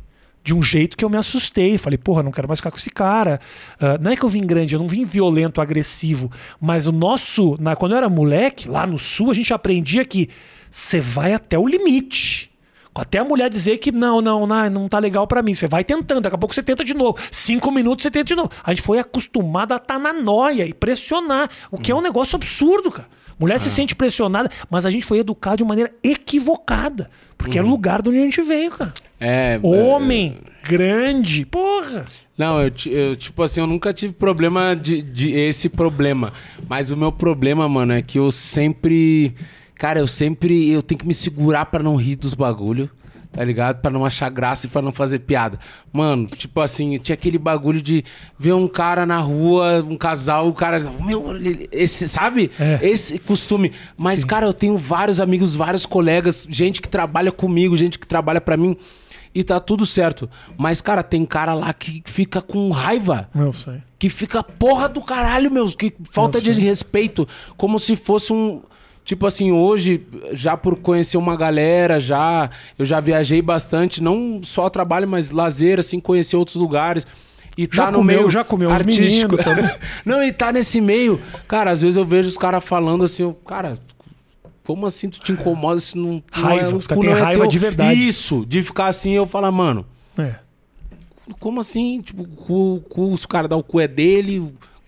De um jeito que eu me assustei. Falei, porra, não quero mais ficar com esse cara. Ah, não é que eu vim grande, eu não vim violento, agressivo. Mas o nosso. Na, quando eu era moleque, lá no sul, a gente aprendia que você vai até o limite. Até a mulher dizer que não, não, não, não tá legal pra mim. Você vai tentando, daqui a pouco você tenta de novo. Cinco minutos você tenta de novo. A gente foi acostumado a estar na noia e pressionar, o que é um negócio absurdo, cara. Mulher se sente pressionada, mas a gente foi educado de maneira equivocada. Porque era o lugar de onde a gente veio, cara. É. Homem, grande, porra. Não, eu, eu, tipo assim, eu nunca tive problema de, de esse problema. Mas o meu problema, mano, é que eu sempre. Cara, eu sempre. Eu tenho que me segurar pra não rir dos bagulho. Tá ligado? Pra não achar graça e pra não fazer piada. Mano, tipo assim, tinha aquele bagulho de ver um cara na rua, um casal, o cara. Meu, esse, sabe? É. Esse costume. Mas, cara, eu tenho vários amigos, vários colegas, gente que trabalha comigo, gente que trabalha pra mim. E tá tudo certo. Mas, cara, tem cara lá que fica com raiva. Eu sei. Que fica porra do caralho, meus. Que falta de respeito. Como se fosse um. Tipo assim, hoje, já por conhecer uma galera, já. Eu já viajei bastante, não só trabalho, mas lazer, assim, conhecer outros lugares. E Já tá no comeu, meio já comeu artístico. [LAUGHS] também. não, e tá nesse meio. Cara, às vezes eu vejo os caras falando assim, eu, cara, como assim tu te incomoda se não. não Raiva, é, os o caras cu têm não é raiva teu? de verdade. Isso, de ficar assim, eu falar, mano, É. como assim? Tipo, o cu, se o cara dá o cu é dele,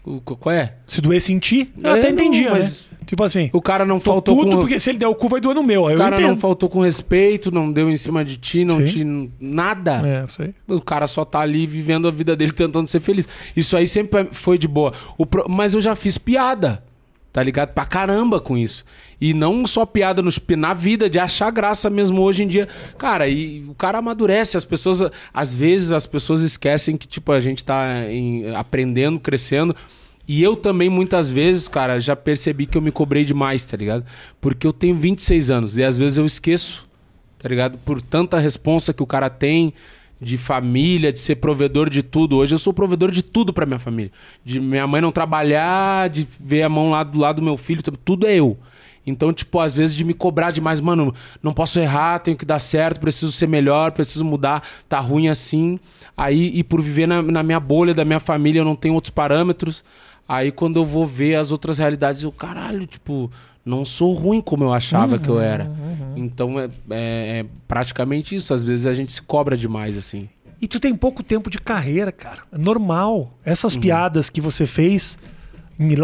o, qual é? Se doer sentir, eu É, até não, entendia, mas- né? Tipo assim, O cara não faltou puto com... porque se ele der o cu vai doer no meu. O cara não faltou com respeito, não deu em cima de ti, não Sim. te... Nada. É, sei. O cara só tá ali vivendo a vida dele tentando ser feliz. Isso aí sempre foi de boa. Pro- Mas eu já fiz piada, tá ligado? Pra caramba com isso. E não só piada nos... na vida, de achar graça mesmo hoje em dia. Cara, e o cara amadurece. As pessoas, às vezes, as pessoas esquecem que, tipo, a gente tá em- aprendendo, crescendo. E eu também, muitas vezes, cara, já percebi que eu me cobrei demais, tá ligado? Porque eu tenho 26 anos e às vezes eu esqueço tá ligado? Por tanta responsa que o cara tem de família, de ser provedor de tudo. Hoje eu sou provedor de tudo pra minha família. De minha mãe não trabalhar, de ver a mão lá do lado do meu filho, tudo é eu. Então, tipo, às vezes de me cobrar demais, mano, não posso errar, tenho que dar certo, preciso ser melhor, preciso mudar, tá ruim assim. Aí, e por viver na, na minha bolha da minha família, eu não tenho outros parâmetros. Aí, quando eu vou ver as outras realidades, eu, caralho, tipo, não sou ruim como eu achava que eu era. Então, é, é- é praticamente isso. Às vezes a gente se cobra demais, assim. E tu tem pouco tempo de carreira, cara. É normal. Uhum. Essas piadas que você fez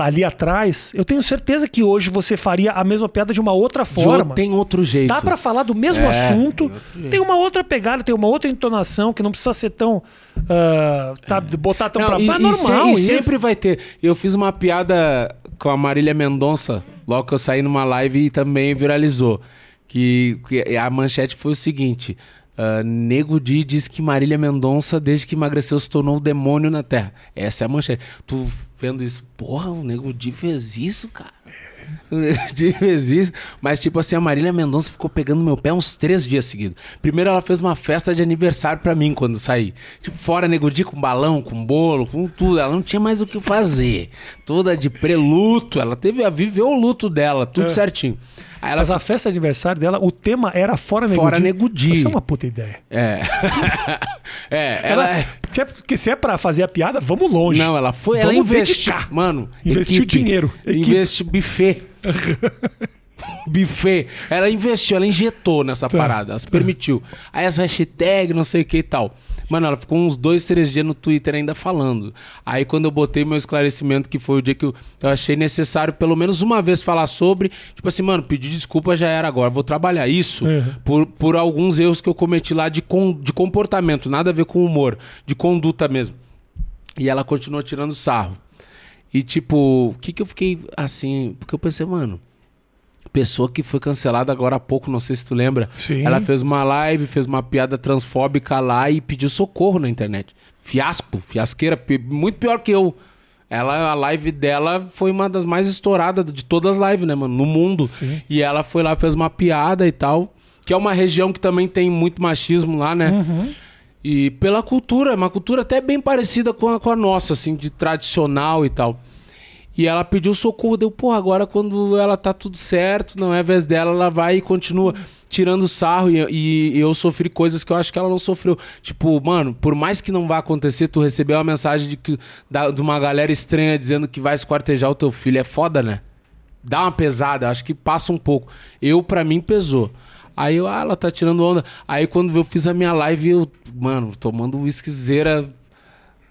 ali atrás, eu tenho certeza que hoje você faria a mesma piada de uma outra forma. outro- tem outro jeito. Dá pra falar do mesmo É, assunto, tem tem uma outra pegada, tem uma outra entonação que não precisa ser tão. ah, tá, Botar tão Não, pra e, e É se- normal e isso. sempre vai ter. Eu fiz uma piada com a Marília Mendonça, logo que eu saí numa live e também viralizou. Que, que a manchete foi o seguinte: ah, Nego Di diz que Marília Mendonça, desde que emagreceu, se tornou o demônio na Terra. Essa é a manchete. Tu vendo isso, porra, o Nego Di fez isso, cara. [LAUGHS] Di fez isso. Mas, tipo assim, a Marília Mendonça ficou pegando meu pé uns três dias seguidos. Primeiro, ela fez uma festa de aniversário pra mim quando saí. Tipo, fora Nego Di com balão, com bolo, com tudo. Ela não tinha mais o que fazer. Toda de preluto. Ela teve a viveu o luto dela, tudo É. certinho. Aí ela Mas a festa de aniversário dela, o tema era Fora Nego Fora Di. Nego Di. Isso é uma puta ideia. É. [LAUGHS] é, ela. Ela, se, é, porque se é pra fazer a piada, vamos longe. Não, ela foi. Ela Vamos investiu. dedicar. Mano, Investiu equipe, dinheiro. Equipe. Investiu buffet. [LAUGHS] buffet. Ela investiu, ela injetou nessa Tá. parada, ela se permitiu. Aí as hashtags, não sei o que e tal. Mano, ela ficou uns dois, três dias no Twitter ainda falando. Aí quando eu botei meu esclarecimento, que foi o dia que eu, eu achei necessário pelo menos uma vez falar sobre, tipo assim, mano, pedir desculpa já era agora, vou trabalhar isso Uhum. por, por alguns erros que eu cometi lá de, com, de comportamento, nada a ver com humor, de conduta mesmo. E ela continuou tirando sarro. E tipo, o que que eu fiquei assim? Porque eu pensei, mano, pessoa que foi cancelada agora há pouco, não sei se tu lembra. Sim. Ela fez uma live, fez uma piada transfóbica lá e pediu socorro na internet. Fiasco, fiasqueira, muito pior que eu. Ela, a live dela foi uma das mais estouradas de todas as lives, né, mano? No mundo. Sim. E ela foi lá, fez uma piada e tal. Que é uma região que também tem muito machismo lá, né? Uhum. E pela cultura, uma cultura até bem parecida com a, com a nossa, assim, de tradicional e tal. E ela pediu socorro, deu, pô, agora quando ela tá tudo certo, não é vez dela, ela vai e continua tirando sarro. E, e- eu sofri coisas que eu acho que ela não sofreu. Tipo, mano, por mais que não vá acontecer, tu receber uma mensagem de, que, da- de uma galera estranha dizendo que vai esquartejar o teu filho. É foda, né? Dá uma pesada, acho que passa um pouco. Eu, pra mim, pesou. Aí eu, ah, ela tá tirando onda. Aí quando eu fiz a minha live, eu, mano, tomando whiskyzeira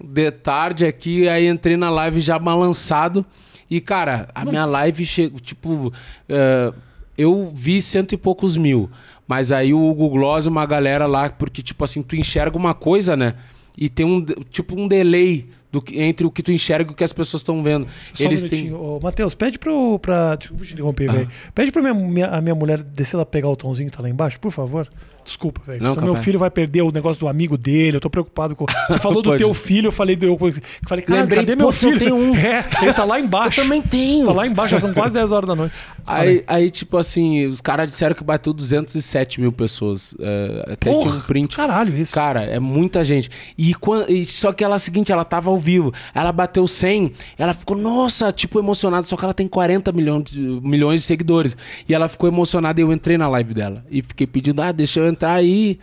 de tarde aqui, aí entrei na live já balançado. E, cara, a minha live chegou, tipo, eh, eu vi cento e poucos mil. Mas aí o Hugo Gloss e uma galera lá, porque, tipo assim, tu enxerga uma coisa, né? E tem um, tipo, um delay do que- entre o que tu enxerga e o que as pessoas estão vendo. Só um Eles têm. minutinho. Ô, Matheus, pede pro. Pra... Desculpa te interromper, Ah. velho. Pede pra minha, minha- a minha mulher descer lá pegar o tomzinho que tá lá embaixo, por favor. Desculpa, velho. Não, Senão meu filho vai perder o negócio do amigo dele. Eu tô preocupado com. [LAUGHS] Você falou do teu filho, eu falei do. Eu falei, cara, Lembrei, cadê meu pô, eu filho? tenho um. É, ele tá lá [LAUGHS] embaixo. Eu também tenho. Tá lá embaixo, já são quase 10 horas da noite. Aí, aí, tipo assim, os caras disseram que bateu 207 mil pessoas. É, até Porra, tinha um print. Caralho, isso. Cara, é muita gente. E, e só que ela é a seguinte, ela tava ao vivo. Ela bateu 100, ela ficou, nossa, tipo, emocionada. Só que ela tem 40 milhões milhões de seguidores. E ela ficou emocionada e eu entrei na live dela. E fiquei pedindo, ah, deixa eu entrar aí.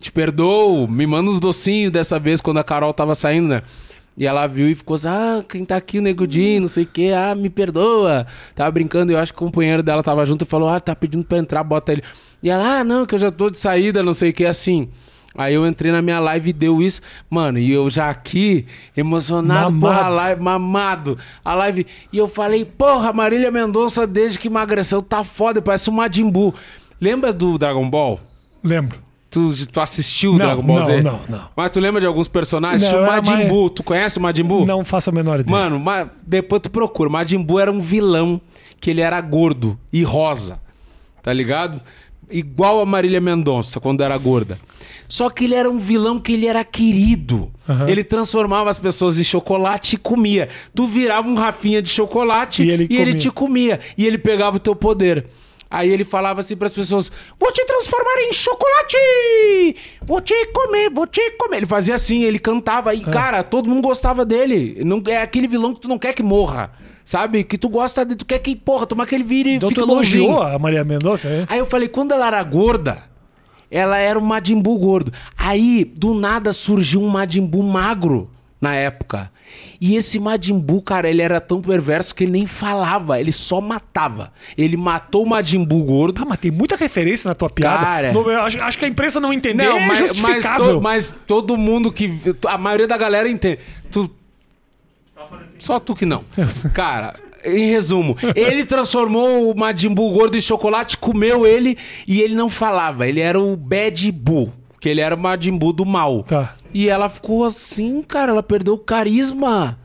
Te perdoo, me manda uns docinhos dessa vez quando a Carol tava saindo, né? E ela viu e ficou assim, ah, quem tá aqui, o Negudinho, não sei o que, ah, me perdoa. Tava brincando, eu acho que o companheiro dela tava junto e falou, ah, tá pedindo pra entrar, bota ele. E ela, ah, não, que eu já tô de saída, não sei o que, assim. Aí eu entrei na minha live e deu isso. Mano, e eu já aqui, emocionado, Mamado. porra, a live, mamado. A live. E eu falei, porra, Marília Mendonça, desde que emagreceu, tá foda, parece um Majin Buu. Lembra do Dragon Ball? Lembro. Tu, tu assistiu o Não, Dragon Ball não, Z? não, não. Mas tu lembra de alguns personagens? Não, era Majin Buu. Tu conhece o Majin Buu? Não faço a menor ideia. Mano, ma- depois tu procura. Majin Buu era um vilão que ele era gordo e rosa. Tá ligado? Igual a Marília Mendonça quando era gorda. Só que ele era um vilão que ele era querido. Aham. Ele transformava as pessoas em chocolate e comia. Tu virava um Rafinha de chocolate E e ele ele, comia. te comia. E ele pegava o teu poder. Aí ele falava assim pras pessoas: Vou te transformar em chocolate! Vou te comer, vou te comer. Ele fazia assim, ele cantava. Ah. E, cara, todo mundo gostava dele. Não, é aquele vilão que tu não quer que morra. Sabe? Que tu gosta de. Tu quer que, porra, tomar aquele vire e Então tu bonzinho. elogiou a Maria Mendonça, né? Aí eu falei, quando ela era gorda, ela era um Majin Buu gordo. Aí, do nada, surgiu um Majin Buu magro na época. E esse Majin Buu, cara, ele era tão perverso que ele nem falava, ele só matava. Ele matou o Majin Buu gordo. Ah, mas tem muita referência na tua piada. Cara. No- acho, acho que a imprensa não entendeu. Não, é mas, mas, justificável. to- mas todo mundo que. A maioria da galera entende. Tu. Só tu que não. [LAUGHS] Cara, em resumo, ele transformou o Majin Buu gordo em chocolate, comeu ele e ele não falava. Ele era o Bad Buu, que ele era o Majin Buu do mal. Tá. E ela ficou assim, cara, ela perdeu o carisma.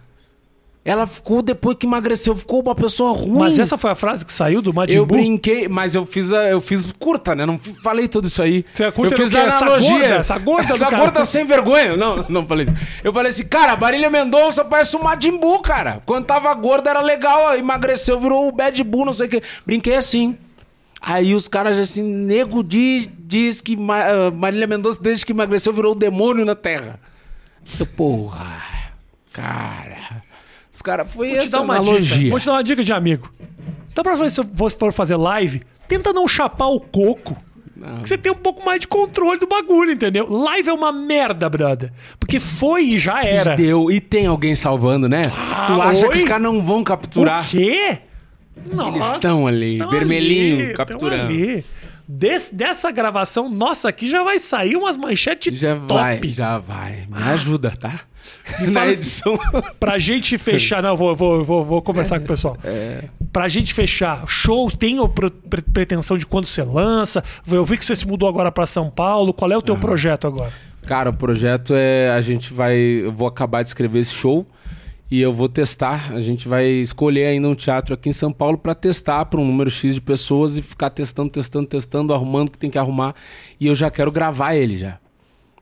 Ela ficou, depois que emagreceu, ficou uma pessoa ruim. Mas essa foi a frase que saiu do Majin Eu Buu? brinquei, mas eu fiz, a, eu fiz curta, né? Não falei tudo isso aí. Você é curta eu fiz a Essa analogia. gorda, essa gorda Essa gorda sem vergonha. Não, não falei isso. Eu falei assim, cara, a Marília Mendonça parece um Majin Buu, cara. Quando tava gorda era legal, emagreceu, virou o Bad Buu, não sei o quê. Brinquei assim. Aí os caras já assim, nego di- diz que ah, Marília Mendonça, desde que emagreceu, virou o demônio na Terra. Eu, porra, cara. Os caras, foi Vou te dar uma analogia. dica. Vou te dar uma dica de amigo. Então, pra você, se você for fazer live, tenta não chapar o coco. Que você tem um pouco mais de controle do bagulho, entendeu? Live é uma merda, brother. Porque foi e já era. Deu. E tem alguém salvando, né? tu acha oi? que os caras não vão capturar? O quê? Eles estão ali, tão vermelhinho, ali, capturando. Des- dessa gravação nossa aqui já vai sair umas manchetes Já top. vai, já vai. Me ajuda, tá? Me Na fala- edição. [LAUGHS] Pra gente fechar. Não, vou, vou, vou, vou conversar com o pessoal. É. Pra gente fechar, show tem pre- pretensão de quando você lança? Eu vi que você se mudou agora pra São Paulo. Qual é o teu projeto agora? Cara, o projeto é. A gente vai. Eu vou acabar de escrever esse show e eu vou testar. A gente vai escolher ainda um teatro aqui em São Paulo pra testar para um número X de pessoas e ficar testando, testando, testando, arrumando o que tem que arrumar. E eu já quero gravar ele já.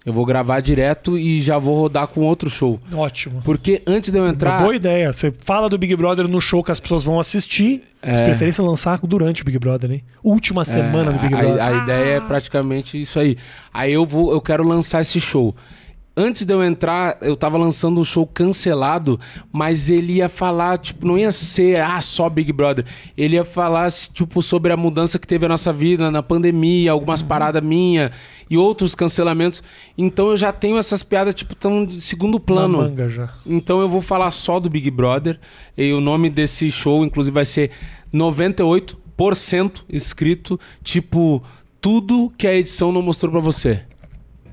Eu vou gravar direto e já vou rodar com outro show. Ótimo. Porque antes de eu Uma entrar. boa ideia. Você fala do Big Brother no show que as pessoas vão assistir. É. De preferência lançar durante o Big Brother, hein? Última semana do Big a- Brother. A, Ah, ideia é praticamente isso aí. Aí eu vou, eu quero lançar esse show. Antes de eu entrar, eu tava lançando um show cancelado, mas ele ia falar, tipo, não ia ser ah, só Big Brother. Ele ia falar, tipo, sobre a mudança que teve a nossa vida na pandemia, algumas Uhum. paradas minha e outros cancelamentos. Então eu já tenho essas piadas, tipo, tão de segundo na plano. manga já. Então eu vou falar só do Big Brother. E o nome desse show, inclusive, vai ser 98% escrito, tipo, tudo que a edição não mostrou pra você.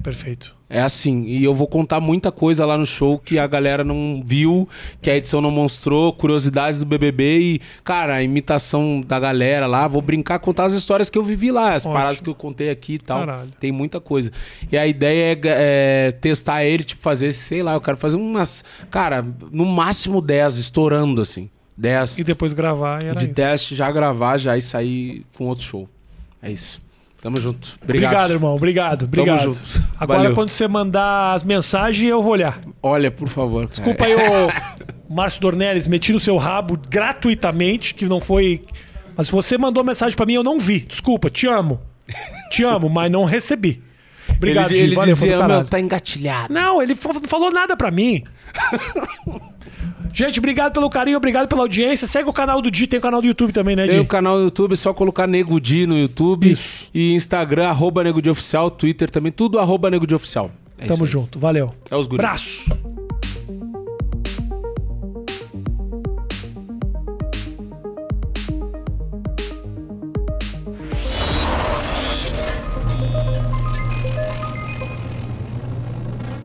Perfeito. É assim, e eu vou contar muita coisa lá no show que a galera não viu, que a edição não mostrou, curiosidades do BBB e, cara, a imitação da galera lá. Vou brincar, contar as histórias que eu vivi lá, as Ótimo. paradas que eu contei aqui e tal. Caralho. Tem muita coisa. E a ideia é, é testar ele, tipo, fazer, sei lá, eu quero fazer umas, cara, no máximo 10, estourando assim. 10 E depois gravar e era de isso. teste, já gravar, já e sair com outro show. É isso. Tamo junto. Obrigado. Obrigado. irmão. Obrigado. Obrigado. junto. Agora, Valeu. quando você mandar as mensagens, eu vou olhar. Olha, por favor. Desculpa aí, [LAUGHS] ô Márcio Dornelles, meti no seu rabo gratuitamente, que não foi. Mas você mandou mensagem pra mim, eu não vi. Desculpa, te amo. Te amo, mas não recebi. Obrigado, ele, Gi, ele valeu, dizia, meu, tá engatilhado. Não, ele não falou nada pra mim. Gente, obrigado pelo carinho, obrigado pela audiência. Segue o canal do Di, tem o canal do YouTube também, né, Tem o Di? canal do YouTube, é só colocar Nego Di no YouTube. Isso. E Instagram, arroba Nego Di Oficial, Twitter também, tudo arroba Nego Di Oficial. É Tamo junto, valeu. É os guris. Abraço.